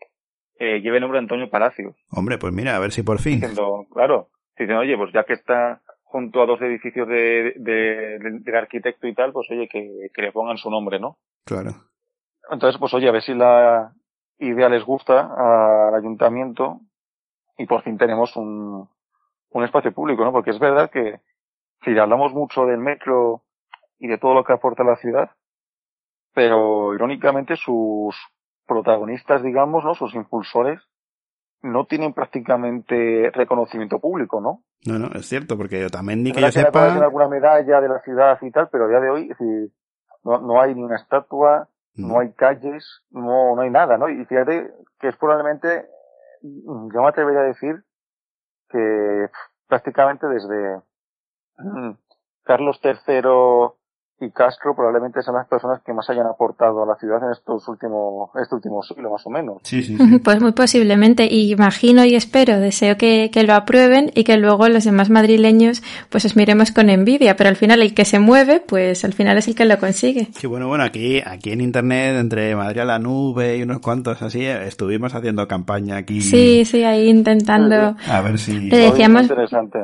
[SPEAKER 3] eh, lleve el nombre de Antonio Palacio.
[SPEAKER 1] Hombre, pues mira, a ver si por fin.
[SPEAKER 3] Diciendo, claro, dicen, oye, pues ya que está junto a dos edificios de, de, de- del arquitecto y tal, pues oye, que, que le pongan su nombre, ¿no?
[SPEAKER 1] Claro.
[SPEAKER 3] Entonces, pues oye, a ver si la idea les gusta al ayuntamiento y por fin tenemos un, un espacio público, ¿no? Porque es verdad que si hablamos mucho del metro y de todo lo que aporta la ciudad, pero irónicamente sus protagonistas, digamos, ¿no? Sus impulsores no tienen prácticamente reconocimiento público, ¿no?
[SPEAKER 1] No, no, es cierto, porque Otamendi,
[SPEAKER 3] Es
[SPEAKER 1] que yo
[SPEAKER 3] verdad que
[SPEAKER 1] sepa...
[SPEAKER 3] alguna medalla de la ciudad y tal, pero a día de hoy no, no hay ni una estatua, no hay calles, no, no hay nada, ¿no? Y fíjate que es probablemente, yo me atrevería a decir que prácticamente desde Carlos III y Castro probablemente sean las personas que más hayan aportado a la ciudad en estos últimos, este último siglo más o menos.
[SPEAKER 1] Sí, sí, sí.
[SPEAKER 2] Pues muy posiblemente. Y imagino y espero, deseo que, que, lo aprueben y que luego los demás madrileños pues os miremos con envidia. Pero al final el que se mueve, pues al final es el que lo consigue.
[SPEAKER 1] Sí, bueno, bueno, aquí, aquí en internet, entre Madrid a la nube y unos cuantos así, estuvimos haciendo campaña aquí.
[SPEAKER 2] Sí, sí, ahí intentando.
[SPEAKER 1] A ver si.
[SPEAKER 2] Le decíamos,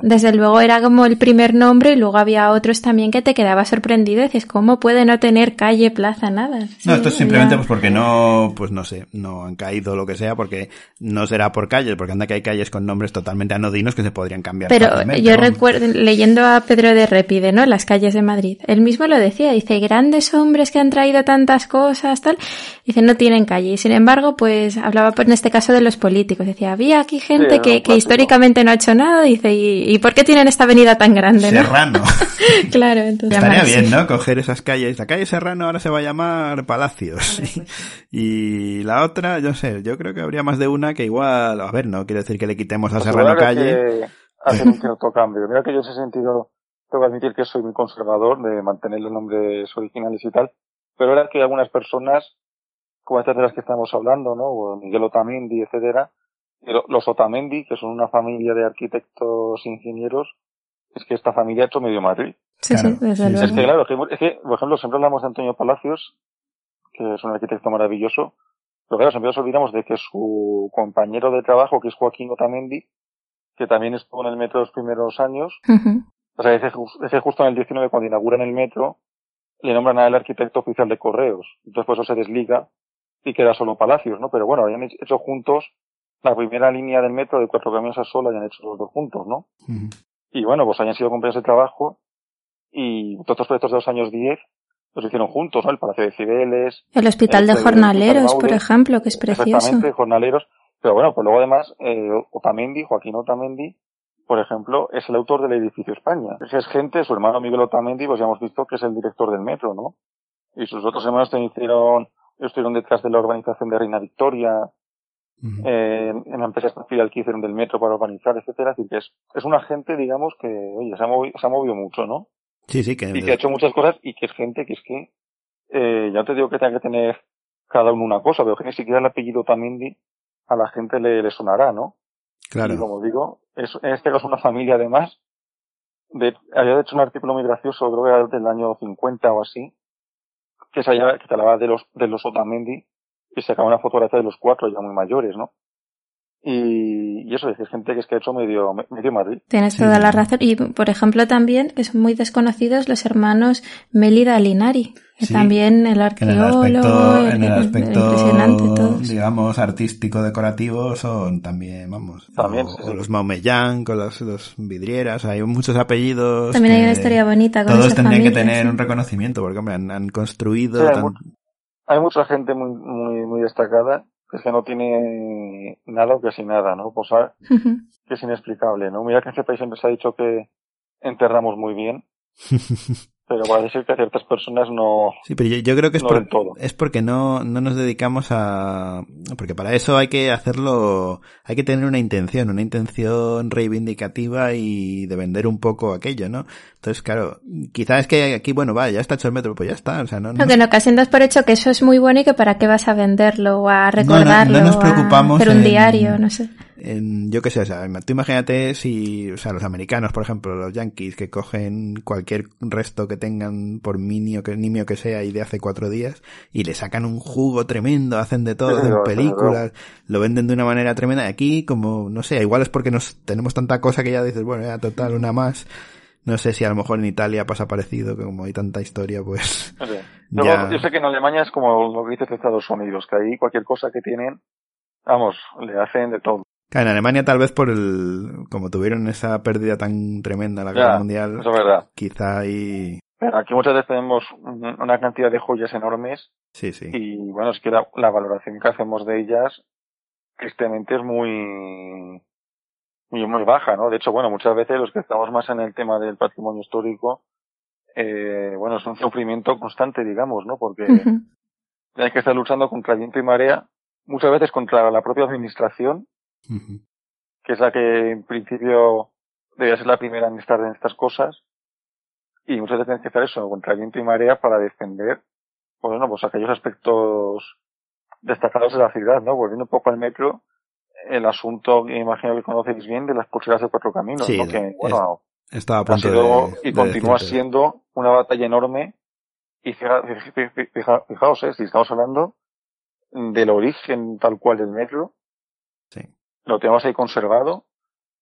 [SPEAKER 2] desde luego era como el primer nombre y luego había otros también que te quedaba sorprendido dices, ¿cómo puede no tener calle, plaza, nada?
[SPEAKER 1] no, esto es simplemente pues porque no, pues no sé, no han caído lo que sea, porque no será por calles, porque anda que hay calles con nombres totalmente anodinos que se podrían cambiar.
[SPEAKER 2] Pero yo recuerdo, leyendo a Pedro de Repide, ¿no? Las calles de Madrid, él mismo lo decía, dice, grandes hombres que han traído tantas cosas, tal, dice, no tienen calle. Y sin embargo, pues hablaba pues, en este caso de los políticos, decía, había aquí gente que, que históricamente no ha hecho nada, dice, ¿y, ¿y por qué tienen esta avenida tan grande?
[SPEAKER 1] Serrano.
[SPEAKER 2] claro, entonces.
[SPEAKER 1] Estaría bien, ¿no? Coger esas calles. La calle Serrano ahora se va a llamar Palacios. y la otra, yo sé, yo creo que habría más de una que igual, a ver, no quiere decir que le quitemos a pues Serrano calle.
[SPEAKER 3] hacer un cierto cambio. Mira que yo en ese sentido tengo que admitir que soy muy conservador de mantener los nombres originales y tal, pero era que algunas personas, como estas de las que estamos hablando, ¿no? Miguel Otamendi, etcétera, los Otamendi, que son una familia de arquitectos e ingenieros, es que esta familia ha hecho medio Madrid.
[SPEAKER 2] Sí, sí, desde
[SPEAKER 3] luego. Es que claro, es que, por ejemplo, siempre hablamos de Antonio Palacios, que es un arquitecto maravilloso, pero claro, siempre nos olvidamos de que su compañero de trabajo, que es Joaquín Otamendi, que también estuvo en el metro los primeros años, o sea, ese, ese justo en el 19, cuando inauguran el metro, le nombran a él arquitecto oficial de correos. Entonces, pues eso se desliga y queda solo Palacios, ¿no? Pero bueno, habían hecho juntos la primera línea del metro de cuatro camiones a solo, habían hecho los dos juntos, ¿no? Y bueno, pues hayan sido compañeros de trabajo y todos estos proyectos de los años 10 los hicieron juntos, ¿no? El Palacio de Cibeles.
[SPEAKER 2] El Hospital de Jornaleros, por ejemplo, que es precioso.
[SPEAKER 3] Exactamente, Jornaleros. Pero bueno, pues luego además, eh, Otamendi, Joaquín Otamendi, por ejemplo, es el autor del edificio España. Esa es gente, su hermano Miguel Otamendi, pues ya hemos visto que es el director del metro, ¿no? Y sus otros hermanos también hicieron, estuvieron detrás de la urbanización de Reina Victoria, eh, en la empresa espacial que hicieron del metro para urbanizar, etcétera. Es decir, que es, es una gente, digamos, que, oye, se ha, movido, se ha movido mucho, ¿no?
[SPEAKER 1] Sí, sí, que...
[SPEAKER 3] Y que ha hecho muchas cosas y que es gente que es que, eh, ya te digo que tenga que tener cada uno una cosa, pero que ni siquiera el apellido Tamendi a la gente le, le sonará, ¿no?
[SPEAKER 1] Claro.
[SPEAKER 3] Y como digo, es, en este caso una familia además, de, había hecho un artículo muy gracioso, creo que era del año 50 o así, que se que te hablaba de los, de los Otamendi, y se acaba una fotografía de los cuatro ya muy mayores, ¿no? Y, y, eso es gente que es que ha hecho medio, medio Madrid.
[SPEAKER 2] Tienes toda la razón. Y, por ejemplo, también, que son muy desconocidos, los hermanos Melida Linari. Que también el arqueólogo,
[SPEAKER 1] en el aspecto, en el aspecto impresionante todos. digamos, artístico decorativo son también, vamos,
[SPEAKER 3] también,
[SPEAKER 1] o,
[SPEAKER 3] sí,
[SPEAKER 1] o los Maumellán con los, los vidrieras, hay muchos apellidos.
[SPEAKER 2] También hay una historia bonita con
[SPEAKER 1] Todos tendrían
[SPEAKER 2] familia,
[SPEAKER 1] que tener
[SPEAKER 2] sí.
[SPEAKER 1] un reconocimiento, porque hombre, han, han construido...
[SPEAKER 3] Sí, hay,
[SPEAKER 1] tan-
[SPEAKER 3] mu- hay mucha gente muy, muy, muy destacada es que no tiene nada o casi nada, ¿no? Pues ah, que es inexplicable, ¿no? Mira que en este país siempre se ha dicho que enterramos muy bien, pero parece ser que a ciertas personas no,
[SPEAKER 1] Sí, pero yo, yo creo que es,
[SPEAKER 3] no
[SPEAKER 1] por-
[SPEAKER 3] todo.
[SPEAKER 1] es porque no, no nos dedicamos a... Porque para eso hay que hacerlo, hay que tener una intención, una intención reivindicativa y de vender un poco aquello, ¿no? Entonces, claro, quizás es que aquí, bueno, vale, ya está hecho el metro, pues ya está, o sea, no... no
[SPEAKER 2] que en ocasión das por hecho que eso es muy bueno y que para qué vas a venderlo o a recordarlo
[SPEAKER 1] no nos preocupamos
[SPEAKER 2] a hacer un
[SPEAKER 1] en-
[SPEAKER 2] diario, no sé.
[SPEAKER 1] En, yo qué sé, o sea, tú imagínate si, o sea, los americanos, por ejemplo, los yankees que cogen cualquier resto que tengan, por minio que, nimio que sea, y de hace cuatro días, y le sacan un jugo tremendo, hacen de todo, hacen películas, lo venden de una manera tremenda, y aquí, como, no sé, igual es porque nos tenemos tanta cosa que ya dices, bueno, ya total, una más. No sé si a lo mejor en Italia pasa parecido, que como hay tanta historia, pues,
[SPEAKER 3] No sé.
[SPEAKER 1] Ya.
[SPEAKER 3] Luego, yo sé que en Alemania es como lo que dices de Estados Unidos, que ahí cualquier cosa que tienen, vamos, le hacen de todo.
[SPEAKER 1] Claro, en Alemania tal vez por el, como tuvieron esa pérdida tan tremenda en la guerra
[SPEAKER 3] Ya,
[SPEAKER 1] mundial,
[SPEAKER 3] Eso es verdad.
[SPEAKER 1] quizá ahí,
[SPEAKER 3] Pero aquí muchas veces tenemos un- una cantidad de joyas enormes
[SPEAKER 1] sí, sí.
[SPEAKER 3] y bueno, es que la, la valoración que hacemos de ellas tristemente es muy, muy, muy baja, ¿no? De hecho, bueno, muchas veces los que estamos más en el tema del patrimonio histórico, eh, bueno, es un sufrimiento constante, digamos, ¿no? Porque
[SPEAKER 2] Ujú.
[SPEAKER 3] hay que estar luchando contra viento y marea, muchas veces contra la propia administración, Que es la que en principio debería ser la primera en estar en estas cosas. y muchas veces tienes que hacer eso contra viento y marea para defender, pues bueno, pues aquellos aspectos destacados de la ciudad, ¿no? Volviendo un poco al metro, el asunto que imagino que conocéis bien de las pulseras de cuatro caminos,
[SPEAKER 1] Sí,
[SPEAKER 3] ¿no? Que,
[SPEAKER 1] es-
[SPEAKER 3] bueno,
[SPEAKER 1] Estaba a
[SPEAKER 3] ha
[SPEAKER 1] punto
[SPEAKER 3] sido
[SPEAKER 1] de,
[SPEAKER 3] y
[SPEAKER 1] de
[SPEAKER 3] continúa
[SPEAKER 1] decirte.
[SPEAKER 3] siendo una batalla enorme. Y fija- fija- fija- fijaos, eh, si estamos hablando del origen tal cual del metro. Lo tenemos ahí conservado.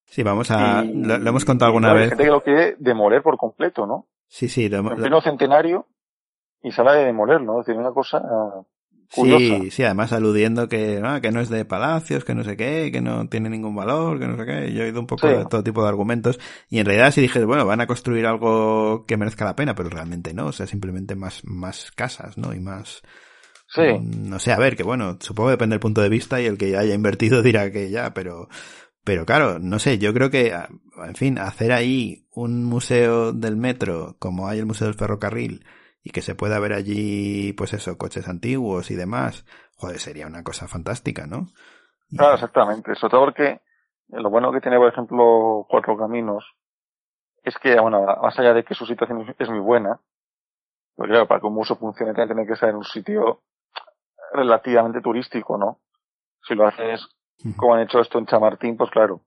[SPEAKER 1] Sí, vamos a...
[SPEAKER 3] y-
[SPEAKER 1] Lo, lo hemos contado alguna
[SPEAKER 3] claro, hay
[SPEAKER 1] vez.
[SPEAKER 3] gente que lo quiere demoler por completo, ¿no?
[SPEAKER 1] Sí, sí, lo hemos-
[SPEAKER 3] En pleno centenario y se habla de demolerlo, ¿no? Es decir, una cosa ah,
[SPEAKER 1] Sí,
[SPEAKER 3] curiosa.
[SPEAKER 1] sí, además aludiendo que, ah, que no es de palacios, que no sé qué, que no tiene ningún valor, que no sé qué. Yo he oído un poco
[SPEAKER 3] Sí.
[SPEAKER 1] de todo tipo de argumentos. Y en realidad sí dije, bueno, van a construir algo que merezca la pena, pero realmente no. O sea, simplemente más, más casas, ¿no? Y más...
[SPEAKER 3] Sí,
[SPEAKER 1] No sé, a ver, que bueno, supongo que depende del punto de vista y el que haya invertido dirá que ya, pero... Pero claro, no sé, yo creo que, en fin, hacer ahí un museo del metro, como hay el Museo del Ferrocarril, y que se pueda ver allí, pues eso, coches antiguos y demás, joder, sería una cosa fantástica, ¿no? Y-
[SPEAKER 3] claro, exactamente. Sobre todo porque lo bueno que tiene, por ejemplo, Cuatro Caminos es que, bueno, más allá de que su situación es muy buena, porque claro, para que un museo funcione tiene que ser en un sitio relativamente turístico, ¿no? Si lo haces como han hecho esto en Chamartín, pues claro,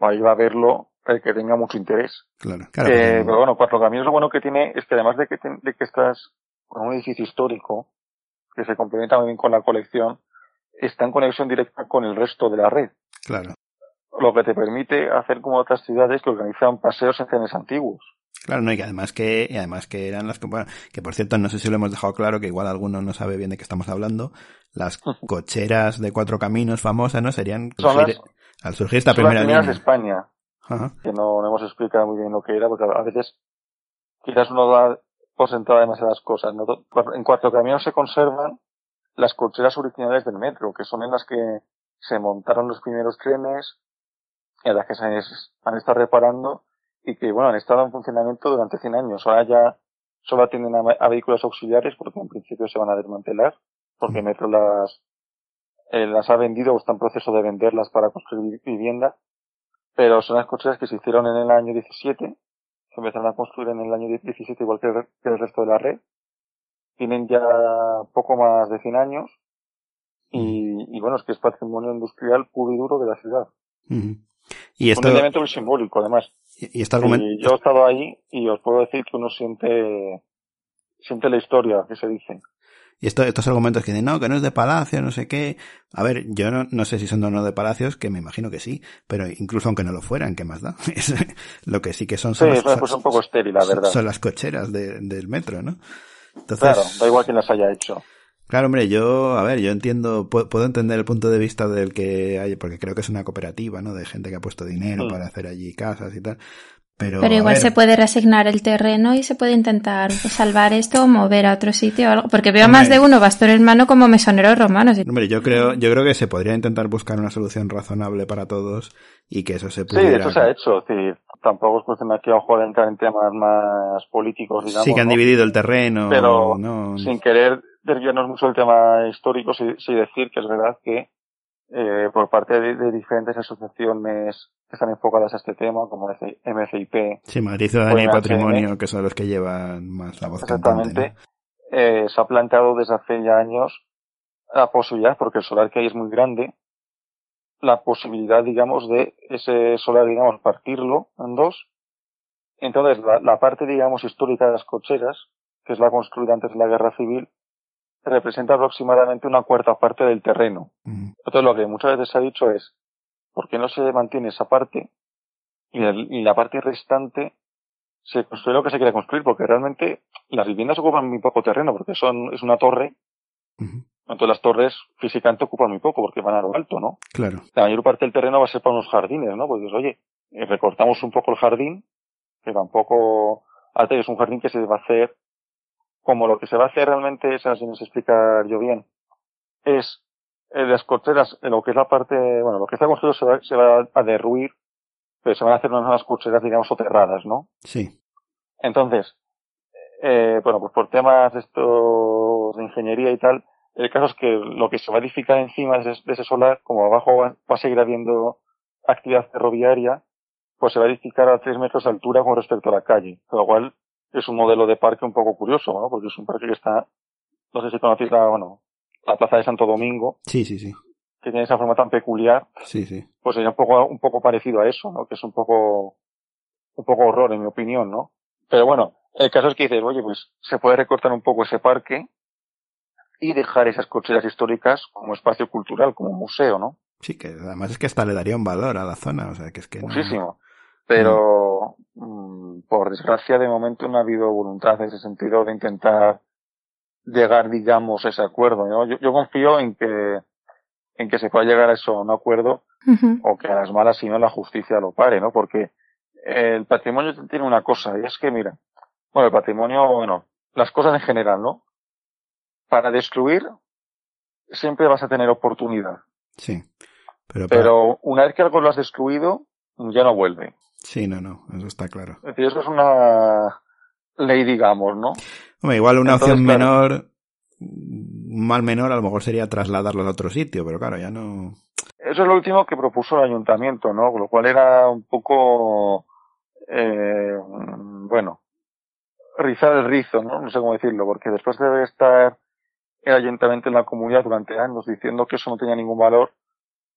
[SPEAKER 3] ahí va a verlo el que tenga mucho interés.
[SPEAKER 1] Claro, claro.
[SPEAKER 3] Eh,
[SPEAKER 1] pero-
[SPEAKER 3] bueno, Cuatro Caminos lo bueno que tiene es que además de que, de que estás con un edificio histórico que se complementa muy bien con la colección, está en conexión directa con el resto de la red,
[SPEAKER 1] claro,
[SPEAKER 3] lo que te permite hacer como otras ciudades que organizan paseos en trenes antiguos.
[SPEAKER 1] Claro, no, y que además que, y además que eran las que, bueno, que por cierto, no sé si lo hemos dejado claro, que igual alguno no sabe bien de qué estamos hablando, las cocheras de cuatro caminos famosas, ¿no? Serían,
[SPEAKER 3] Son
[SPEAKER 1] surgir-
[SPEAKER 3] las-
[SPEAKER 1] al surgir esta
[SPEAKER 3] Son las
[SPEAKER 1] primera
[SPEAKER 3] primeras
[SPEAKER 1] línea.
[SPEAKER 3] de España,
[SPEAKER 1] Ajá.
[SPEAKER 3] que no, no hemos explicado muy bien lo que era, porque a veces quizás uno da por sentado demasiadas cosas. ¿no? En Cuatro Caminos se conservan las cocheras originales del metro, que son en las que se montaron los primeros trenes, en las que se han estado reparando y que, bueno, han estado en funcionamiento durante 100 años. Ahora ya solo atienden a, a vehículos auxiliares porque en principio se van a desmantelar, porque Metro las, eh, las ha vendido o está en proceso de venderlas para construir vivienda pero son las cocheras que se hicieron en el año 17, se empezaron a construir en el año 17 igual que el, que el resto de la red. Tienen ya poco más de 100 años y, y bueno, es que es patrimonio industrial puro y duro de la ciudad.
[SPEAKER 1] Ujú. Y esto,
[SPEAKER 3] Un elemento muy simbólico, además.
[SPEAKER 1] Y y este argumento,
[SPEAKER 3] Y yo he estado ahí y os puedo decir que uno siente, siente la historia que se dice.
[SPEAKER 1] y esto, estos argumentos que dicen, no, que no es de palacio, no sé qué. A ver, yo no, no sé si son o no de palacios, que me imagino que sí, pero incluso aunque no lo fueran, ¿qué más da? Lo que sí que son,
[SPEAKER 3] Sí,
[SPEAKER 1] son,
[SPEAKER 3] es
[SPEAKER 1] las-
[SPEAKER 3] un poco estéril, la
[SPEAKER 1] son-
[SPEAKER 3] verdad.
[SPEAKER 1] son las cocheras de- del metro, ¿no? Entonces,
[SPEAKER 3] Claro, da igual quien las haya hecho.
[SPEAKER 1] Claro, hombre, yo, a ver, yo entiendo, pu- puedo entender el punto de vista del que hay, porque creo que es una cooperativa, ¿no? De gente que ha puesto dinero
[SPEAKER 3] Mm.
[SPEAKER 1] para hacer allí casas y tal. Pero,
[SPEAKER 2] Pero igual
[SPEAKER 1] ver,
[SPEAKER 2] se puede reasignar el terreno y se puede intentar salvar esto o mover a otro sitio o algo. Porque veo más
[SPEAKER 1] Hombre.
[SPEAKER 2] de uno bastón en mano como mesoneros romanos.
[SPEAKER 1] Hombre, yo creo, yo creo que se podría intentar buscar una solución razonable para todos y que eso se
[SPEAKER 3] Sí,
[SPEAKER 1] pudiera.
[SPEAKER 3] de hecho se ha hecho. Es decir, tampoco es cuestión aquí a ojo de entrar en temas más políticos, digamos.
[SPEAKER 1] sí que han
[SPEAKER 3] ¿no?
[SPEAKER 1] dividido el terreno,
[SPEAKER 3] Pero
[SPEAKER 1] ¿no?
[SPEAKER 3] sin querer desviarnos mucho del tema histórico, sí, sí decir que es verdad que eh, por parte de, de diferentes asociaciones que están enfocadas a este tema, como MCIP,
[SPEAKER 1] Sí, Madrid Ciudadanía y Patrimonio, que son los que llevan más la voz
[SPEAKER 3] exactamente, eh, se ha planteado desde hace ya años la posibilidad, porque el solar que hay es muy grande, la posibilidad, digamos, de ese solar, digamos, partirlo en dos. Entonces, la, la parte, digamos, histórica de las cocheras, que es la construida antes de la guerra civil, representa aproximadamente una cuarta parte del terreno. Entonces, lo que muchas veces se ha dicho es, ¿por qué no se mantiene esa parte y, el- y la parte restante se construye lo que se quiere construir? Porque realmente las viviendas ocupan muy poco terreno, porque son, es una torre, entonces las torres físicamente ocupan muy poco, porque van a lo alto, ¿no?
[SPEAKER 1] Claro.
[SPEAKER 3] La mayor parte del terreno va a ser para unos jardines, ¿no? Pues oye, eh, recortamos un poco el jardín, que tampoco, ahora es un jardín que se va a hacer, como lo que se va a hacer realmente, es así, no sé explicar yo bien, es eh, las cocheras, eh, lo que es la parte, bueno, lo que está construido se va, se va a derruir, pero se van a hacer unas nuevas cocheras, digamos, soterradas, ¿no?
[SPEAKER 1] Sí.
[SPEAKER 3] Entonces, eh, bueno, pues por temas de estos de ingeniería y tal, el caso es que lo que se va a edificar encima de ese, de ese solar, como abajo va, va a seguir habiendo actividad ferroviaria, pues se va a edificar a tres metros de altura con respecto a la calle, con lo cual es un modelo de parque un poco curioso, ¿no? Porque es un parque que está, no sé si conocéis la, bueno, la plaza de Santo Domingo,
[SPEAKER 1] Sí, sí, sí.
[SPEAKER 3] que tiene esa forma tan peculiar,
[SPEAKER 1] Sí, sí.
[SPEAKER 3] pues sería un poco, un poco parecido a eso, ¿no? Que es un poco, un poco horror en mi opinión, ¿no? Pero bueno, el caso es que dices, oye, pues se puede recortar un poco ese parque y dejar esas cocheras históricas como espacio cultural, como museo, ¿no?
[SPEAKER 1] Sí, que además es que hasta le daría un valor a la zona, o sea, que es que no-
[SPEAKER 3] Muchísimo. Pero, mm, por desgracia, de momento no ha habido voluntad en ese sentido de intentar llegar, digamos, a ese acuerdo, ¿no? Yo, yo confío en que, en que se pueda llegar a eso, a un acuerdo, o que a las malas, si no, la justicia lo pare, ¿no? Porque el patrimonio tiene una cosa, y es que, mira, bueno, el patrimonio, bueno, las cosas en general, ¿no? Para destruir, siempre vas a tener oportunidad.
[SPEAKER 1] Sí. Pero, para-
[SPEAKER 3] Pero una vez que algo lo has destruido, ya no vuelve.
[SPEAKER 1] Sí, no, no, eso está claro.
[SPEAKER 3] Es decir, eso es una ley, digamos, ¿no?
[SPEAKER 1] Hombre, igual una
[SPEAKER 3] Entonces,
[SPEAKER 1] opción menor, mal menor, a lo mejor sería trasladarlo a otro sitio, pero claro, ya no.
[SPEAKER 3] Eso es lo último que propuso el ayuntamiento, ¿no? Con lo cual era un poco, eh, bueno, rizar el rizo, ¿no? No sé cómo decirlo, porque después de estar el ayuntamiento en la comunidad durante años diciendo que eso no tenía ningún valor,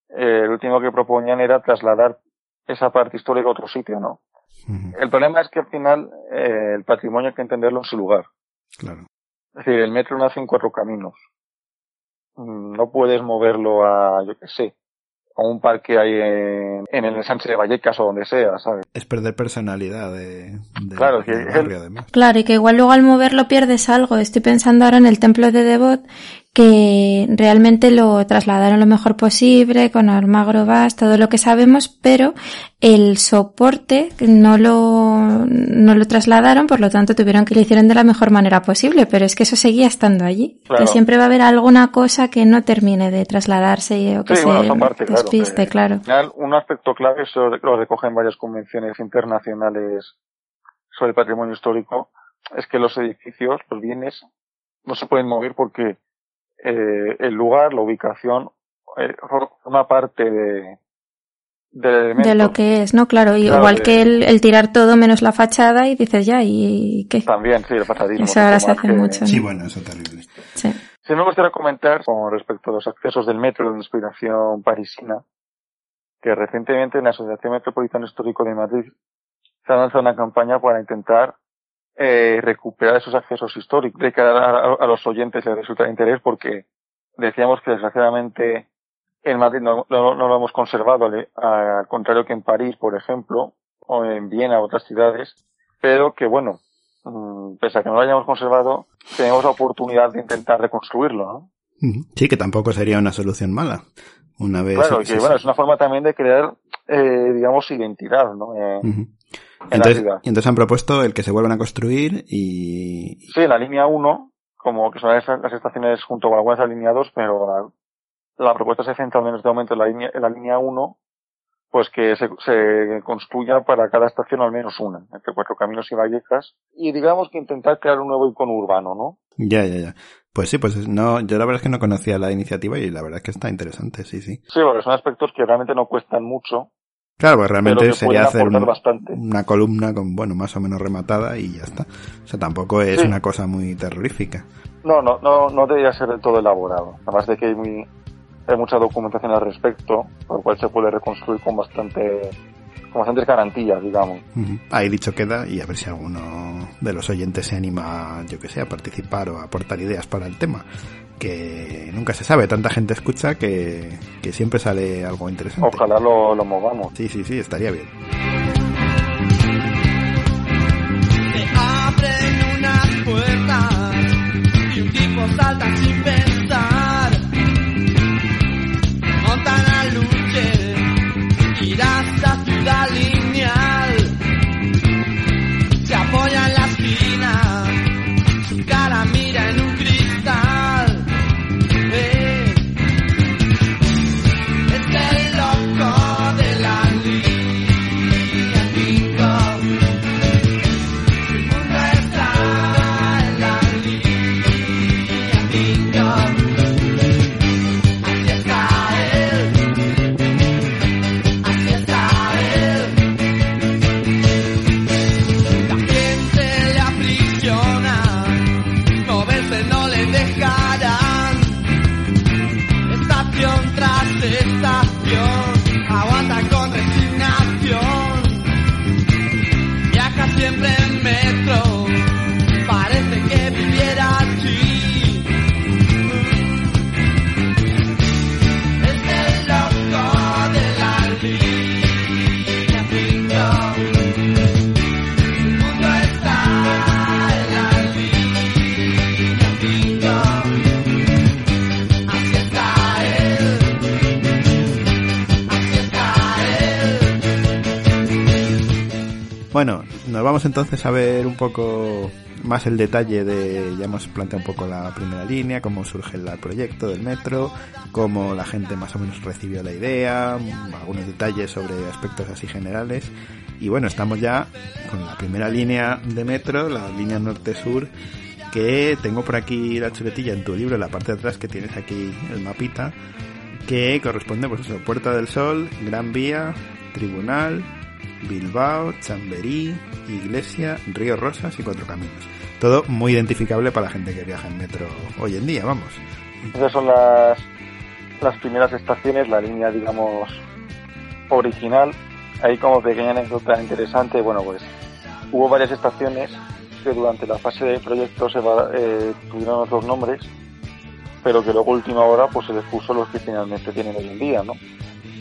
[SPEAKER 3] eh, el último que proponían era trasladar esa parte histórica a otro sitio, ¿no? El problema es que al final eh, el patrimonio hay que entenderlo en su lugar.
[SPEAKER 1] Claro.
[SPEAKER 3] Es decir, el metro nace en cuatro caminos. Mm, No puedes moverlo a, yo qué sé, a un parque ahí en, en el ensanche de Vallecas o donde sea, ¿sabes?
[SPEAKER 1] Es perder personalidad de, de-
[SPEAKER 3] Claro, que
[SPEAKER 1] además.
[SPEAKER 2] Claro, y que igual luego al moverlo pierdes algo. Estoy pensando ahora en el templo de Devot, que realmente lo trasladaron lo mejor posible, con Almagro Vas, todo lo que sabemos, pero el soporte no lo, no lo trasladaron, por lo tanto tuvieron que lo hicieron de la mejor manera posible, pero es que eso seguía estando allí.
[SPEAKER 3] Claro.
[SPEAKER 2] Que siempre va a haber alguna cosa que no termine de trasladarse o que
[SPEAKER 3] Sí,
[SPEAKER 2] se
[SPEAKER 3] bueno, parte, claro.
[SPEAKER 2] despiste, claro.
[SPEAKER 3] Final, un aspecto clave, eso lo recogen varias convenciones internacionales sobre el patrimonio histórico, es que los edificios, los bienes, no se pueden mover porque eh, el lugar, la ubicación, eh, forma parte de.
[SPEAKER 2] De lo que es, ¿no? Claro, y
[SPEAKER 3] Claro,
[SPEAKER 2] igual
[SPEAKER 3] de-
[SPEAKER 2] que el, el tirar todo menos la fachada y dices ya, ¿y qué?
[SPEAKER 3] También, sí, el pasadismo.
[SPEAKER 2] Eso ahora se hace
[SPEAKER 3] que-
[SPEAKER 2] mucho. ¿no?
[SPEAKER 1] Sí, bueno, eso terrible.
[SPEAKER 2] Sí.
[SPEAKER 3] Sí, me gustaría comentar con respecto a los accesos del metro de inspiración parisina, que recientemente en la Asociación Metropolitana Histórico de Madrid se ha lanzado una campaña para intentar eh, recuperar esos accesos históricos. De cara a, los oyentes les resulta de interés porque decíamos que desgraciadamente en Madrid no, no- no lo hemos conservado, al, contrario que en París, por ejemplo, o en Viena, otras ciudades, pero que bueno, mm, pese a que no lo hayamos conservado, tenemos la oportunidad de intentar reconstruirlo, ¿no?
[SPEAKER 1] Sí, que tampoco sería una solución mala. Una vez.
[SPEAKER 3] Claro, que bueno, es una forma también de crear, eh, digamos, identidad, ¿no? Eh. En la
[SPEAKER 1] Entonces,
[SPEAKER 3] ciudad.
[SPEAKER 1] y entonces han propuesto el que se vuelvan a construir y.
[SPEAKER 3] Sí, en la línea 1, como que son las estaciones junto con algunas alineados, pero la, la propuesta se centra menos de momento en la línea, en la línea 1, pues que se, se construya para cada estación al menos una, entre Cuatro Caminos y Vallecas, y digamos que intentar crear un nuevo icono urbano, ¿no?
[SPEAKER 1] Ya, ya, ya. Pues sí, pues no, yo la verdad es que no conocía la iniciativa y la verdad es que está interesante, sí, sí.
[SPEAKER 3] Sí, porque son aspectos que realmente no cuestan mucho,
[SPEAKER 1] Claro, pues realmente sería hacer un- una columna con, bueno, más o menos rematada y ya está. O sea, tampoco es
[SPEAKER 3] Sí.
[SPEAKER 1] una cosa muy terrorífica.
[SPEAKER 3] No, no, no, no debería ser del todo elaborado. Además de que hay, muy, hay mucha documentación al respecto, por lo cual se puede reconstruir con bastante, con bastantes garantías, digamos.
[SPEAKER 1] Ahí dicho queda y a ver si alguno de los oyentes se anima, yo que sé, a participar o a aportar ideas para el tema. Que nunca se sabe, tanta gente escucha que, que siempre sale algo interesante.
[SPEAKER 3] Ojalá lo, lo movamos.
[SPEAKER 1] Sí, sí, sí, estaría bien.
[SPEAKER 7] Se abren unas puertas y un tipo salta sin pensar.
[SPEAKER 1] Nos vamos entonces a ver un poco más el detalle de, ya hemos planteado un poco la primera línea, cómo surge el proyecto del metro, cómo la gente más o menos recibió la idea, algunos detalles sobre aspectos así generales. Y bueno, estamos ya con la primera línea de metro, la línea norte-sur, que tengo por aquí la chuletilla en tu libro, en la parte de atrás que tienes aquí el mapita, que corresponde pues eso, Puerta del Sol, Gran Vía, Tribunal, Bilbao, Chamberí, Iglesia, Río Rosas y Cuatro Caminos. Todo muy identificable para la gente que viaja en metro hoy en día, vamos.
[SPEAKER 3] Esas son las, las primeras estaciones, la línea, digamos, original. Ahí como pequeña anécdota interesante, bueno, pues hubo varias estaciones que durante la fase de proyecto se eh, tuvieron otros nombres, pero que luego última hora pues se les puso los que finalmente tienen hoy en día, ¿no?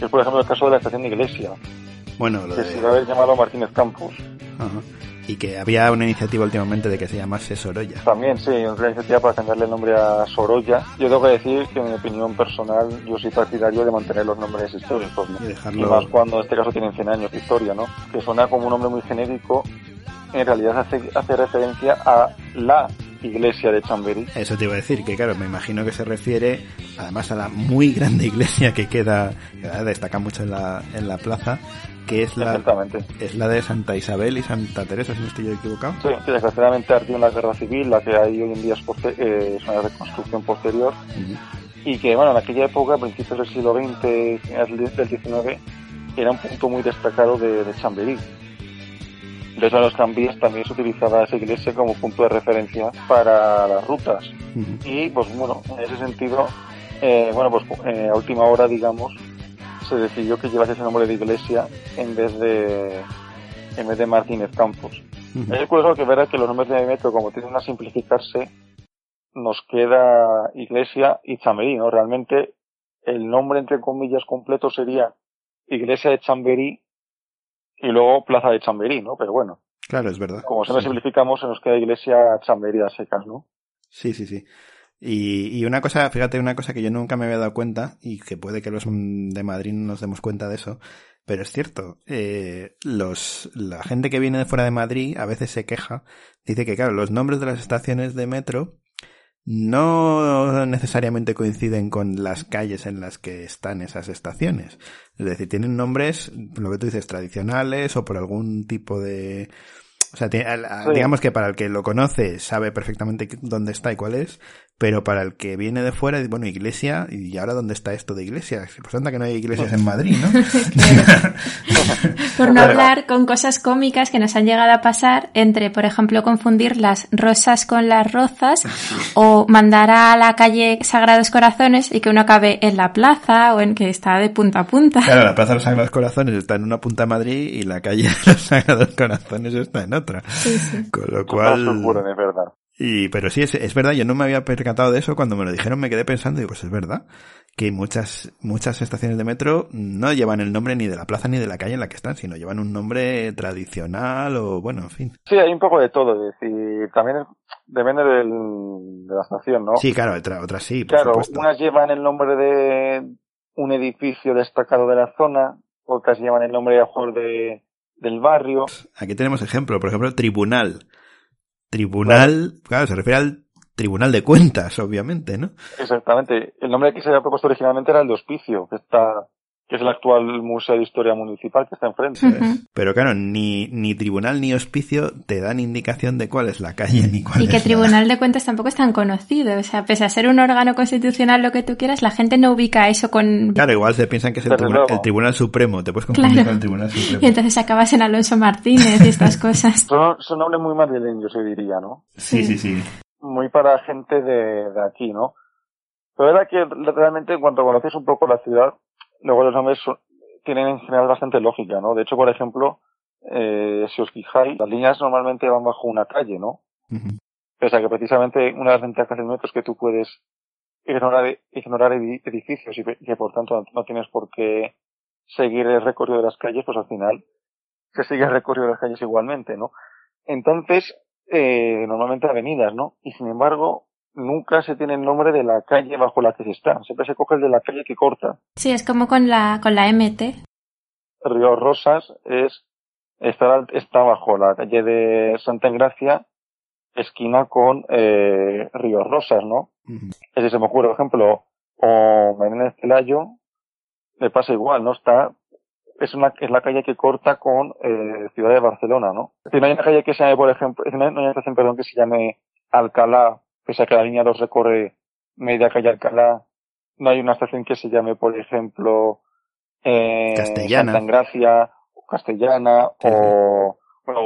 [SPEAKER 3] Es por ejemplo el caso de la estación de Iglesia,
[SPEAKER 1] Bueno, lo
[SPEAKER 3] que
[SPEAKER 1] de...
[SPEAKER 3] se iba a haber llamado Martínez Campos.
[SPEAKER 1] Ajá. Y que había una iniciativa últimamente de que se llamase Sorolla.
[SPEAKER 3] También, sí, una iniciativa para cambiarle el nombre a Sorolla. Yo tengo que decir que en mi opinión personal yo soy partidario de mantener los nombres históricos, ¿no?
[SPEAKER 1] Y
[SPEAKER 3] Y
[SPEAKER 1] dejarlo...
[SPEAKER 3] más cuando en este caso tienen 100 años de historia, ¿no? Que suena como un nombre muy genérico, en realidad hace, hace referencia a la iglesia de Chamberí.
[SPEAKER 1] Eso te iba a decir, que claro, me imagino que se refiere además a la muy grande iglesia que queda, que destaca mucho en la, en la plaza, que es la,
[SPEAKER 3] Exactamente.
[SPEAKER 1] es la de Santa Isabel y Santa Teresa, si no estoy yo equivocado.
[SPEAKER 3] Sí, que desgraciadamente ardió en la guerra civil, la que hay hoy en día es, eh, es una reconstrucción posterior,
[SPEAKER 1] Ujú.
[SPEAKER 3] y que, bueno, en aquella época, a principios del siglo XX, finales del XIX, era un punto muy destacado de, de Chamberí. De hecho, en los tranvías también se utilizaba esa iglesia como punto de referencia para las rutas.
[SPEAKER 1] Ujú.
[SPEAKER 3] Y, pues bueno, en ese sentido, eh, bueno, pues eh, a última hora, digamos, se decidió que llevase ese nombre de iglesia en vez de en vez de Martínez Campos.
[SPEAKER 1] Ujú.
[SPEAKER 3] Es curioso que verá que los nombres de metro, como tienden a simplificarse, nos queda Iglesia y Chamberí, ¿no? Realmente el nombre, entre comillas, completo sería Iglesia de Chamberí y luego Plaza de Chamberí, ¿no? Pero bueno,
[SPEAKER 1] Claro, es verdad.
[SPEAKER 3] como siempre
[SPEAKER 1] Sí.
[SPEAKER 3] simplificamos, se nos queda Iglesia Chamberí a secas, ¿no?
[SPEAKER 1] Sí, sí, sí. Y, y una cosa, fíjate, una cosa que yo nunca me había dado cuenta, y que puede que los de Madrid no nos demos cuenta de eso, pero es cierto, eh, los, la gente que viene de fuera de Madrid a veces se queja, dice que claro, los nombres de las estaciones de metro no necesariamente coinciden con las calles en las que están esas estaciones. Es decir, tienen nombres, lo que tú dices, tradicionales o por algún tipo de... O sea, digamos que para el que lo conoce sabe perfectamente dónde está y cuál es, pero para el que viene de fuera, bueno, iglesia, ¿y ahora dónde está esto de iglesia? Pues anda que no hay iglesias en Madrid, ¿no?
[SPEAKER 2] Por no hablar con cosas cómicas que nos han llegado a pasar entre, por ejemplo, confundir las rosas con las rozas o mandar a la calle Sagrados Corazones y que uno acabe en la plaza o en que está de punta a punta.
[SPEAKER 1] Claro, la Plaza de los Sagrados Corazones está en una punta de Madrid y la calle de los Sagrados Corazones está en otra.
[SPEAKER 2] Sí, sí.
[SPEAKER 1] Con lo cual...
[SPEAKER 3] se ocurren, es verdad.
[SPEAKER 1] Y, pero sí, es, es verdad, yo no me había percatado de eso, cuando me lo dijeron me quedé pensando y pues es verdad, que muchas, muchas estaciones de metro no llevan el nombre ni de la plaza ni de la calle en la que están, sino llevan un nombre tradicional o bueno, en fin.
[SPEAKER 3] Sí, hay un poco de todo, es decir, también es- depende del- de la estación, ¿no?
[SPEAKER 1] Sí, claro, otra- otras sí, por
[SPEAKER 3] Claro,
[SPEAKER 1] supuesto.
[SPEAKER 3] unas llevan el nombre de un edificio destacado de la zona, otras llevan el nombre a lo mejor de, del barrio.
[SPEAKER 1] Aquí tenemos ejemplo, por ejemplo, tribunal. Tribunal, claro, se refiere al tribunal de cuentas, obviamente, ¿no?
[SPEAKER 3] Exactamente. El nombre que se había propuesto originalmente era el de Hospicio, que está, que es el actual Museo de Historia Municipal que está enfrente.
[SPEAKER 2] Ujú.
[SPEAKER 1] Pero claro, ni, ni tribunal ni hospicio te dan indicación de cuál es la calle ni cuál
[SPEAKER 2] Y que
[SPEAKER 1] es la-
[SPEAKER 2] Tribunal de Cuentas tampoco es tan conocido. O sea, pese a ser un órgano constitucional lo que tú quieras, la gente no ubica eso con...
[SPEAKER 1] Claro, igual se piensan que es el, tribunal, el Tribunal Supremo, te puedes confundir
[SPEAKER 2] Claro.
[SPEAKER 1] con el Tribunal
[SPEAKER 2] Y
[SPEAKER 1] Supremo.
[SPEAKER 2] entonces acabas en Alonso Martínez y estas cosas.
[SPEAKER 3] Son, son nombres muy madrileños, se diría, ¿no?
[SPEAKER 1] Sí, sí, sí.
[SPEAKER 3] Muy para gente de, de aquí, ¿no? Pero es verdad que realmente en cuanto conoces un poco la ciudad, luego los nombres son- tienen en general bastante lógica, ¿no? De hecho, por ejemplo, eh, si os fijáis, las líneas normalmente van bajo una calle, ¿no?
[SPEAKER 1] Ujú.
[SPEAKER 3] Pese a que precisamente una de las ventajas del metro es que tú puedes ignorar, ignorar edi- edificios y que por tanto no tienes por qué seguir el recorrido de las calles, pues al final se sigue el recorrido de las calles igualmente, ¿no? Entonces, eh, normalmente avenidas, ¿no? Y sin embargo, nunca se tiene el nombre de la calle bajo la que se está. Siempre se coge el de la calle que corta.
[SPEAKER 2] Sí, es como con la, con la MT.
[SPEAKER 3] Río Rosas es está, está bajo la calle de Santa Engracia, esquina con eh, Ríos Rosas, ¿no?
[SPEAKER 1] Ujú.
[SPEAKER 3] Es decir, se me ocurre, por ejemplo, o Menéndez Pelayo, le pasa igual, ¿no? Está, es una, es la calle que corta con eh, Ciudad de Barcelona, ¿no? Es decir, no hay una calle que se llame, por ejemplo, no hay una estación, perdón, que se llame Alcalá, pese a que la línea 2 recorre media calle Alcalá. No hay una estación que se llame, por ejemplo, eh,
[SPEAKER 1] Castellana.
[SPEAKER 3] Santa Engracia, o Castellana, o,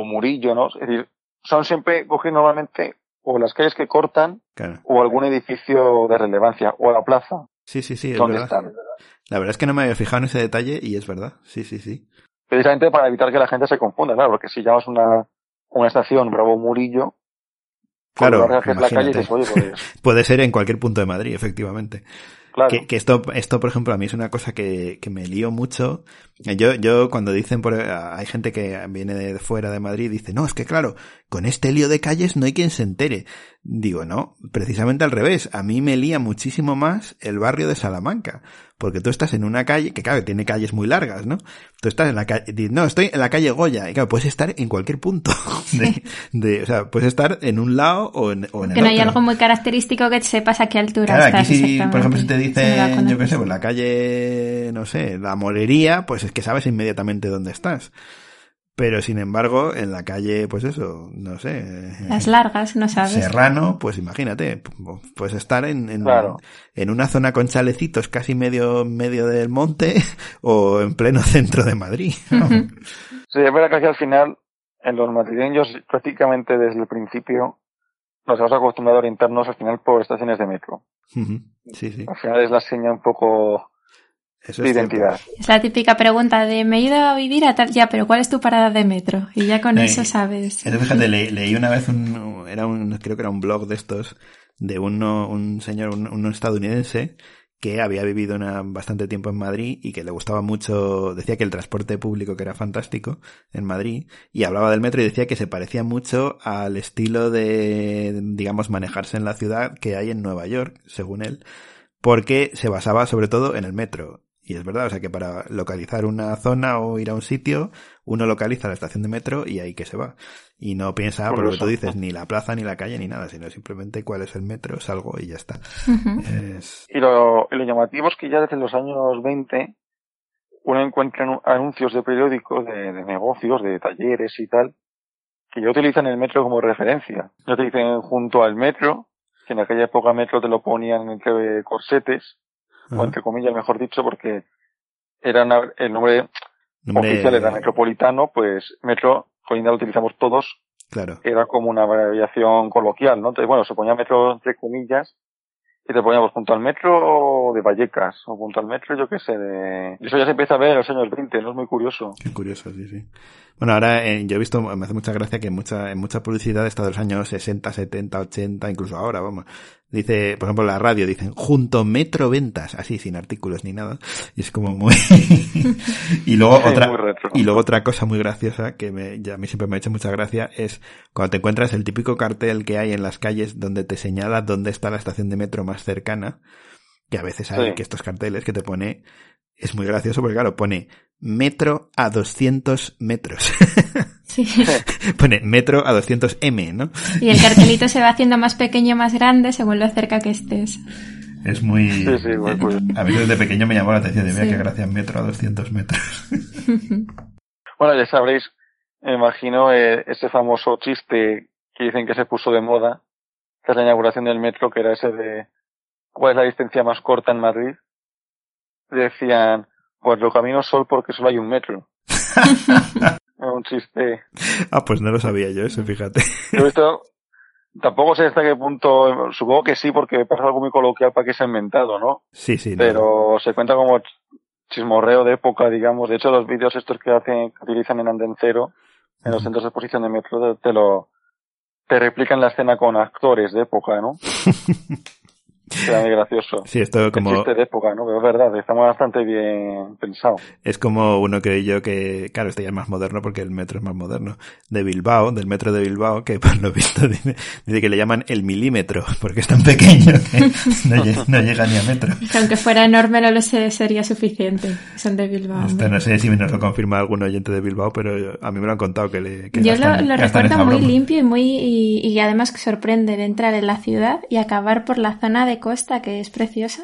[SPEAKER 3] Murillo, ¿no? Es decir, son siempre cogidos normalmente o las calles que cortan
[SPEAKER 1] Claro.
[SPEAKER 3] o algún edificio de relevancia o la plaza
[SPEAKER 1] Sí, sí, sí, es
[SPEAKER 3] donde
[SPEAKER 1] verdad.
[SPEAKER 3] están.
[SPEAKER 1] La verdad es que no me había fijado en ese detalle y es verdad. Sí, sí, sí.
[SPEAKER 3] Precisamente para evitar que la gente se confunda, claro, porque si llamas una, una estación Bravo Murillo,
[SPEAKER 1] Claro,
[SPEAKER 3] cuando bajas la calle y
[SPEAKER 1] imagínate.
[SPEAKER 3] dices, oye, pues,
[SPEAKER 1] Puede ser en cualquier punto de Madrid, efectivamente.
[SPEAKER 3] claro.
[SPEAKER 1] Que, que esto, esto, por ejemplo, a mí es una cosa que, que me lío mucho. Yo, yo cuando dicen, por, hay gente que viene de fuera de Madrid y dice, no, es que claro, con este lío de calles no hay quien se entere. Digo, no, precisamente al revés. A mí me lía muchísimo más el barrio de Salamanca. Porque tú estás en una calle, que claro, tiene calles muy largas, ¿no? Tú estás en la calle, no, estoy en la calle Goya. Y claro, puedes estar en cualquier punto. De, de, o sea, puedes estar en un lado o en, o en el
[SPEAKER 2] Que no hay
[SPEAKER 1] otro.
[SPEAKER 2] algo muy característico que sepas a qué altura
[SPEAKER 1] Claro, aquí si, por ejemplo, si te dicen, yo qué sé, pues la calle, no sé, la morería, pues es que sabes inmediatamente dónde estás. Pero sin embargo, en la calle, pues eso, no sé.
[SPEAKER 2] Las largas, no sabes.
[SPEAKER 1] Serrano, pues imagínate, puedes estar en, en,
[SPEAKER 3] Claro.
[SPEAKER 1] en una zona con chalecitos casi medio, medio del monte o en pleno centro de Madrid.
[SPEAKER 2] Ujú.
[SPEAKER 3] Sí, es verdad que al final, en los madrileños, prácticamente desde el principio, nos hemos acostumbrado a orientarnos al final por estaciones de metro.
[SPEAKER 1] Sí, sí.
[SPEAKER 3] Al final es la seña un poco
[SPEAKER 1] Eso
[SPEAKER 3] de
[SPEAKER 1] es cierto.
[SPEAKER 3] identidad.
[SPEAKER 2] Es la típica pregunta de me he ido a vivir a tal, ya, pero ¿cuál es tu parada de metro? Y ya con
[SPEAKER 1] Eh,
[SPEAKER 2] eso sabes.
[SPEAKER 1] Pero fíjate, le- leí una vez un, era un, creo que era un blog de estos, de uno, un señor, un, un estadounidense, que había vivido una, bastante tiempo en Madrid y que le gustaba mucho, decía que el transporte público que era fantástico en Madrid y hablaba del metro y decía que se parecía mucho al estilo de, digamos, manejarse en la ciudad que hay en Nueva York, según él, porque se basaba sobre todo en el metro. Y es verdad, o sea que para localizar una zona o ir a un sitio, uno localiza la estación de metro y ahí que se va. Y no piensa, por lo que tú dices, ni la plaza ni la calle ni nada, sino simplemente cuál es el metro, salgo y ya está. Es...
[SPEAKER 3] Y lo, y lo llamativo es que ya desde los años 20 uno encuentra anu- anuncios de periódicos, de, de negocios, de talleres y tal, que ya utilizan el metro como referencia. Ya te dicen junto al metro, que en aquella época metro te lo ponían entre corsetes, o entre comillas mejor dicho, porque era una- el nombre
[SPEAKER 1] Nombre-
[SPEAKER 3] oficial era metropolitano, pues metro, hoy en día lo utilizamos todos,
[SPEAKER 1] Claro.
[SPEAKER 3] era como una abreviación coloquial, ¿no? Entonces, bueno, se ponía metro entre comillas y te poníamos junto al metro de Vallecas o junto al metro, yo qué sé, de... Eso ya se empieza a ver en los años 20, ¿no? Es muy curioso.
[SPEAKER 1] Qué curioso, sí, sí. Bueno, ahora eh, yo he visto, me hace mucha gracia que en mucha, en mucha publicidad está de los años 60, 70, 80, incluso ahora, vamos. Dice, por ejemplo, la radio, dicen, junto Metro Ventas, así, sin artículos ni nada. Y es como muy... y luego
[SPEAKER 3] Sí,
[SPEAKER 1] otra, y luego otra cosa muy graciosa que me, ya a mí siempre me ha hecho mucha gracia es cuando te encuentras el típico cartel que hay en las calles donde te señala dónde está la estación de metro más cercana, que a veces hay
[SPEAKER 3] Sí.
[SPEAKER 1] que estos carteles que te pone, es muy gracioso porque claro, pone metro a 200 metros.
[SPEAKER 2] Sí.
[SPEAKER 1] pone metro a 200 M, ¿no?
[SPEAKER 2] Y el cartelito se va haciendo más pequeño, más grande, según lo cerca que estés.
[SPEAKER 1] Es muy...
[SPEAKER 3] Sí, sí, muy curioso.
[SPEAKER 1] A mí desde pequeño me llamó la atención de, mira
[SPEAKER 2] Sí.
[SPEAKER 1] qué gracia, metro a 200 metros.
[SPEAKER 3] Bueno, ya sabréis, me imagino, eh, ese famoso chiste que dicen que se puso de moda tras la inauguración del metro, que era ese de ¿cuál es la distancia más corta en Madrid? Decían, pues lo camino sol porque solo hay un metro. Un chiste.
[SPEAKER 1] ah, pues no lo sabía yo eso, fíjate.
[SPEAKER 3] Yo esto tampoco sé hasta qué punto, supongo que sí, porque pasa algo muy coloquial para que se ha inventado, ¿no?
[SPEAKER 1] Sí, sí. no.
[SPEAKER 3] Pero se cuenta como ch- chismorreo de época, digamos. De hecho, los vídeos estos que hacen, que utilizan en Andencero, en los centros de exposición de metro, te, te lo, te replican la escena con actores de época, ¿no? Era muy gracioso.
[SPEAKER 1] Sí, esto como...
[SPEAKER 3] Chiste de época, ¿no? Pero es verdad, estamos bastante bien pensado.
[SPEAKER 1] Es como uno que yo que, claro, este ya es más moderno porque el metro es más moderno. De Bilbao, del metro de Bilbao, que por lo visto dice, dice que le llaman el milímetro, porque es tan pequeño que no, lle- no llega ni a metro.
[SPEAKER 2] Que aunque fuera enorme no lo sé, sería suficiente. Son de Bilbao.
[SPEAKER 1] Esto no sé si nos lo confirma algún oyente de Bilbao, pero a mí me lo han contado que le que
[SPEAKER 2] Yo lo,
[SPEAKER 1] gastan-
[SPEAKER 2] lo
[SPEAKER 1] gastan
[SPEAKER 2] recuerdo muy
[SPEAKER 1] broma.
[SPEAKER 2] limpio y muy y, y además que sorprende de entrar en la ciudad y acabar por la zona de costa que es preciosa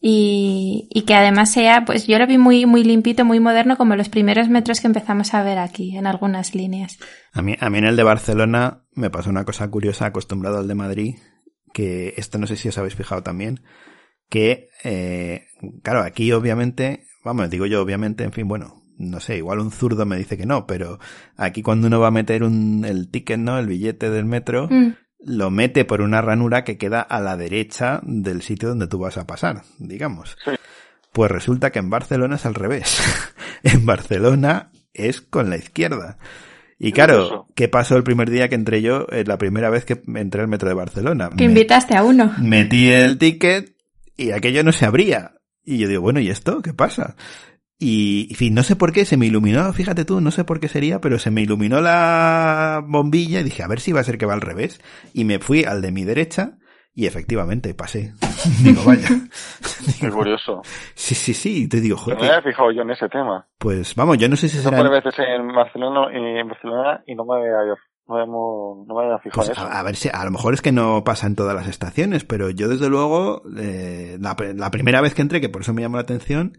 [SPEAKER 2] y, y que además sea pues yo lo vi muy muy limpito muy moderno como los primeros metros que empezamos a ver aquí en algunas líneas
[SPEAKER 1] A mí, a mí en el de Barcelona me pasó una cosa curiosa, acostumbrado al de Madrid, que esto no sé si os habéis fijado también, que, eh, claro, aquí obviamente, vamos, digo yo obviamente, en fin, bueno, no sé, igual un zurdo me dice que no, pero aquí cuando uno va a meter un, el ticket, ¿no? El billete del metro,
[SPEAKER 2] Mm.
[SPEAKER 1] Lo mete por una ranura que queda a la derecha del sitio donde tú vas a pasar, digamos.
[SPEAKER 3] Sí.
[SPEAKER 1] Pues resulta que en Barcelona es al revés. en Barcelona es con la izquierda. Y claro. ¿qué pasó el primer día que entré yo? Eh, la primera vez que entré al metro de Barcelona.
[SPEAKER 2] que
[SPEAKER 1] Me-
[SPEAKER 2] invitaste a uno
[SPEAKER 1] metí el ticket y aquello no se abría. Y yo digo, bueno, ¿y esto? ¿Qué pasa? Y, en fin, no sé por qué se me iluminó, fíjate tú, no sé por qué sería, pero se me iluminó la bombilla y dije, a ver si va a ser que va al revés. Y me fui al de mi derecha y efectivamente pasé. digo, vaya.
[SPEAKER 3] Qué curioso.
[SPEAKER 1] Sí, sí, sí. Te digo,
[SPEAKER 3] No
[SPEAKER 1] joder,
[SPEAKER 3] me había fijado yo en ese tema.
[SPEAKER 1] pues vamos, yo no sé si será...
[SPEAKER 3] por veces en Barcelona, en Barcelona y no me había, no habíamos- no me había fijado
[SPEAKER 1] Pues
[SPEAKER 3] eso.
[SPEAKER 1] a, a ver si, a lo mejor es que no pasa en todas las estaciones, pero yo desde luego, eh, la, la primera vez que entré, que por eso me llamó la atención,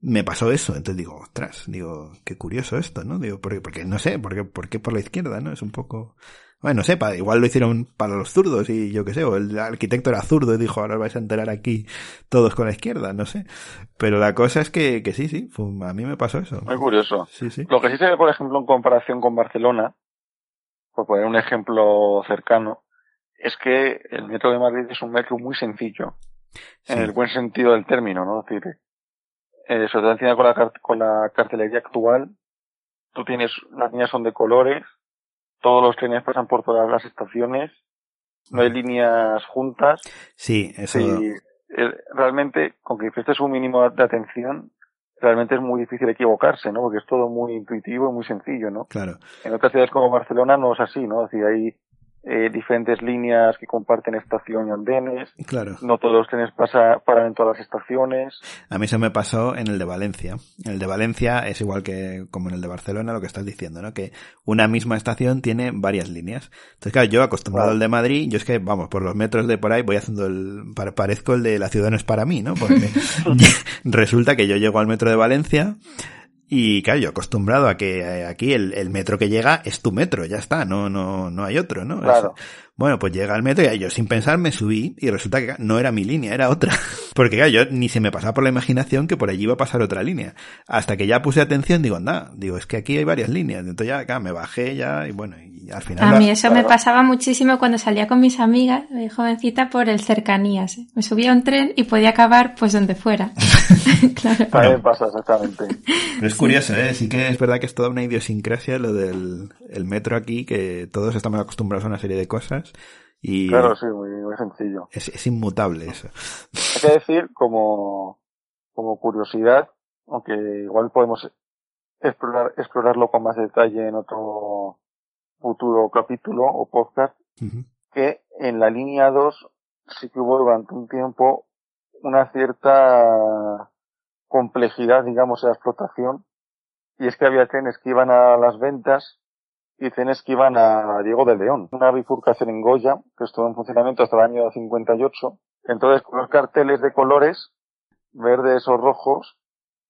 [SPEAKER 1] me pasó eso. Entonces digo, ostras, digo, qué curioso esto, ¿no? Digo, porque, porque no sé, porque, ¿por qué por la izquierda, no? Es un poco... Bueno, no sé, pa- igual lo hicieron para los zurdos y yo qué sé, o el arquitecto era zurdo y dijo, ahora os vais a enterar aquí todos con la izquierda, no sé. Pero la cosa es que, que sí, sí, fue- a mí me pasó eso.
[SPEAKER 3] Muy curioso.
[SPEAKER 1] Sí, sí.
[SPEAKER 3] Lo que sí se ve, por ejemplo, en comparación con Barcelona, por poner un ejemplo cercano, es que el metro de Madrid es un metro muy sencillo,
[SPEAKER 1] Sí.
[SPEAKER 3] en el buen sentido del término, ¿no? Es decir, eh, sobre todo encima con la, con la cartelería actual, tú tienes, las líneas son de colores, todos los trenes pasan por todas las estaciones, no hay líneas juntas,
[SPEAKER 1] Sí, eso...
[SPEAKER 3] Sí, eh, realmente, con que prestes un mínimo de atención, realmente es muy difícil equivocarse, ¿no? Porque es todo muy intuitivo y muy sencillo, ¿no?
[SPEAKER 1] Claro.
[SPEAKER 3] En otras ciudades como Barcelona no es así, ¿no? Es decir, hay eh, diferentes líneas que comparten estación y andenes,
[SPEAKER 1] Claro.
[SPEAKER 3] no todos los trenes pasa, paran en todas las estaciones,
[SPEAKER 1] A mí eso me pasó en el de Valencia. El de Valencia es igual que como en el de Barcelona, lo que estás diciendo, ¿no? Que una misma estación tiene varias líneas. Entonces, claro, yo acostumbrado al de Madrid, yo es que, vamos, por los metros de por ahí voy haciendo el... pa- Parezco el de la ciudad no es para mí, ¿no? Porque resulta que yo llego al metro de Valencia y claro, yo acostumbrado a que eh, aquí el, metro que llega es tu metro, ya está, no, no, no hay otro, ¿no?
[SPEAKER 3] Claro.
[SPEAKER 1] Bueno, pues llega el metro y yo sin pensar me subí y resulta que no era mi línea, era otra. Porque claro, yo ni se me pasaba por la imaginación que por allí iba a pasar otra línea. Hasta que ya puse atención, digo, anda, digo, es que aquí hay varias líneas. Entonces ya, claro, me bajé ya y bueno, y al final...
[SPEAKER 2] A mí eso me pasaba muchísimo cuando salía con mis amigas de jovencita por el cercanías. ¿eh? Me subía a un tren y podía acabar pues donde fuera. claro.
[SPEAKER 3] también pasa exactamente.
[SPEAKER 1] Pero es curioso, ¿eh? Sí que es verdad que es toda una idiosincrasia lo del el metro aquí, que todos estamos acostumbrados a una serie de cosas y
[SPEAKER 3] Claro, sí, muy, muy sencillo.
[SPEAKER 1] es, es inmutable eso.
[SPEAKER 3] Hay que decir, como, como curiosidad, aunque igual podemos explorar, explorarlo con más detalle en otro futuro capítulo o podcast, que en la línea 2 sí que hubo durante un tiempo una cierta complejidad, digamos, en la explotación, y es que había trenes que iban a las ventas y iban a Diego de León. Una bifurcación en Goya, que estuvo en funcionamiento hasta el año 58. Entonces, con los carteles de colores, verdes o rojos,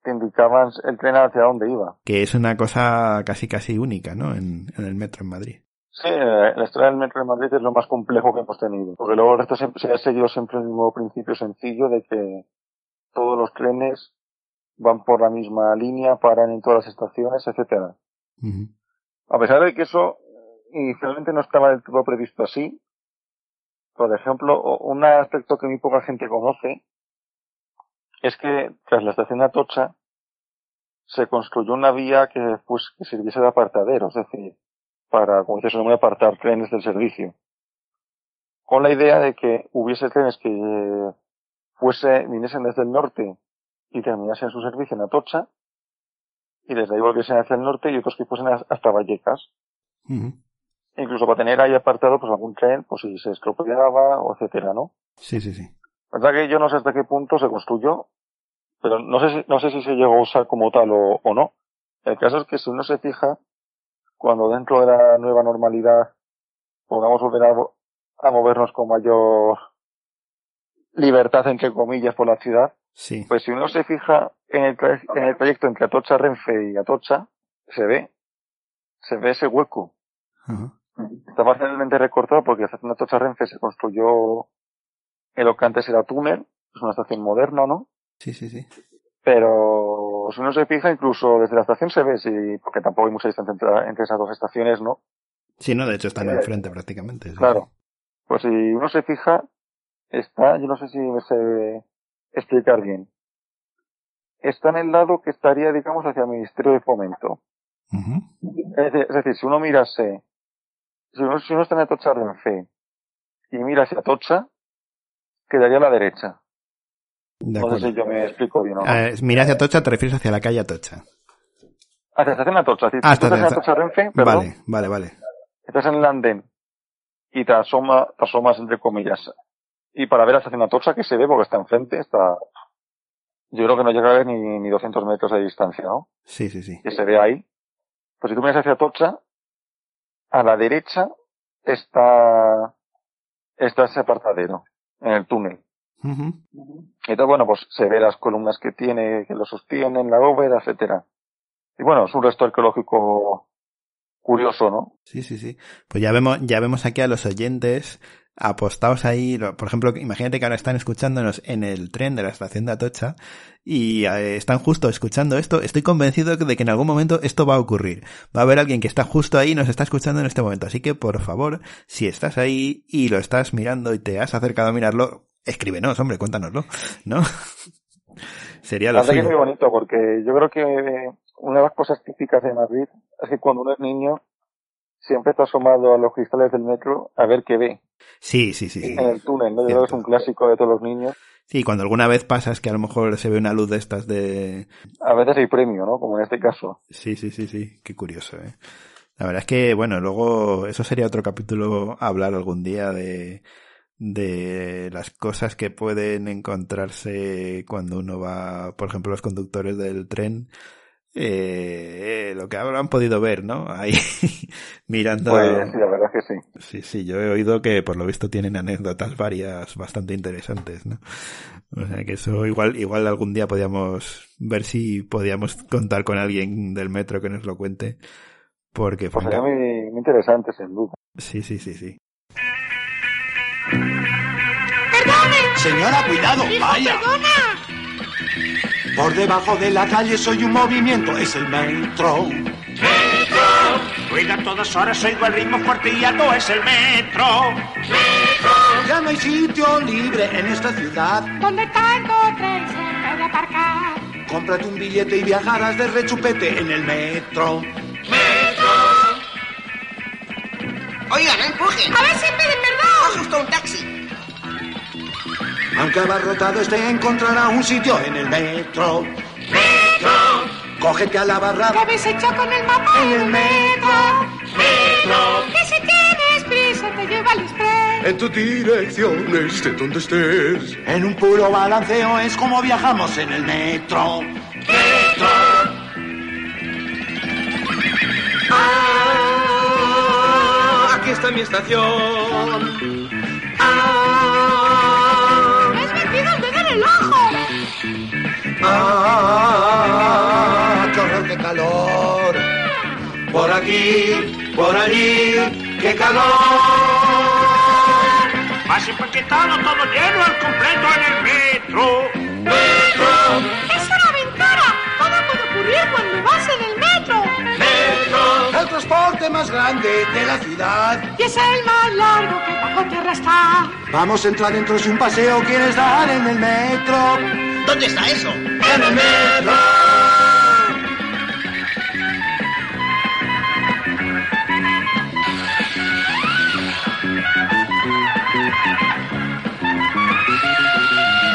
[SPEAKER 3] que indicaban el tren hacia dónde iba.
[SPEAKER 1] Que es una cosa casi casi única, ¿no? En, en el metro en Madrid.
[SPEAKER 3] Sí, eh, la historia del metro de Madrid es lo más complejo que hemos tenido. Porque luego el resto siempre, se ha seguido siempre el mismo principio sencillo de que todos los trenes van por la misma línea, paran en todas las estaciones, etcétera. A pesar de que eso inicialmente no estaba del todo previsto así, por ejemplo, un aspecto que muy poca gente conoce es que tras la estación de Atocha se construyó una vía que pues que sirviese de apartadero, es decir, para, como dice su apartar trenes del servicio. con la idea de que hubiese trenes que eh, fuese, viniesen desde el norte y terminasen su servicio en Atocha, y desde ahí volviesen hacia el norte y otros que fuesen as- hasta Vallecas.
[SPEAKER 1] Ujú.
[SPEAKER 3] Incluso para tener ahí apartado pues algún tren, pues si se estropeaba o etcétera, ¿no?
[SPEAKER 1] Sí, sí, sí.
[SPEAKER 3] verdad que yo no sé hasta qué punto se construyó, pero no sé si, no sé si se llegó a usar como tal o, o no. El caso es que si uno se fija, cuando dentro de la nueva normalidad podamos volver a, a movernos con mayor libertad, entre comillas, por la ciudad,
[SPEAKER 1] Sí.
[SPEAKER 3] pues si uno se fija en el, tra- en el trayecto entre Atocha Renfe y Atocha, se ve, se ve ese hueco. Está parcialmente recortado porque la estación de Atocha Renfe se construyó en lo que antes era túnel, es una estación moderna, ¿no?
[SPEAKER 1] Sí, sí, sí.
[SPEAKER 3] Pero si uno se fija, incluso desde la estación se ve, sí, porque tampoco hay mucha distancia entre, entre esas dos estaciones, ¿no?
[SPEAKER 1] Sí, no, de hecho están
[SPEAKER 3] Eh,
[SPEAKER 1] enfrente prácticamente. sí,
[SPEAKER 3] Claro.
[SPEAKER 1] sí.
[SPEAKER 3] Pues si uno se fija, está, yo no sé si me sé explicar bien. Está en el lado que estaría, digamos, hacia el Ministerio de Fomento. Es de- es decir, si uno mirase, si uno, si uno está en Atocha Renfe y mira hacia Atocha, quedaría a la derecha.
[SPEAKER 1] De
[SPEAKER 3] No sé si yo me explico bien o no.
[SPEAKER 1] Eh, mira hacia Atocha, te refieres hacia la calle Atocha.
[SPEAKER 3] Hacia la estación Atocha.
[SPEAKER 1] Ah,
[SPEAKER 3] estás en Atocha Renfe, perdón,
[SPEAKER 1] Vale, vale, vale.
[SPEAKER 3] estás en el andén y te, asoma, te asomas entre comillas. Y para ver la estación Atocha, que se ve porque está enfrente, está... Yo creo que no llega a ver ni, ni 200 metros de distancia, ¿no?
[SPEAKER 1] Sí, sí, sí.
[SPEAKER 3] Que se ve ahí. Pues si tú miras hacia Atocha, a la derecha está, está ese apartadero, en el túnel.
[SPEAKER 1] Ujú.
[SPEAKER 3] Entonces, bueno, pues se ve las columnas que tiene, que lo sostienen, la bóveda, etcétera. Y bueno, es un resto arqueológico curioso, ¿no?
[SPEAKER 1] Sí, sí, sí. Pues ya vemos, ya vemos aquí a los oyentes apostados ahí. Por ejemplo, imagínate que ahora están escuchándonos en el tren de la estación de Atocha y eh, están justo escuchando esto. Estoy convencido de que en algún momento esto va a ocurrir. Va a haber alguien que está justo ahí y nos está escuchando en este momento. Así que, por favor, si estás ahí y lo estás mirando y te has acercado a mirarlo, escríbenos, hombre, cuéntanoslo, ¿no? Sería lo
[SPEAKER 3] que es muy bonito porque yo creo que una de las cosas típicas de Madrid es que cuando uno es niño siempre está asomado a los cristales del metro a ver qué ve
[SPEAKER 1] Sí, sí, sí. sí.
[SPEAKER 3] en el túnel, ¿no? Yo creo que es un clásico de todos los niños.
[SPEAKER 1] Sí, cuando alguna vez pasas que a lo mejor se ve una luz de estas de,
[SPEAKER 3] A veces hay premio, ¿no? Como en este caso.
[SPEAKER 1] Sí, sí, sí, sí, qué curioso, ¿eh? La verdad es que, bueno, luego eso sería otro capítulo hablar algún día de, de las cosas que pueden encontrarse cuando uno va, por ejemplo, los conductores del tren, eh, lo que habrán podido ver, ¿no? Ahí mirando.
[SPEAKER 3] Pues sí, la verdad es que sí.
[SPEAKER 1] Sí, sí, yo he oído que por lo visto tienen anécdotas varias bastante interesantes, ¿no? O sea que eso igual, igual algún día podíamos ver si podíamos contar con alguien del metro que nos lo cuente. Porque
[SPEAKER 3] Pues
[SPEAKER 1] franca-
[SPEAKER 3] sería muy, muy interesante, sin duda.
[SPEAKER 1] Sí, sí, sí, sí.
[SPEAKER 8] Señora, cuidado, vaya. Por debajo de la calle soy un movimiento, es el metro.
[SPEAKER 9] Oiga, a todas horas oigo el ritmo fuerte y alto, es el metro.
[SPEAKER 8] Ya no hay sitio libre en esta ciudad.
[SPEAKER 10] Donde tanto tren se puede aparcar.
[SPEAKER 8] Cómprate un billete y viajarás de rechupete en el metro.
[SPEAKER 11] Oiga, no empujen.
[SPEAKER 10] A ver si piden perdón.
[SPEAKER 11] Asustó un taxi.
[SPEAKER 8] Aunque abarrotado esté, encontrará un sitio en el metro. Metro. Cógete a la barra
[SPEAKER 10] ¿Qué habéis hecho con el mapa?
[SPEAKER 8] en el metro. Metro.
[SPEAKER 10] Que si tienes prisa te lleva al express.
[SPEAKER 8] En tu dirección, esté donde estés. En un puro balanceo es como viajamos en el metro. Metro.
[SPEAKER 11] Ah, aquí está mi estación. Ah,
[SPEAKER 8] Ah, qué horror, qué calor. Por aquí, por allí, qué calor.
[SPEAKER 9] Más empaquetado, todo lleno al completo en el metro.
[SPEAKER 10] Es una aventura. Todo puede ocurrir
[SPEAKER 8] transporte más grande de la ciudad.
[SPEAKER 10] Y es el más largo que bajo tierra está.
[SPEAKER 8] Vamos a entrar dentro de un paseo, ¿quieres dar en el metro?
[SPEAKER 11] ¿Dónde está eso?
[SPEAKER 8] En el metro.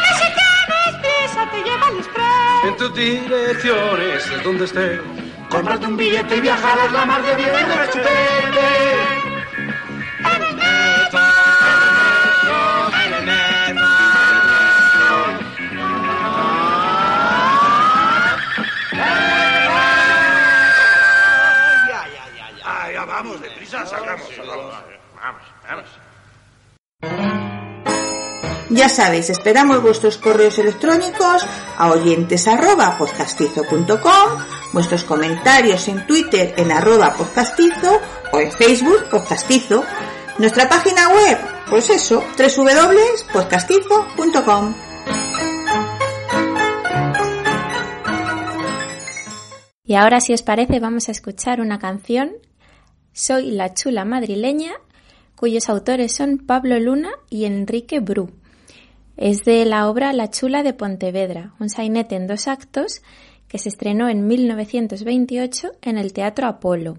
[SPEAKER 8] No si tienes te lleva al express.
[SPEAKER 11] En tus direcciones, donde esté
[SPEAKER 8] Comprarte un billete y viajar la mar de bien de.
[SPEAKER 12] Ya
[SPEAKER 13] sabéis, esperamos vuestros correos electrónicos a oyentes@podcastizo.com, vuestros comentarios en Twitter en arroba podcastizo o en Facebook podcastizo. Nuestra página web, pues eso, www.podcastizo.com.
[SPEAKER 14] Y ahora, si os parece, vamos a escuchar una canción, Soy la chula madrileña, cuyos autores son Pablo Luna y Enrique Bru. Es de la obra La chula de Pontevedra, un sainete en dos actos que se estrenó en 1928 en el Teatro Apolo.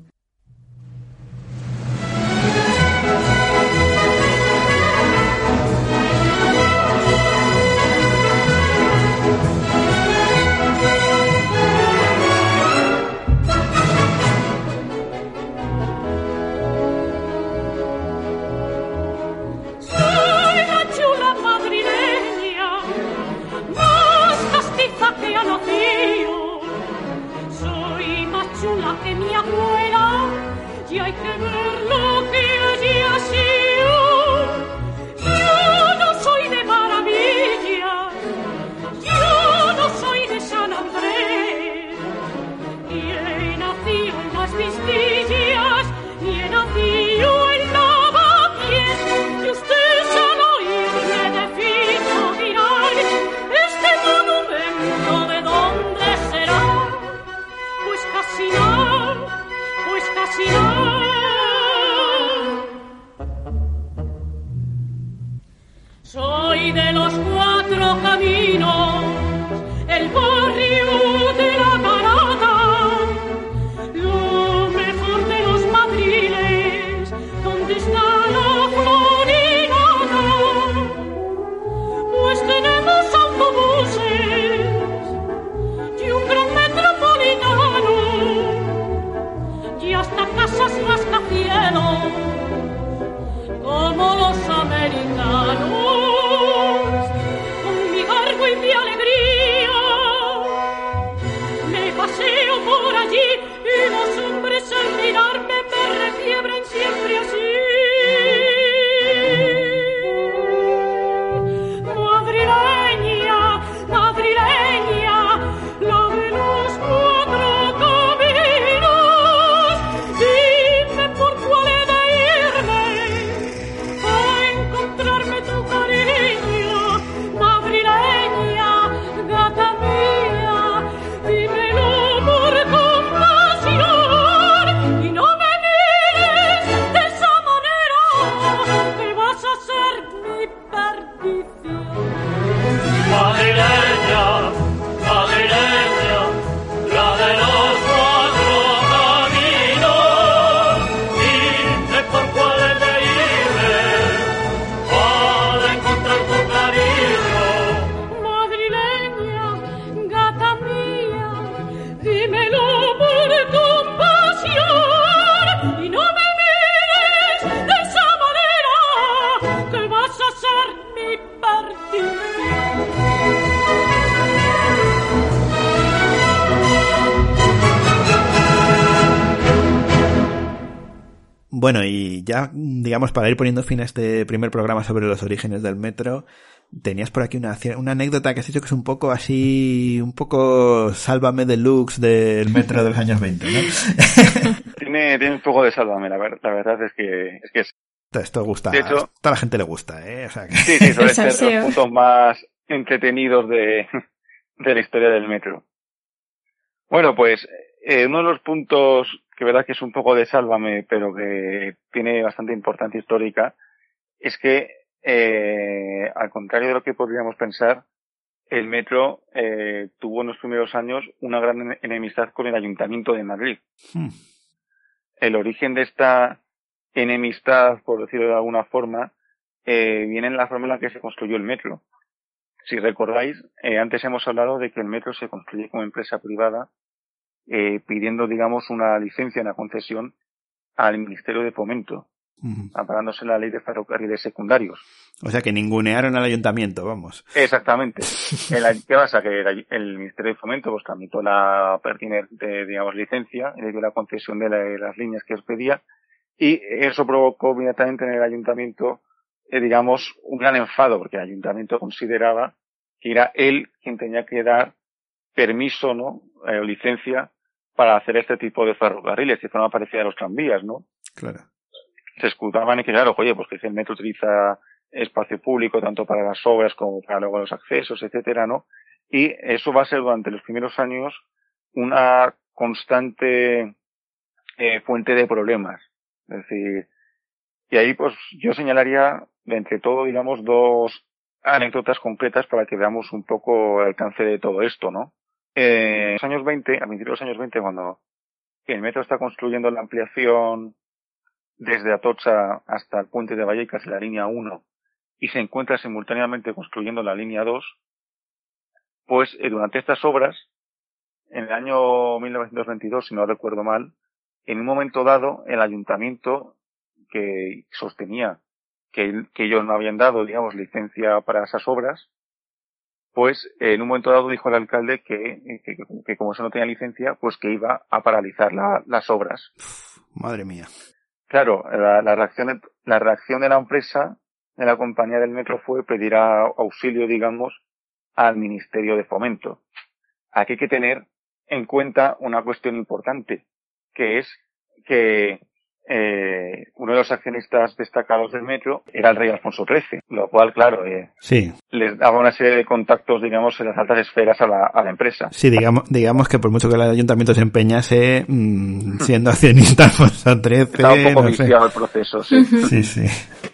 [SPEAKER 1] Ya, digamos, para ir poniendo fin a este primer programa sobre los orígenes del metro, tenías por aquí una, una anécdota que has dicho que es un poco así, un poco sálvame deluxe del metro de los años 20, ¿no?
[SPEAKER 3] Tiene, tiene un poco de sálvame, la, ver- la verdad es que es que es-
[SPEAKER 1] Esto gusta,
[SPEAKER 3] De hecho-
[SPEAKER 1] a toda la gente le gusta, ¿eh? O sea que...
[SPEAKER 3] sí, sí,
[SPEAKER 14] El
[SPEAKER 3] ser los puntos más entretenidos de, de la historia del metro. Bueno, pues eh, uno de los puntos que verdad que es un poco de sálvame, pero que tiene bastante importancia histórica, es que eh, al contrario de lo que podríamos pensar, el metro eh, tuvo en los primeros años una gran enemistad con el Ayuntamiento de Madrid.
[SPEAKER 1] Hmm.
[SPEAKER 3] El origen de esta enemistad, por decirlo de alguna forma, eh, viene en la forma en la que se construyó el metro. si recordáis, eh, antes hemos hablado de que el metro se construye como empresa privada, eh, pidiendo, digamos, una licencia, una concesión al Ministerio de Fomento, amparándose en la ley de ferrocarriles secundarios.
[SPEAKER 1] O sea que ningunearon al ayuntamiento, vamos.
[SPEAKER 3] Exactamente. El- ¿Qué pasa? Que el, el Ministerio de Fomento pues tramitó la pertinente, digamos, licencia, le dio la concesión de, la- de las líneas que os pedía, y eso provocó inmediatamente en el ayuntamiento, eh, digamos, un gran enfado, porque el ayuntamiento consideraba que era él quien tenía que dar permiso, ¿no? Eh, licencia para hacer este tipo de ferrocarriles, de forma parecida a los tranvías, ¿no?
[SPEAKER 1] Claro.
[SPEAKER 3] se escutaban y que claro, oye, pues que el metro utiliza espacio público tanto para las obras como para luego los accesos, etcétera, ¿no? Y eso va a ser durante los primeros años una constante eh, fuente de problemas. Es decir, y ahí pues yo señalaría de entre todo, digamos, dos anécdotas concretas para que veamos un poco el alcance de todo esto, ¿no? Eh, en los años 20, a principios de los años 20, cuando el metro está construyendo la ampliación desde Atocha hasta el puente de Vallecas la línea 1 y se encuentra simultáneamente construyendo la línea 2, pues eh, durante estas obras, en el año 1922, si no recuerdo mal, en un momento dado el ayuntamiento que sostenía que ellos no habían dado, digamos, licencia para esas obras, pues eh, en un momento dado dijo el alcalde que, que, que como eso no tenía licencia, pues que iba a paralizar la- las obras.
[SPEAKER 1] Madre mía.
[SPEAKER 3] Claro, la, la reacción, la reacción de la empresa, de la compañía del metro fue pedir a- auxilio, digamos, al Ministerio de Fomento. Aquí hay que tener en cuenta una cuestión importante, que es que eh, uno de los accionistas destacados del metro era el rey Alfonso XIII, lo cual, claro, eh,
[SPEAKER 1] Sí,
[SPEAKER 3] les daba una serie de contactos, digamos, en las altas esferas a la, a la empresa.
[SPEAKER 1] sí, digamos, digamos que por mucho que el ayuntamiento se empeñase, mm, siendo accionista Alfonso XIII,
[SPEAKER 3] Estaba un poco
[SPEAKER 1] no sé.
[SPEAKER 3] viciado el proceso, sí.
[SPEAKER 1] Sí, sí.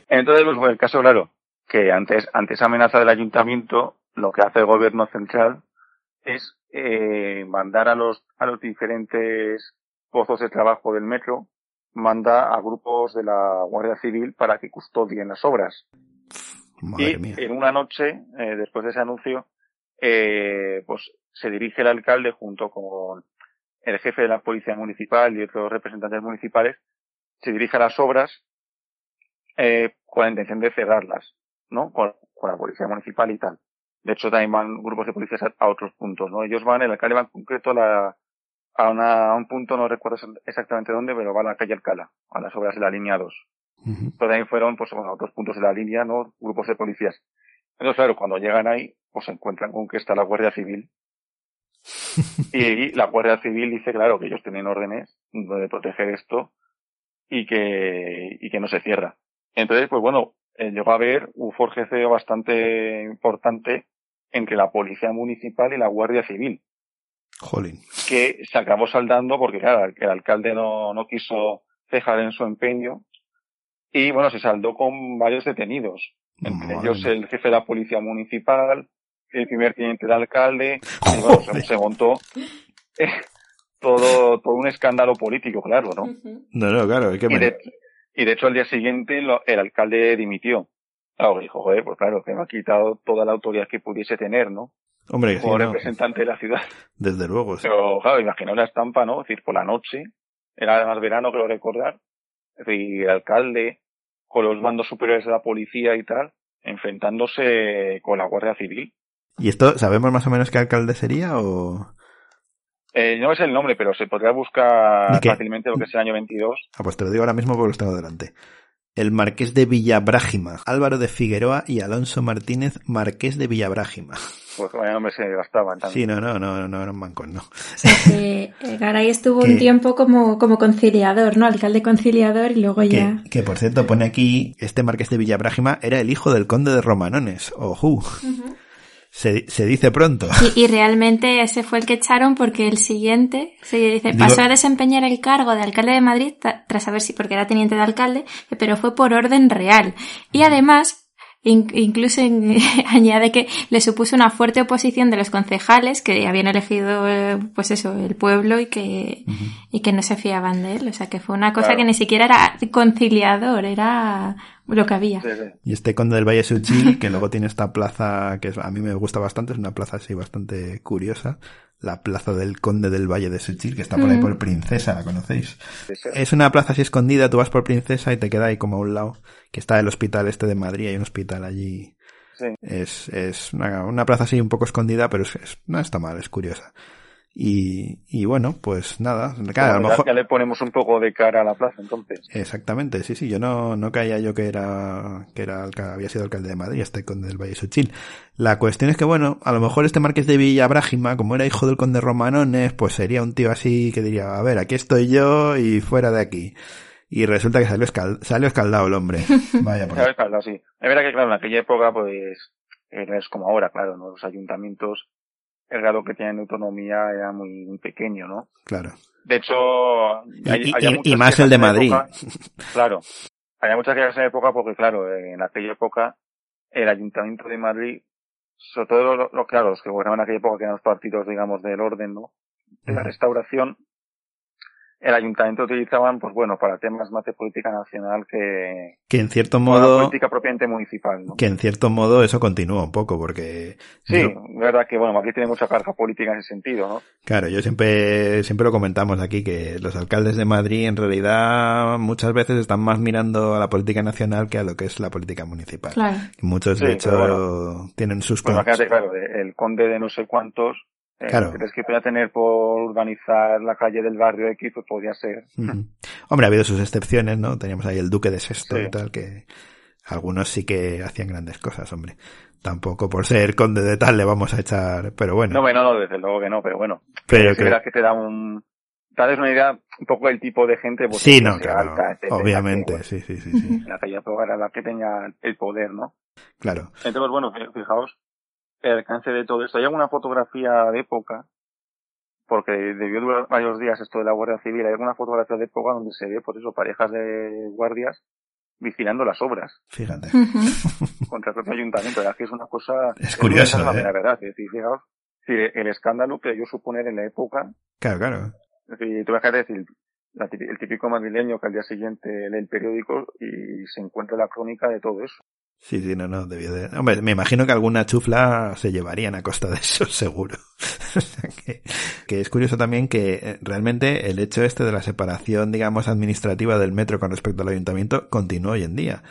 [SPEAKER 3] Entonces, pues, el caso, claro, que antes, ante esa amenaza del ayuntamiento, lo que hace el gobierno central es eh, mandar a los, a los diferentes pozos de trabajo del metro, manda a grupos de la Guardia Civil para que custodien las obras.
[SPEAKER 1] Madre
[SPEAKER 3] y
[SPEAKER 1] mía.
[SPEAKER 3] en una noche, eh, después de ese anuncio, eh, pues se dirige el alcalde junto con el jefe de la policía municipal y otros representantes municipales, se dirige a las obras eh, con la intención de cerrarlas, ¿no? Con, con la policía municipal y tal. De hecho, también van grupos de policías a, a otros puntos, ¿no? Ellos van, el alcalde va en concreto a, la, a, una, a un punto, no recuerdo exactamente dónde, pero va a la calle Alcalá, a las obras de la línea 2.
[SPEAKER 1] Ujú.
[SPEAKER 3] Pero también fueron, pues, bueno, otros puntos de la línea, ¿no? Grupos de policías. Entonces, claro, cuando llegan ahí, pues se encuentran con que está la Guardia Civil. y la Guardia Civil dice, claro, que ellos tienen órdenes de proteger esto y que, y que no se cierra. Entonces, pues bueno, eh, llegó a haber un forjeceo bastante importante entre la Policía Municipal y la Guardia Civil
[SPEAKER 1] Jolín.
[SPEAKER 3] que se acabó saldando porque claro, el alcalde no, no quiso cejar en su empeño y bueno, se saldó con varios detenidos. Entre
[SPEAKER 1] Madre
[SPEAKER 3] ellos el jefe de la policía municipal, el primer teniente del alcalde, y bueno, se, montó eh, todo, todo un escándalo político, claro, ¿no?
[SPEAKER 1] No, no, claro, es que
[SPEAKER 3] Y
[SPEAKER 1] me-
[SPEAKER 3] de, y de hecho al día siguiente lo- el alcalde dimitió. Claro, dijo, joder, pues claro, que me ha quitado toda la autoridad que pudiese tener, ¿no?
[SPEAKER 1] Hombre, sí,
[SPEAKER 3] Como
[SPEAKER 1] no,
[SPEAKER 3] representante de la ciudad.
[SPEAKER 1] desde luego. sí.
[SPEAKER 3] Pero claro, imaginaos la estampa, ¿no? Es decir, por la noche, era además verano, creo recordar, es decir, el alcalde con los mandos superiores de la policía y tal, enfrentándose con la Guardia Civil.
[SPEAKER 1] ¿Y esto sabemos más o menos qué alcalde sería o...?
[SPEAKER 3] Eh, no es el nombre, pero se podría buscar fácilmente lo que es el año 22.
[SPEAKER 1] Ah, pues te lo digo ahora mismo porque los tengo delante. El Marqués de Villabrágima, Álvaro de Figueroa y Alonso Martínez, Marqués de Villabrágima.
[SPEAKER 3] Pues vaya nombre se gastaban también.
[SPEAKER 1] Sí, no, no, no, no eran bancos, no.
[SPEAKER 2] O sea que eh, Garay estuvo un
[SPEAKER 1] Que-
[SPEAKER 2] tiempo como, como conciliador, ¿no? Alcalde conciliador y luego ya.
[SPEAKER 1] Que, que, por cierto pone aquí, este Marqués de Villabrágima era el hijo del conde de Romanones, ojú. Se, se dice pronto.
[SPEAKER 2] Y, y realmente ese fue el que echaron porque el siguiente se dice
[SPEAKER 1] Digo-
[SPEAKER 2] pasó a desempeñar el cargo de alcalde de Madrid tra- tras saber si porque era teniente de alcalde, pero fue por orden real. Y además in- incluso en- añade que le supuso una fuerte oposición de los concejales que habían elegido eh, pues eso el pueblo y que y que no se fiaban de él, o sea que fue una cosa
[SPEAKER 3] Claro.
[SPEAKER 2] que ni siquiera era conciliador, era Lo que había.
[SPEAKER 3] Sí, sí.
[SPEAKER 1] Y este conde del Valle Suchi, que luego tiene esta plaza que a mí me gusta bastante, es una plaza así bastante curiosa. La plaza del conde del Valle de Suchi, que está por ahí
[SPEAKER 2] Mm.
[SPEAKER 1] por Princesa, ¿la conocéis?
[SPEAKER 3] Sí, sí.
[SPEAKER 1] Es una plaza así escondida, tú vas por Princesa y te queda ahí como a un lado, que está el hospital este de Madrid, hay un hospital allí.
[SPEAKER 3] Sí.
[SPEAKER 1] Es, es una, una plaza así un poco escondida, pero es, es- no está mal, es curiosa. Y, y bueno, pues nada, claro, a lo mejor...
[SPEAKER 3] ya le ponemos un poco de cara a la plaza, entonces.
[SPEAKER 1] Exactamente, sí, sí, yo no, no caía yo que era, que era, había sido alcalde de Madrid, este conde del Valle Suchil. La cuestión es que, bueno, a lo mejor este marqués de Villabrágima, como era hijo del conde Romanones, pues sería un tío así que diría, a ver, aquí estoy yo y fuera de aquí. Y resulta que salió, escal- salió escaldado el hombre. Vaya por
[SPEAKER 3] Claro, claro, sí. Es verdad que, claro, en aquella época, pues, no es como ahora, claro, ¿no? Los ayuntamientos, el grado que tienen de autonomía era muy, muy pequeño, ¿no?
[SPEAKER 1] claro.
[SPEAKER 3] De hecho,
[SPEAKER 1] Y-
[SPEAKER 3] hay-
[SPEAKER 1] y- y- más el de Madrid.
[SPEAKER 3] época. claro. Había muchas quejas en época porque, claro, en aquella época, el ayuntamiento de Madrid, sobre todo los, los- claro, los que gobernaban en aquella época, que eran los partidos, digamos, del orden, ¿no? De la restauración, el ayuntamiento utilizaban, pues bueno, para temas más de política nacional que,
[SPEAKER 1] Que en cierto modo,
[SPEAKER 3] política propiamente municipal, ¿no?
[SPEAKER 1] que en cierto modo eso continúa un poco, porque
[SPEAKER 3] Sí,
[SPEAKER 1] yo-
[SPEAKER 3] es verdad que, bueno, Madrid tiene mucha carga política en ese sentido, ¿no?
[SPEAKER 1] Claro, yo siempre, siempre lo comentamos aquí, que los alcaldes de Madrid en realidad muchas veces están más mirando a la política nacional que a lo que es la política municipal.
[SPEAKER 2] Claro.
[SPEAKER 1] Muchos,
[SPEAKER 3] Sí,
[SPEAKER 1] de hecho, tienen sus...
[SPEAKER 3] Pues claro, el conde de no sé cuántos, eh,
[SPEAKER 1] Claro.
[SPEAKER 3] ¿crees que podía tener por urbanizar la calle del barrio X? Pues podría ser.
[SPEAKER 1] Hombre, ha habido sus excepciones, ¿no? Teníamos ahí el duque de Sexto
[SPEAKER 3] Sí.
[SPEAKER 1] y tal, que algunos sí que hacían grandes cosas, hombre. Tampoco por ser conde de tal le vamos a echar, pero bueno.
[SPEAKER 3] No, bueno, no, desde luego que no, pero bueno.
[SPEAKER 1] Pero
[SPEAKER 3] es
[SPEAKER 1] que-
[SPEAKER 3] que te da un... Te das una idea un poco del tipo de gente. Pues,
[SPEAKER 1] sí,
[SPEAKER 3] que
[SPEAKER 1] no, claro.
[SPEAKER 3] alta, etcétera,
[SPEAKER 1] Obviamente,
[SPEAKER 3] que,
[SPEAKER 1] sí, sí, sí, sí.
[SPEAKER 3] En aquella época era la que tenía el poder, ¿no?
[SPEAKER 1] Claro.
[SPEAKER 3] Entonces, bueno, fi- fijaos el alcance de todo esto. Hay alguna fotografía de época, porque debió durar varios días esto de la Guardia Civil. Hay alguna fotografía de época donde se ve, por eso, parejas de guardias vigilando las obras
[SPEAKER 1] Fíjate.
[SPEAKER 3] contra el propio ayuntamiento. Que es una cosa...
[SPEAKER 1] Es curioso,
[SPEAKER 3] una
[SPEAKER 1] ¿eh?
[SPEAKER 3] verdad. Es decir, fijaos, si el escándalo que debió suponer en la época,
[SPEAKER 1] Claro, claro.
[SPEAKER 3] es decir, tú vas a decir, la el típico madrileño que al día siguiente lee el periódico y se encuentra la crónica de todo eso.
[SPEAKER 1] Sí, sí, no, no, debió de... Hombre, me imagino que alguna chufla se llevarían a costa de eso, seguro. O sea que, que es curioso también que eh, realmente el hecho este de la separación, digamos, administrativa del metro con respecto al ayuntamiento continúa hoy en día.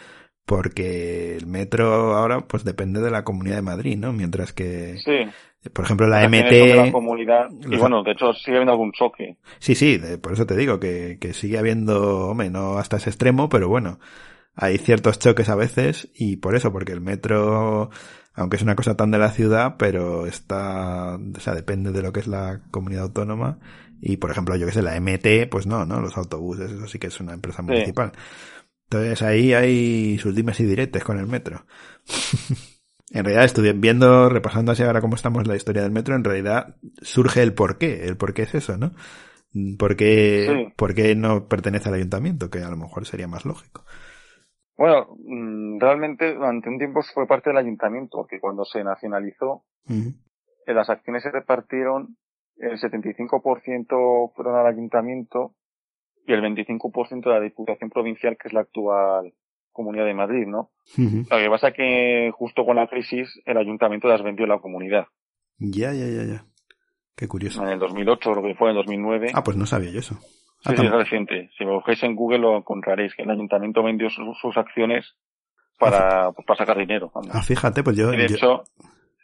[SPEAKER 1] Porque el metro ahora, pues depende de la Comunidad de Madrid, ¿no? Mientras que,
[SPEAKER 3] Sí.
[SPEAKER 1] por ejemplo, la
[SPEAKER 3] de la
[SPEAKER 1] MT...
[SPEAKER 3] comunidad. Y bueno, de hecho sigue habiendo algún choque.
[SPEAKER 1] Sí, sí, por eso te digo que, que sigue habiendo, hombre, no hasta ese extremo, pero bueno, hay ciertos choques a veces y por eso, porque el metro, aunque es una cosa tan de la ciudad, pero está, o sea, depende de lo que es la comunidad autónoma y, por ejemplo, yo que sé, la MT, pues no, ¿no? Los autobuses, eso sí que es una empresa municipal. Entonces ahí hay sus dimes y diretes con el metro. En realidad, estuve viendo, repasando así ahora cómo estamos la historia del metro, en realidad surge el por qué. El por qué es eso, ¿no? ¿Por qué,
[SPEAKER 3] Sí.
[SPEAKER 1] por qué no pertenece al ayuntamiento? Que a lo mejor sería más lógico.
[SPEAKER 3] Bueno, mm, realmente durante un tiempo fue parte del ayuntamiento, porque cuando se nacionalizó,
[SPEAKER 1] Ujú.
[SPEAKER 3] eh, las acciones se repartieron, el 75% fueron al ayuntamiento y el 25% a la Diputación Provincial, que es la actual Comunidad de Madrid, ¿no?
[SPEAKER 1] Ujú.
[SPEAKER 3] Lo que pasa es que justo con la crisis el ayuntamiento las vendió a la comunidad.
[SPEAKER 1] Ya, ya, ya, ya. Qué curioso.
[SPEAKER 3] En el 2008, lo que fue en el 2009.
[SPEAKER 1] Ah, pues no sabía yo eso. Ah,
[SPEAKER 3] Sí, es reciente. Si lo busquéis en Google lo encontraréis, que el ayuntamiento vendió sus, sus acciones para, pues, para sacar dinero.
[SPEAKER 1] ah, fíjate, pues yo,
[SPEAKER 3] Y de
[SPEAKER 1] yo-
[SPEAKER 3] hecho,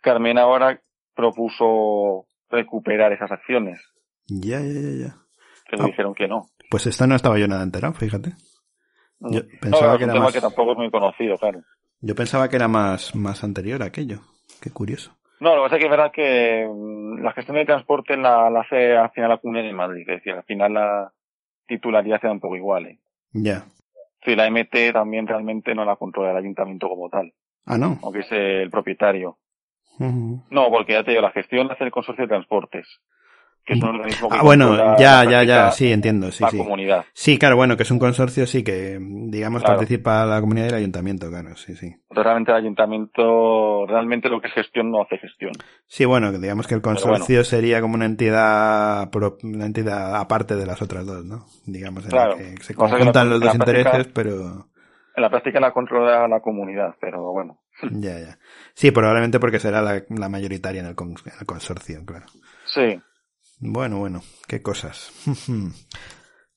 [SPEAKER 3] Carmen ahora propuso recuperar esas acciones,
[SPEAKER 1] ya, ya, ya, ya.
[SPEAKER 3] que le
[SPEAKER 1] Ah.
[SPEAKER 3] dijeron que no.
[SPEAKER 1] Pues esto no estaba yo nada enterado, fíjate. Yo
[SPEAKER 3] Mm.
[SPEAKER 1] pensaba
[SPEAKER 3] No,
[SPEAKER 1] que era
[SPEAKER 3] un tema
[SPEAKER 1] más-
[SPEAKER 3] que tampoco es muy conocido, claro.
[SPEAKER 1] Yo pensaba que era más, más anterior a aquello. Qué curioso.
[SPEAKER 3] No, lo que pasa es que es verdad que mm, la gestión de transporte la, la hace al final la Comunidad de Madrid, es decir, al final la titularidad se da un poco igual. ¿eh?
[SPEAKER 1] Ya.
[SPEAKER 3] Sí, la MT también realmente no la controla el ayuntamiento como tal,
[SPEAKER 1] Ah, no.
[SPEAKER 3] aunque es el propietario. No, porque ya te digo, la gestión la hace el consorcio de transportes, que es un organismo que
[SPEAKER 1] Ah, bueno, ya,
[SPEAKER 3] la
[SPEAKER 1] ya, ya, sí, entiendo, sí,
[SPEAKER 3] la
[SPEAKER 1] sí.
[SPEAKER 3] comunidad.
[SPEAKER 1] Sí, claro, bueno, que es un consorcio, sí, que, digamos,
[SPEAKER 3] Claro.
[SPEAKER 1] participa la comunidad y el ayuntamiento, claro, sí, sí.
[SPEAKER 3] Realmente el ayuntamiento, realmente lo que es gestión no hace gestión.
[SPEAKER 1] Sí, bueno, digamos que el consorcio sería como una entidad, pro- una entidad aparte de las otras dos, ¿no? Digamos, en
[SPEAKER 3] Claro.
[SPEAKER 1] la que se conjuntan los dos
[SPEAKER 3] práctica-
[SPEAKER 1] intereses, pero...
[SPEAKER 3] en la práctica la controla la comunidad, pero bueno.
[SPEAKER 1] Ya, ya. Sí, probablemente porque será la, la mayoritaria en el, con- en el consorcio, claro.
[SPEAKER 3] Sí,
[SPEAKER 1] Bueno, bueno, qué cosas.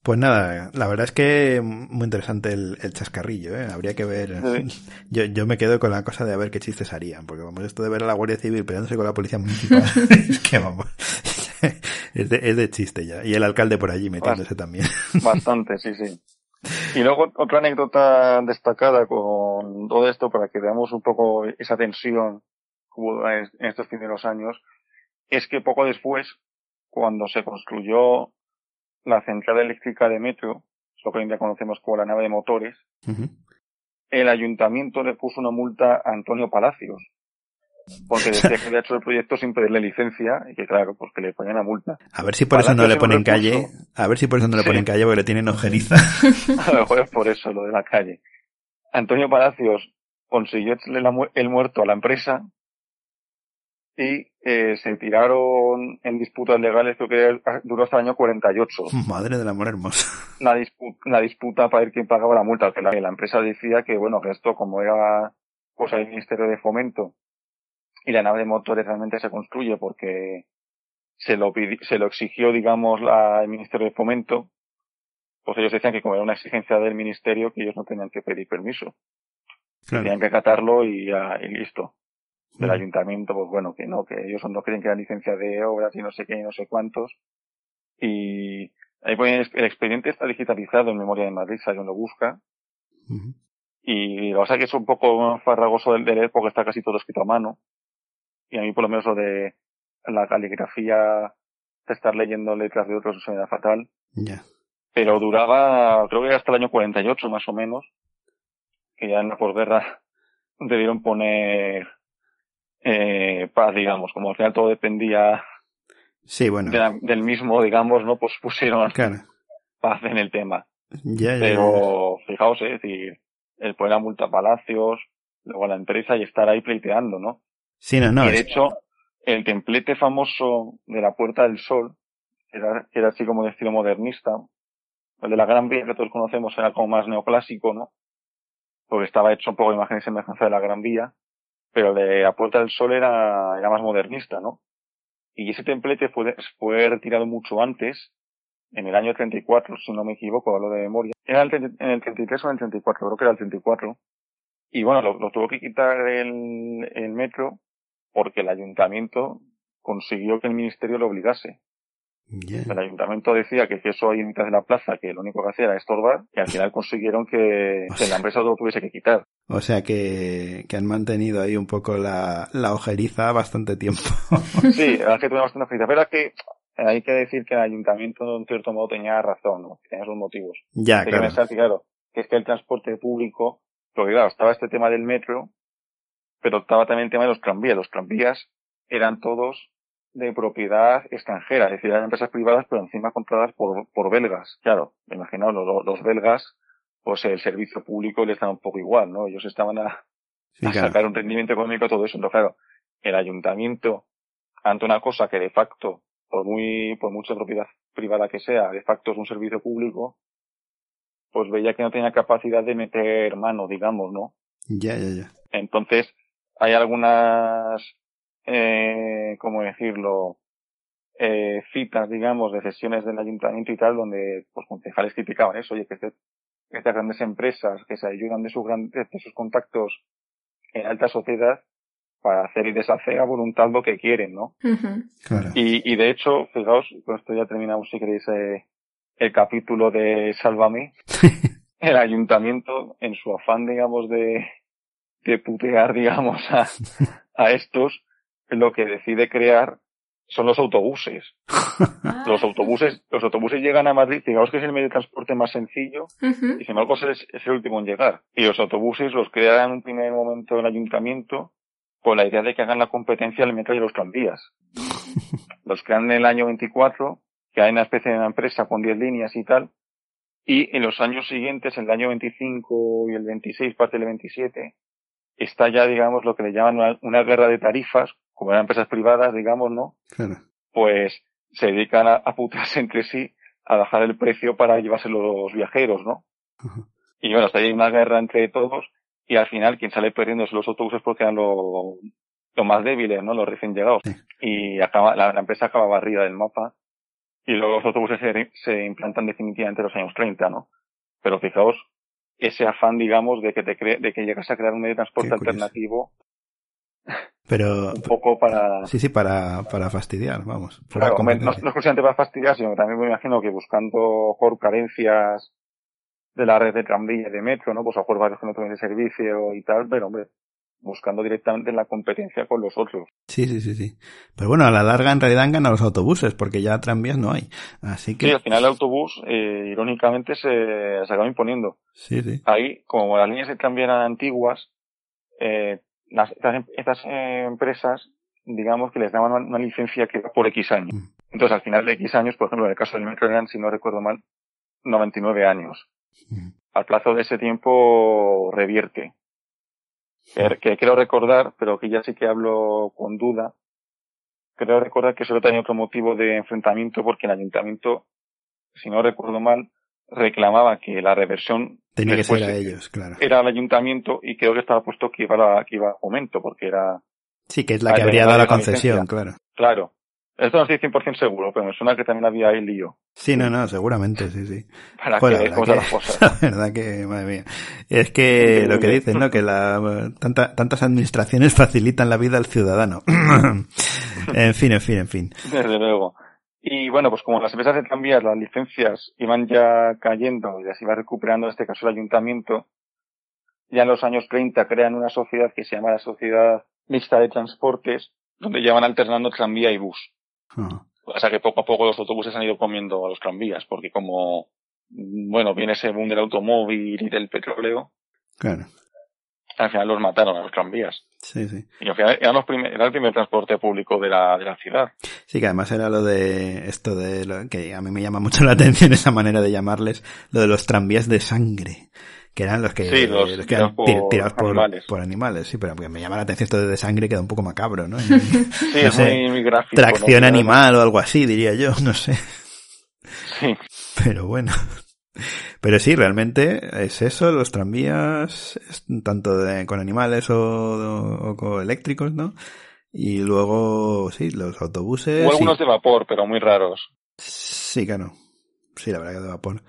[SPEAKER 1] Pues nada, la verdad es que muy interesante el, el chascarrillo, ¿eh? Habría que ver. Yo, yo me quedo con la cosa de a ver qué chistes harían, porque vamos, esto de ver a la Guardia Civil peleándose con la Policía Municipal, es que vamos, es de, es de chiste ya. Y el alcalde por allí metiéndose también.
[SPEAKER 3] bastante, sí, sí. Y luego otra anécdota destacada con todo esto para que veamos un poco esa tensión que hubo en en estos primeros años es que poco después, cuando se construyó la central eléctrica de metro, lo que hoy en día conocemos como la nave de motores, el ayuntamiento le puso una multa a Antonio Palacios. Porque decía que había hecho el proyecto sin pedirle licencia y que claro, pues que le ponían la multa.
[SPEAKER 1] A ver si por eso no le ponen calle, a ver si por eso no le
[SPEAKER 3] Sí.
[SPEAKER 1] ponen calle porque le tienen ojeriza.
[SPEAKER 3] A lo mejor es por eso, lo de la calle. Antonio Palacios consiguió el muerto a la empresa y eh, se tiraron en disputas legales, creo que duró hasta el año 48.
[SPEAKER 1] Madre del amor hermoso.
[SPEAKER 3] La, dispu- la disputa para ver quién pagaba la multa, que la, la empresa decía que, bueno, que esto como era cosa del Ministerio de Fomento y la nave de motores realmente se construye porque se lo, se lo exigió, digamos, la, el Ministerio de Fomento, pues ellos decían que como era una exigencia del Ministerio, que ellos no tenían que pedir permiso.
[SPEAKER 1] Claro.
[SPEAKER 3] Tenían que acatarlo y, ya, y listo. Del ayuntamiento, pues bueno, que no, que ellos no creen que era licencia de obras y no sé qué y no sé cuántos. Y ahí ponen, el expediente está digitalizado en Memoria de Madrid, si alguien lo busca. Y lo que pasa es que es un poco farragoso de leer porque está casi todo escrito a mano. Y a mí por lo menos lo de la caligrafía, de estar leyendo letras de otros se me da fatal.
[SPEAKER 1] Ya.
[SPEAKER 3] Pero duraba, creo que hasta el año 48 más o menos, que ya en la posguerra debieron poner eh, paz, digamos, como al final todo dependía
[SPEAKER 1] Sí, bueno.
[SPEAKER 3] de la- del mismo, digamos, no pues pusieron
[SPEAKER 1] Claro.
[SPEAKER 3] paz en el tema.
[SPEAKER 1] Ya, ya, ya.
[SPEAKER 3] Pero fijaos, eh, es decir, el poner la multa a Palacios, luego a la empresa y estar ahí pleiteando, ¿no?
[SPEAKER 1] Sí, no, no.
[SPEAKER 3] y de
[SPEAKER 1] es-
[SPEAKER 3] hecho, el templete famoso de la Puerta del Sol, que era, que era así como de estilo modernista, el de la Gran Vía que todos conocemos era como más neoclásico, ¿no? Porque estaba hecho un poco de imagen y semejanza de la Gran Vía, pero de la Puerta del Sol era, era más modernista, ¿no? Y ese templete fue, fue retirado mucho antes, en el año 34, si no me equivoco, hablo de memoria. Era el 30 en el 33 o en el 34, creo que era el 34. Y bueno, lo, lo tuvo que quitar el, el metro porque el ayuntamiento consiguió que el ministerio lo obligase. El ayuntamiento decía que, que eso ahí en mitad de la plaza, que lo único que hacía era estorbar, y al final consiguieron que, que la empresa lo tuviese que quitar.
[SPEAKER 1] O sea que, que han mantenido ahí un poco la, la ojeriza bastante tiempo.
[SPEAKER 3] Sí, la que tuvimos bastante frita. Pero es que hay que decir que el ayuntamiento en cierto modo tenía razón, ¿no? Tenía sus motivos.
[SPEAKER 1] Ya,
[SPEAKER 3] Hay que
[SPEAKER 1] claro.
[SPEAKER 3] pensar que, claro, que es que el transporte público, porque claro, estaba este tema del metro, pero estaba también el tema de los tranvías. Los tranvías eran todos de propiedad extranjera, es decir, eran empresas privadas, pero encima compradas por, por belgas. Claro, imaginaos, los, los belgas, pues el servicio público les daba un poco igual, ¿no? Ellos estaban a,
[SPEAKER 1] Sí,
[SPEAKER 3] a
[SPEAKER 1] claro.
[SPEAKER 3] sacar un rendimiento económico a todo eso. Entonces, claro, el ayuntamiento, ante una cosa que de facto, por muy, por mucha propiedad privada que sea, de facto es un servicio público, pues veía que no tenía capacidad de meter mano, digamos, ¿no?
[SPEAKER 1] Ya, ya, ya.
[SPEAKER 3] Entonces, hay algunas, eh, ¿cómo decirlo? Eh, citas, digamos, de sesiones del ayuntamiento y tal, donde pues concejales criticaban eso, oye, que este- estas grandes empresas que se ayudan de sus, gran- de sus contactos en alta sociedad para hacer y deshacer a voluntad lo que quieren, ¿no?
[SPEAKER 1] Claro.
[SPEAKER 3] Y, y de hecho, fijaos, con esto ya terminamos, si queréis, eh, el capítulo de Sálvame. el ayuntamiento, en su afán, digamos, de, de putear, digamos, a, a estos, lo que decide crear son los autobuses. Los autobuses, los autobuses llegan a Madrid, fijaos que es el medio de transporte más sencillo, y sin embargo es, es el último en llegar. Y los autobuses los crea en un primer momento el ayuntamiento con la idea de que hagan la competencia al metro y a los tranvías. Los crean en el año 24, que hay una especie de una empresa con 10 líneas y tal, y en los años siguientes, en el año 25 y el 26, parte del 27, está ya, digamos, lo que le llaman una, una guerra de tarifas, como eran empresas privadas, digamos, ¿no?
[SPEAKER 1] Claro.
[SPEAKER 3] Pues se dedican a, a putearse entre sí, a bajar el precio para llevarse los viajeros, ¿no? Y bueno, hasta ahí hay una guerra entre todos y al final quien sale perdiendo son los autobuses porque eran los lo más débiles, ¿no? Los recién llegados. Y acaba, la, la, empresa acaba barrida del mapa y luego los autobuses se, se implantan definitivamente en los años 30, ¿no? Pero fijaos, ese afán, digamos, de que te cre de que llegas a crear un medio de transporte alternativo.
[SPEAKER 1] Pero.
[SPEAKER 3] Un poco para.
[SPEAKER 1] Sí, sí, para, para fastidiar, vamos.
[SPEAKER 3] Claro, no, no es exclusivamente para fastidiar, sino que también me imagino que buscando por carencias de la red de tranvía y de metro, ¿no? Pues a varios kilómetros de servicio y tal, pero hombre, buscando directamente la competencia con los otros.
[SPEAKER 1] Sí, sí, sí, sí. Pero bueno, a la larga en realidad ganan los autobuses, porque ya tranvías no hay. Así que...
[SPEAKER 3] Sí, al final el autobús, eh, irónicamente, se, se acaba imponiendo.
[SPEAKER 1] Sí, sí.
[SPEAKER 3] Ahí, como las líneas de tranvía eran antiguas, eh, las, estas, estas eh, empresas, digamos que les daban una, una licencia que era por X años. Mm. Entonces, al final de X años, por ejemplo, en el caso del metro eran, si no recuerdo mal, 99 años. Mm. Al plazo de ese tiempo revierte que, que creo recordar, pero que ya sí que hablo con duda, creo recordar que solo tenía otro motivo de enfrentamiento porque el ayuntamiento, si no recuerdo mal, reclamaba que la reversión
[SPEAKER 1] tenía que ser a ellos, claro.
[SPEAKER 3] Era el ayuntamiento y creo que estaba puesto que iba a, que iba a aumento porque era
[SPEAKER 1] Sí, que es la que habría dado la concesión, claro.
[SPEAKER 3] Claro. Esto no estoy 100% seguro, pero me suena que también había ahí lío.
[SPEAKER 1] Sí, no, no, seguramente, sí, sí.
[SPEAKER 3] Para Joder, que, la, verdad
[SPEAKER 1] que, cosas. la verdad que, madre mía. Es que lo que dicen, ¿no? Que la, tanta, tantas administraciones facilitan la vida al ciudadano. en fin, en fin, en fin.
[SPEAKER 3] Desde luego. Y bueno, pues como las empresas de tranvías, las licencias iban ya cayendo y las iba recuperando, en este caso el ayuntamiento, ya en los años 30 crean una sociedad que se llama la Sociedad Mixta de Transportes, donde llevan alternando tranvía y bus.
[SPEAKER 1] Ah.
[SPEAKER 3] O sea que poco a poco los autobuses han ido comiendo a los tranvías, porque como, bueno, viene ese boom del automóvil y del petróleo.
[SPEAKER 1] Claro.
[SPEAKER 3] Al final los mataron a los tranvías.
[SPEAKER 1] Sí, sí.
[SPEAKER 3] Y al final eran los primer, era el primer transporte público de la, de la ciudad.
[SPEAKER 1] Sí, que además era lo de esto de lo que a mí me llama mucho la atención esa manera de llamarles, lo de los tranvías de sangre que eran los que,
[SPEAKER 3] sí, los,
[SPEAKER 1] los que eran
[SPEAKER 3] por
[SPEAKER 1] tirados por
[SPEAKER 3] animales.
[SPEAKER 1] por animales, sí, pero me llama la atención esto de sangre queda un poco macabro, ¿no?
[SPEAKER 3] sí,
[SPEAKER 1] no
[SPEAKER 3] es
[SPEAKER 1] sé,
[SPEAKER 3] muy, muy gráfico.
[SPEAKER 1] tracción
[SPEAKER 3] ¿no?
[SPEAKER 1] animal o algo así, diría yo, no sé.
[SPEAKER 3] Sí.
[SPEAKER 1] Pero bueno. Pero sí, realmente es eso, los tranvías, tanto de, con animales o, o, o, con eléctricos, ¿no? Y luego, sí, los autobuses.
[SPEAKER 3] O algunos
[SPEAKER 1] y...
[SPEAKER 3] de vapor, pero muy raros.
[SPEAKER 1] Sí, claro. Sí, la verdad que de vapor.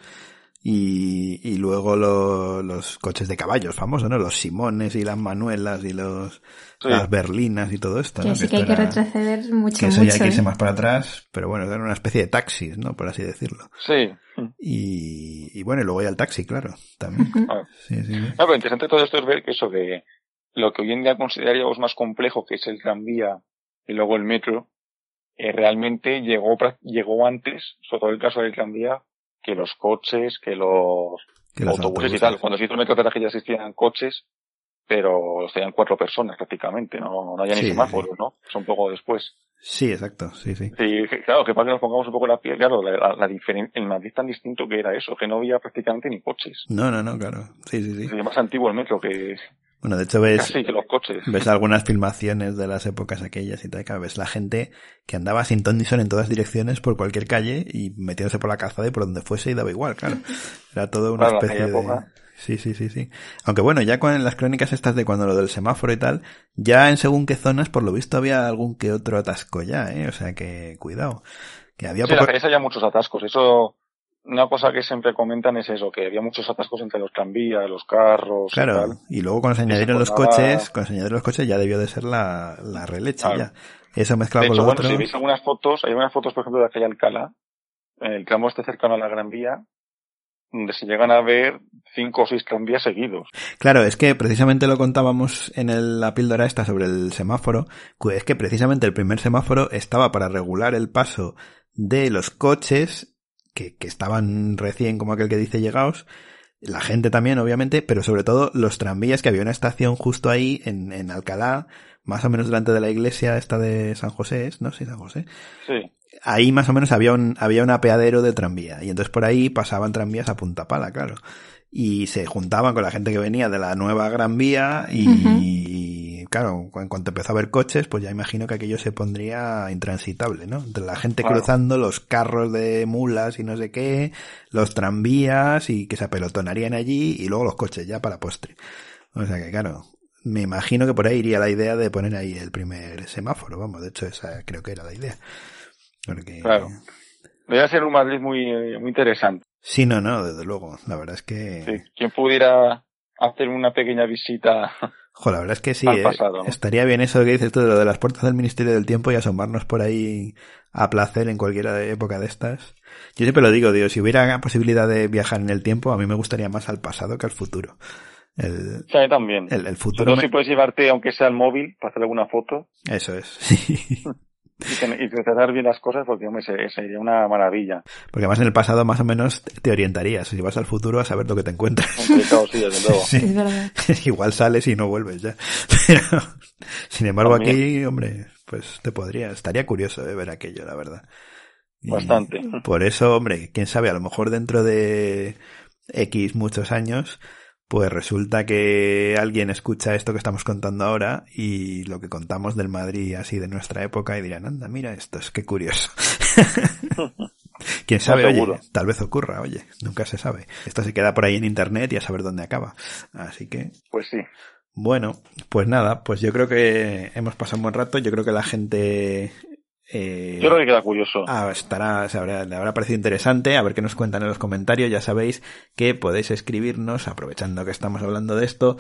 [SPEAKER 1] Y, y luego lo, los coches de caballos famosos, ¿no? Los Simones y las Manuelas y los
[SPEAKER 3] Sí.
[SPEAKER 1] las Berlinas y todo esto,
[SPEAKER 2] Que
[SPEAKER 1] ¿no?
[SPEAKER 2] sí que hay que
[SPEAKER 1] era-
[SPEAKER 2] retroceder mucho,
[SPEAKER 1] que eso
[SPEAKER 2] mucho.
[SPEAKER 1] ya hay que irse
[SPEAKER 2] ¿eh?
[SPEAKER 1] más para atrás, pero bueno, eran una especie de taxis, ¿no? Por así decirlo.
[SPEAKER 3] Sí.
[SPEAKER 1] Y, y bueno, y luego ya el taxi, claro, también.
[SPEAKER 3] Ah.
[SPEAKER 1] Sí, sí, sí.
[SPEAKER 3] Ah, pero interesante todo esto es ver que eso que lo que hoy en día consideraríamos más complejo, que es el tranvía y luego el metro, eh, realmente llegó, llegó antes, sobre todo el caso del tranvía, que los coches, que los,
[SPEAKER 1] Que los
[SPEAKER 3] autobuses, y tal. Cuando se hizo el que ya existían coches, pero tenían cuatro personas prácticamente, no, no había ni
[SPEAKER 1] Sí,
[SPEAKER 3] semáforos, ¿no? Es un poco después.
[SPEAKER 1] Sí, exacto, sí, sí.
[SPEAKER 3] Sí, claro, que para que nos pongamos un poco la piel, claro, la, la, la diferen- el Madrid tan distinto que era eso, que no había prácticamente ni coches.
[SPEAKER 1] No, no, no, claro. Sí, sí, sí.
[SPEAKER 3] Es más antiguo el metro que
[SPEAKER 1] Bueno, de hecho ves,
[SPEAKER 3] casi que los coches.
[SPEAKER 1] ves algunas filmaciones de las épocas aquellas y tal, claro, ves la gente que andaba sin ton ni son en todas direcciones por cualquier calle y metiéndose por la calzada y por donde fuese y daba igual, claro. Era todo una
[SPEAKER 3] Claro,
[SPEAKER 1] especie de... Sí, sí, sí, sí. Aunque bueno, ya con las crónicas estas de cuando lo del semáforo y tal, ya en según qué zonas, por lo visto había algún que otro atasco ya, eh, o sea que cuidado. Que había
[SPEAKER 3] Sí,
[SPEAKER 1] poco...
[SPEAKER 3] calles había muchos atascos. Eso, una cosa que siempre comentan es eso, que había muchos atascos entre los tranvías, los carros. y
[SPEAKER 1] Claro,
[SPEAKER 3] tal.
[SPEAKER 1] y luego cuando se añadieron los coches, cuando se añadieron los coches ya debió de ser la, la releche
[SPEAKER 3] Claro.
[SPEAKER 1] ya. Eso mezclado
[SPEAKER 3] De
[SPEAKER 1] con
[SPEAKER 3] hecho,
[SPEAKER 1] lo
[SPEAKER 3] bueno,
[SPEAKER 1] otro.
[SPEAKER 3] si veis algunas fotos, hay unas fotos, por ejemplo, de la calle Alcalá, el tramo este cercano a la Gran Vía, donde se llegan a ver cinco o seis tranvías seguidos.
[SPEAKER 1] Claro, es que precisamente lo contábamos en el- la píldora esta sobre el semáforo, que es que precisamente el primer semáforo estaba para regular el paso de los coches que, que estaban recién, como aquel que dice, llegados, la gente también, obviamente, pero sobre todo los tranvías, que había una estación justo ahí en, en Alcalá, más o menos delante de la iglesia esta de San José, ¿es? ¿no? Sí, San José.
[SPEAKER 3] Sí.
[SPEAKER 1] Ahí más o menos había un, había un apeadero de tranvía, y entonces por ahí pasaban tranvías a punta pala, claro. Y se juntaban con la gente que venía de la nueva Gran Vía y, claro, en cuanto empezó a haber coches, pues ya imagino que aquello se pondría intransitable, ¿no? Entre la gente
[SPEAKER 3] Claro.
[SPEAKER 1] cruzando, los carros de mulas y no sé qué, los tranvías y que se apelotonarían allí y luego los coches ya para postre. O sea que claro, me imagino que por ahí iría la idea de poner ahí el primer semáforo, vamos, de hecho esa creo que era la idea. Porque...
[SPEAKER 3] Claro. Debe ser un Madrid muy, muy interesante.
[SPEAKER 1] Sí, no, no, desde luego. La verdad es que...
[SPEAKER 3] Sí. Quien pudiera hacer una pequeña visita
[SPEAKER 1] Jo, la verdad es que sí,
[SPEAKER 3] al
[SPEAKER 1] eh.
[SPEAKER 3] pasado. ¿no?
[SPEAKER 1] estaría bien eso que dices tú de lo de las puertas del Ministerio del Tiempo y asomarnos por ahí a placer en cualquier época de estas. Yo siempre lo digo, digo, si hubiera posibilidad de viajar en el tiempo, a mí me gustaría más al pasado que al futuro. El,
[SPEAKER 3] Sí, también.
[SPEAKER 1] el, el futuro...
[SPEAKER 3] Sobre todo
[SPEAKER 1] me-
[SPEAKER 3] si puedes llevarte, aunque sea el móvil, para hacer alguna foto
[SPEAKER 1] Eso es, sí.
[SPEAKER 3] y, tratar bien las cosas, porque hombre, se- sería una maravilla.
[SPEAKER 1] Porque además en el pasado más o menos te- orientarías. Si vas al futuro a saber lo que te encuentras.
[SPEAKER 3] Complicado, sí, desde luego.
[SPEAKER 1] Sí.
[SPEAKER 2] Es verdad.
[SPEAKER 1] Igual sales y no vuelves ya. Pero, sin embargo,
[SPEAKER 3] También.
[SPEAKER 1] aquí, hombre, pues te podría, estaría curioso de ver aquello, la verdad. Y
[SPEAKER 3] Bastante.
[SPEAKER 1] Por eso, hombre, quién sabe, a lo mejor dentro de X muchos años, pues resulta que alguien escucha esto que estamos contando ahora y lo que contamos del Madrid así de nuestra época y dirán, anda, mira esto, es que curioso. Quién sabe, oye, tal vez ocurra, oye, nunca se sabe. Esto se queda por ahí en internet y a saber dónde acaba. Así que,
[SPEAKER 3] Pues sí.
[SPEAKER 1] bueno, pues nada, pues yo creo que hemos pasado un buen rato, yo creo que la gente eh,
[SPEAKER 3] Yo creo que queda curioso.
[SPEAKER 1] Ah, estará, se habrá, le habrá parecido interesante, a ver qué nos cuentan en los comentarios. Ya sabéis que podéis escribirnos, aprovechando que estamos hablando de esto,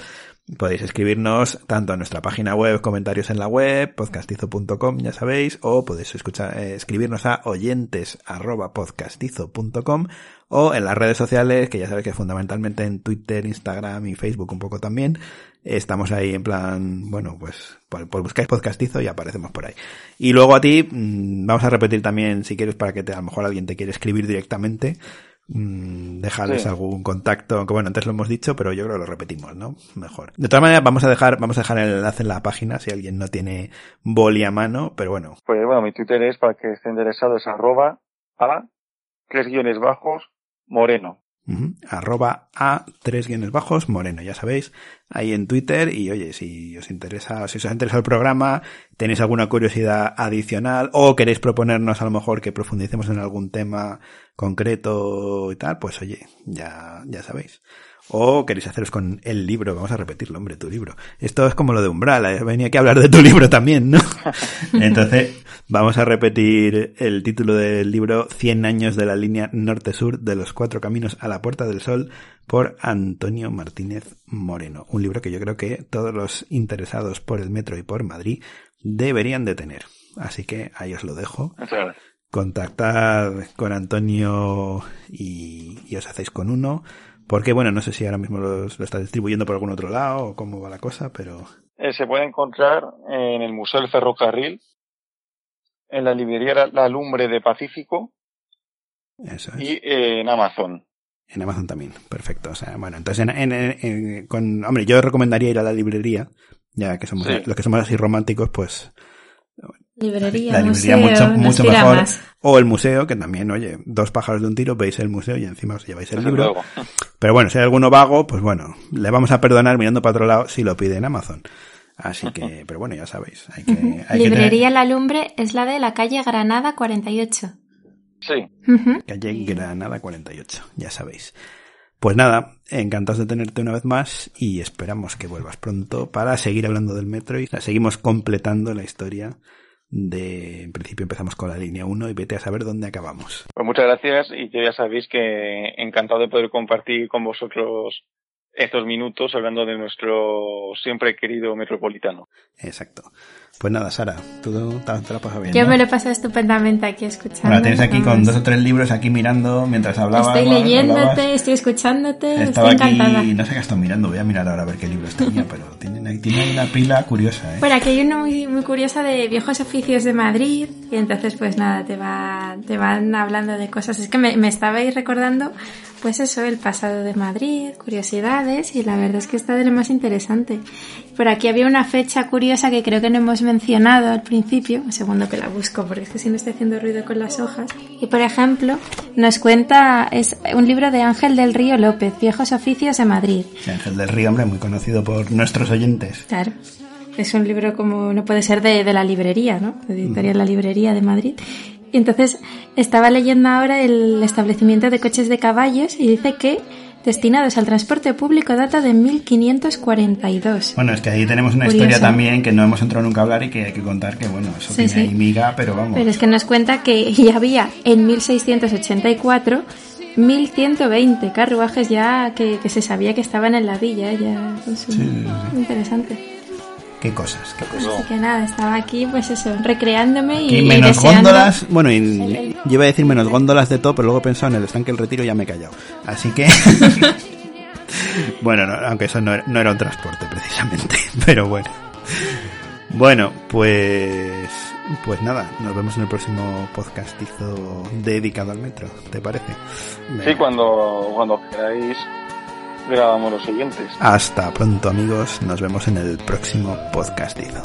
[SPEAKER 1] podéis escribirnos tanto en nuestra página web, comentarios en la web, podcastizo.com, ya sabéis, o podéis escuchar, eh, escribirnos a oyentes arroba podcastizo.com o en las redes sociales, que ya sabéis que fundamentalmente en Twitter, Instagram y Facebook un poco también. Estamos ahí en plan, bueno, pues, pues, buscáis podcastizo y aparecemos por ahí. Y luego a ti, mm, vamos a repetir también, si quieres, para que a lo mejor alguien te quiere escribir directamente, dejarles
[SPEAKER 3] Sí.
[SPEAKER 1] algún contacto, aunque bueno, antes lo hemos dicho, pero yo creo que lo repetimos, ¿no? Mejor. De todas maneras, vamos a dejar, vamos a dejar el enlace en la página si alguien no tiene boli a mano, pero bueno,
[SPEAKER 3] Pues bueno, mi Twitter es para que esté interesado, es arroba a tres guiones bajos moreno.
[SPEAKER 1] Arroba a tres guiones bajos moreno, ya sabéis, ahí en Twitter y oye, si os interesa, si os ha interesado el programa, tenéis alguna curiosidad adicional o queréis proponernos a lo mejor que profundicemos en algún tema concreto y tal, pues oye, ya, ya sabéis. O queréis haceros con el libro, vamos a repetirlo, hombre, tu libro. Esto es como lo de Umbral, ¿eh? venía aquí a hablar de tu libro también, ¿no? Entonces, vamos a repetir el título del libro 100 años de la línea norte-sur de los cuatro caminos a la Puerta del Sol por Antonio Martínez Moreno. Un libro que yo creo que todos los interesados por el metro y por Madrid deberían de tener. Así que ahí os lo dejo. Contactad con Antonio y, y os hacéis con uno. Porque, bueno, no sé si ahora mismo lo está distribuyendo por algún otro lado o cómo va la cosa, pero
[SPEAKER 3] Eh, se puede encontrar en el Museo del Ferrocarril, en la librería La- La Lumbre de Pacífico
[SPEAKER 1] eso es.
[SPEAKER 3] y eh, en Amazon.
[SPEAKER 1] En Amazon también, perfecto. O sea, bueno, entonces, en, en- en- en- con, hombre, yo recomendaría ir a la librería, ya que somos
[SPEAKER 3] Sí.
[SPEAKER 1] los que somos así románticos, pues
[SPEAKER 2] Librería,
[SPEAKER 1] la librería
[SPEAKER 2] museo,
[SPEAKER 1] mucho, mucho mejor.
[SPEAKER 2] más.
[SPEAKER 1] O el museo, que también, oye, dos pájaros de un tiro, veis el museo y encima os lleváis el
[SPEAKER 3] Desde
[SPEAKER 1] libro.
[SPEAKER 3] luego.
[SPEAKER 1] Pero bueno, si hay alguno vago, pues bueno, le vamos a perdonar mirando para otro lado si lo pide en Amazon. Así que, pero bueno, ya sabéis. Hay que, hay que
[SPEAKER 2] Librería La Lumbre es la de la calle Granada 48.
[SPEAKER 3] Sí.
[SPEAKER 1] Calle Granada 48, ya sabéis. Pues nada, encantados de tenerte una vez más y esperamos que vuelvas pronto para seguir hablando del metro y seguimos completando la historia de, en principio empezamos con la línea 1 y vete a saber dónde acabamos.
[SPEAKER 3] Pues muchas gracias y ya sabéis que encantado de poder compartir con vosotros estos minutos hablando de nuestro siempre querido metropolitano.
[SPEAKER 1] Exacto. Pues nada, Sara, tú te, la pasas bien.
[SPEAKER 2] Yo
[SPEAKER 1] ¿no?
[SPEAKER 2] me lo he pasado estupendamente aquí escuchando.
[SPEAKER 1] Bueno, tienes aquí con dos o tres libros aquí mirando mientras hablabas.
[SPEAKER 2] Estoy
[SPEAKER 1] hablabas.
[SPEAKER 2] leyéndote, estoy escuchándote,
[SPEAKER 1] Estaba
[SPEAKER 2] estoy encantada.
[SPEAKER 1] aquí, no sé qué estoy mirando, voy a mirar ahora a ver qué libros tenía, pero tienen, tienen una pila curiosa, ¿eh?
[SPEAKER 2] Bueno, aquí hay una muy, muy curiosa de viejos oficios de Madrid y entonces pues nada, te, va, te van hablando de cosas. Es que me, me estabais recordando pues eso, el pasado de Madrid, curiosidades y la verdad es que está de lo más interesante. Por aquí había una fecha curiosa que creo que no hemos mencionado al principio, un segundo que la busco porque es que si no estoy haciendo ruido con las hojas. Y por ejemplo, nos cuenta, es un libro de Ángel del Río López, Viejos oficios de Madrid.
[SPEAKER 1] Ángel del Río, hombre, muy conocido por nuestros oyentes.
[SPEAKER 2] Claro. es un libro como no puede ser de, de la librería, ¿no? De Editorial La Librería de Madrid. Y entonces estaba leyendo ahora el establecimiento de coches de caballos y dice que destinados al transporte público data de 1542.
[SPEAKER 1] Bueno, es que ahí tenemos una
[SPEAKER 2] Curioso.
[SPEAKER 1] historia también que no hemos entrado nunca a hablar y que hay que contar que, bueno, eso
[SPEAKER 2] Sí,
[SPEAKER 1] tiene
[SPEAKER 2] sí.
[SPEAKER 1] ahí miga, pero vamos.
[SPEAKER 2] Pero es que nos cuenta que ya había en 1684 1120 carruajes ya que, que se sabía que estaban en la villa. Ya, es un-
[SPEAKER 1] Sí, sí, sí.
[SPEAKER 2] Interesante.
[SPEAKER 1] Qué cosas, qué cosas.
[SPEAKER 2] Así que nada, estaba aquí pues eso, recreándome y,
[SPEAKER 1] Y
[SPEAKER 2] y
[SPEAKER 1] menos
[SPEAKER 2] deseando-
[SPEAKER 1] góndolas, bueno, y, yo iba a decir menos góndolas de todo, pero luego he pensado en el estanque del retiro y ya me he callado. Así que, bueno, no, aunque eso no era, no era un transporte precisamente, pero bueno. Bueno, pues, pues nada, nos vemos en el próximo podcastizo dedicado al metro, ¿te parece?
[SPEAKER 3] Sí, cuando, cuando queráis grabamos los siguientes.
[SPEAKER 1] Hasta pronto amigos, nos vemos en el próximo podcastizo.